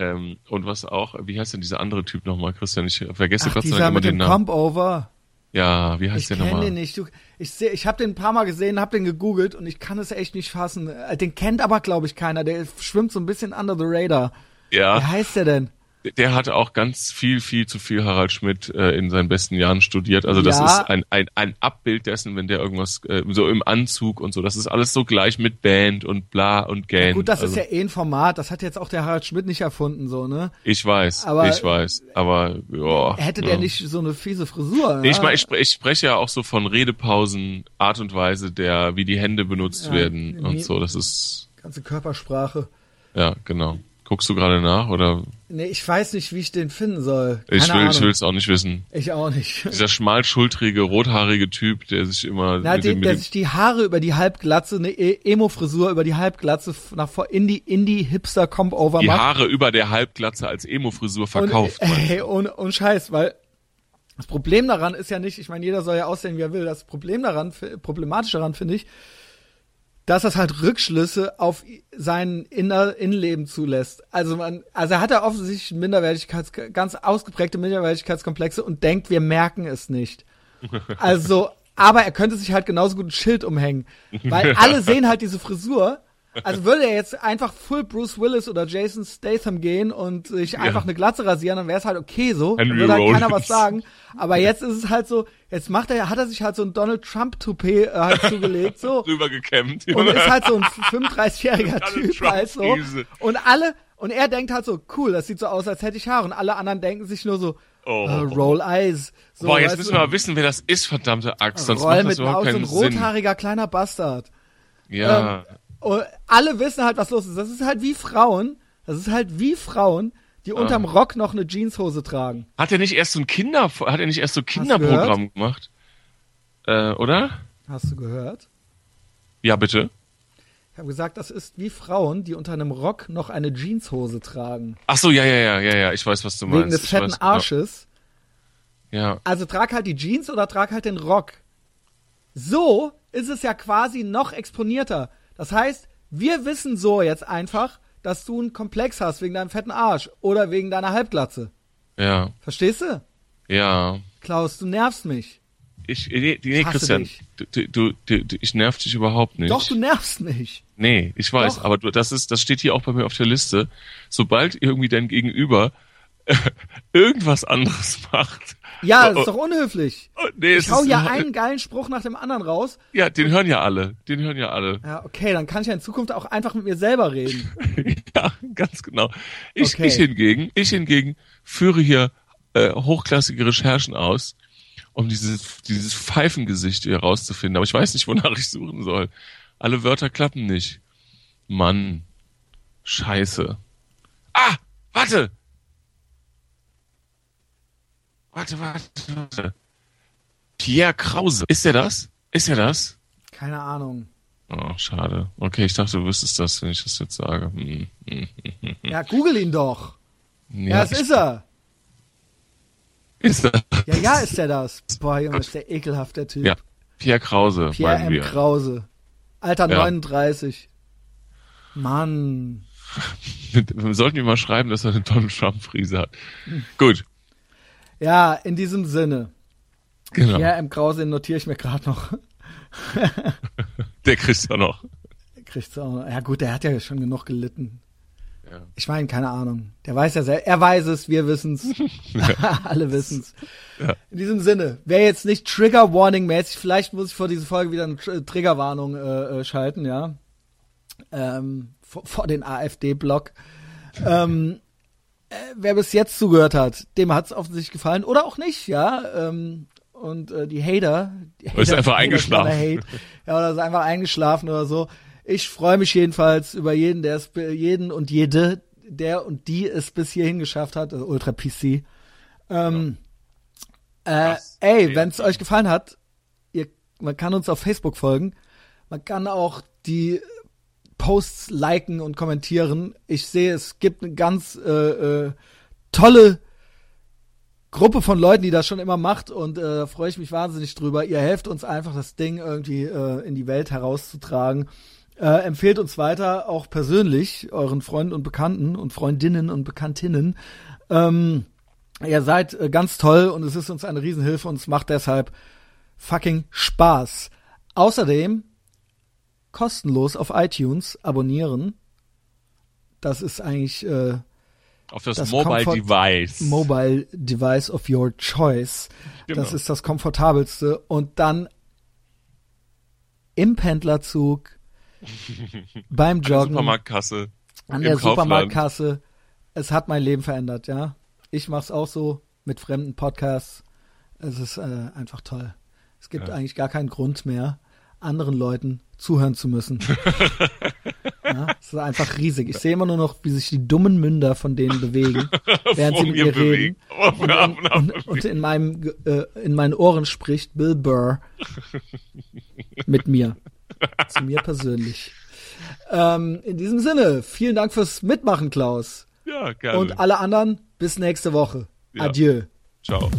Ähm, und was auch, wie heißt denn dieser andere Typ nochmal, Christian? Ich vergesse Ach, Gott sei Dank immer mit den dem Namen. Comp-Over. Ja, wie heißt Ich der kenne nochmal? den nicht. Du, ich seh, ich habe den ein paar Mal gesehen, habe den gegoogelt und ich kann es echt nicht fassen. Äh, Den kennt aber, glaube ich, keiner. Der schwimmt so ein bisschen under the radar. Wie Ja, heißt der denn? Der hat auch ganz viel, viel zu viel Harald Schmidt äh, in seinen besten Jahren studiert. Also das Ja. ist ein, ein, ein Abbild dessen, wenn der irgendwas äh, so im Anzug und so. Das ist alles so gleich mit Band und bla und Gang. Gut, das also, ist ja eh ein Format. Das hat jetzt auch der Harald Schmidt nicht erfunden, so, ne? Ich weiß, Aber- ich weiß. Aber ja. Hätte ja. der nicht so eine fiese Frisur. Nee, ich ja? meine, ich, ich spreche ja auch so von Redepausen, Art und Weise, der, wie die Hände benutzt Ja, werden und so. Das ist, Ganze Körpersprache. ja, genau. Guckst du gerade nach oder? Nee, ich weiß nicht, wie ich den finden soll. Keine Ich will, Ahnung. ich will es auch nicht wissen. Ich auch nicht. Dieser schmalschultrige, rothaarige Typ, der sich immer Na, mit die, dem, der sich die Haare über die Halbglatze, eine E- Emo-Frisur über die Halbglatze nach vor in die, in die Hipster-Comp-Over die macht. Haare über der Halbglatze als Emo-Frisur verkauft. Und, ey, und, und Scheiß, weil das Problem daran ist ja nicht, ich meine, jeder soll ja aussehen, wie er will. Das Problem daran, problematisch daran finde ich, dass das halt Rückschlüsse auf sein Inner Innenleben zulässt. Also man, also er hat ja offensichtlich Minderwertigkeits, ganz ausgeprägte Minderwertigkeitskomplexe und denkt, wir merken es nicht. Also, aber er könnte sich halt genauso gut ein Schild umhängen, weil alle sehen halt diese Frisur. Also würde er jetzt einfach full Bruce Willis oder Jason Statham gehen und sich einfach eine Glatze rasieren, dann wäre es halt okay so. Dann Henry würde halt keiner was sagen. Aber jetzt ist es halt so, jetzt macht er, hat er sich halt so ein Donald Trump Toupet äh, halt zugelegt, so. Drüber gekämmt. Und ist halt so ein 35-jähriger Donald Typ Trump halt so. Und alle, und er denkt halt so, cool, das sieht so aus, als hätte ich Haare. Und alle anderen denken sich nur so, Oh. äh, Roll Eyes. So, Boah, jetzt müssen wir mal wissen, wer das ist, verdammte Axt. Sonst Roll macht das mit überhaupt aus, so ein keinen Sinn. rothaariger kleiner Bastard. Ja. Und alle wissen halt, was los ist. Das ist halt wie Frauen, das ist halt wie Frauen, die unterm Rock noch eine Jeanshose tragen. Hat er nicht erst so ein Kinder, hat er nicht erst so Kinderprogramm gemacht? Äh, oder? Hast du gehört? Ja, bitte. Ich habe gesagt, das ist wie Frauen, die unter einem Rock noch eine Jeanshose tragen. Ach so, ja, ja, ja, ja, ja, ich weiß, was du meinst. Wegen des Ich fetten weiß. Arsches. Ja. Also trag halt die Jeans oder trag halt den Rock. So ist es ja quasi noch exponierter. Das heißt, wir wissen so jetzt einfach, dass du einen Komplex hast wegen deinem fetten Arsch oder wegen deiner Halbglatze. Ja, Verstehst du? ja. Klaus, du nervst mich. Ich, nee, nee Christian, du, du, du, ich nerv dich überhaupt nicht. Doch, du nervst mich. Nee, ich weiß, Doch. aber du, das ist, das steht hier auch bei mir auf der Liste. Sobald irgendwie dein Gegenüber irgendwas anderes macht. Ja, das Oh, ist doch unhöflich. oh, nee, Ich hau ja einen geilen Spruch nach dem anderen raus. Ja, den hören ja alle. Den hören ja alle. Ja, okay, dann kann ich ja in Zukunft auch einfach mit mir selber reden. ja, ganz genau. Ich, Okay. ich hingegen, ich hingegen führe hier äh, hochklassige Recherchen aus, um dieses, dieses Pfeifengesicht hier rauszufinden. Aber ich weiß nicht, wonach ich suchen soll. Alle Wörter klappen nicht. Mann. Scheiße. Ah, warte. Warte, warte, warte. Pierre Krause. Ist er das? Ist er das? Keine Ahnung. Oh, schade. Okay, ich dachte, du wüsstest das, wenn ich das jetzt sage. Hm, hm, hm. Ja, google ihn doch. Ja, das ist er. Ist er? Ja, ja, ist er das. Boah, Junge, ist der ekelhaft, der Typ. Ja, Pierre Krause, Pierre M. wir. Krause. Alter Ja. 39. Mann. Wir sollten ihm mal schreiben, dass er eine Donald Trump-Frise hat. Gut, Ja, in diesem Sinne. genau. Pierre M. Krause, notiere ich mir gerade noch. Der kriegt's ja noch. Kriegt's auch noch. Ja gut, der hat ja schon genug gelitten. Ja. Ich meine, keine Ahnung. Der weiß ja sehr, er weiß es, wir wissen's. Alle wissen's. Ja. In diesem Sinne, wer jetzt nicht Trigger Warning mäßig, vielleicht muss ich vor dieser Folge wieder eine Tr Triggerwarnung äh, äh, schalten, ja. Ähm, vor, vor den AfD-Block. Ähm, äh, wer bis jetzt zugehört hat, dem hat's offensichtlich gefallen oder auch nicht, ja. Ähm, und äh, die Hater, die Oder ist Hater- einfach Hater eingeschlafen. Hate, ja, oder ist einfach eingeschlafen oder so. Ich freue mich jedenfalls über jeden, der es, jeden und jede, der und die es bis hierhin geschafft hat, also Ultra PC. Ähm, äh, Das ey, wenn es euch gefallen hat, ihr, man kann uns auf Facebook folgen, man kann auch die Posts liken und kommentieren. Ich sehe, es gibt eine ganz äh, äh, tolle Gruppe von Leuten, die das schon immer macht und äh, da freue ich mich wahnsinnig drüber. Ihr helft uns einfach, das Ding irgendwie äh, in die Welt herauszutragen. Äh, empfehlt uns weiter, auch persönlich, euren Freunden und Bekannten und Freundinnen und Bekanntinnen. Ähm, ihr seid äh, ganz toll und es ist uns eine Riesenhilfe und es macht deshalb fucking Spaß. Außerdem kostenlos auf iTunes abonnieren. Das ist eigentlich äh, Auf das, Das Mobile Comfort- Device. Mobile Device of your choice. Genau. Das ist das komfortabelste. Und dann im Pendlerzug, beim An der Joggen, Supermarktkasse. an der Kaufland. Supermarktkasse. Es hat mein Leben verändert, ja. Ich mach's auch so mit fremden Podcasts. Es ist äh, einfach toll. Es gibt Ja. eigentlich gar keinen Grund mehr, anderen Leuten zuhören zu müssen. ja, es ist einfach riesig. Ich sehe immer nur noch, wie sich die dummen Münder von denen bewegen, während sie mit mir reden. und ab Und, und in meinem äh, in meinen Ohren spricht Bill Burr mit mir. Zu mir persönlich. Ähm, in diesem Sinne, vielen Dank fürs Mitmachen, Klaus. Ja, gerne. Und alle anderen, bis nächste Woche. Ja. Adieu. Ciao.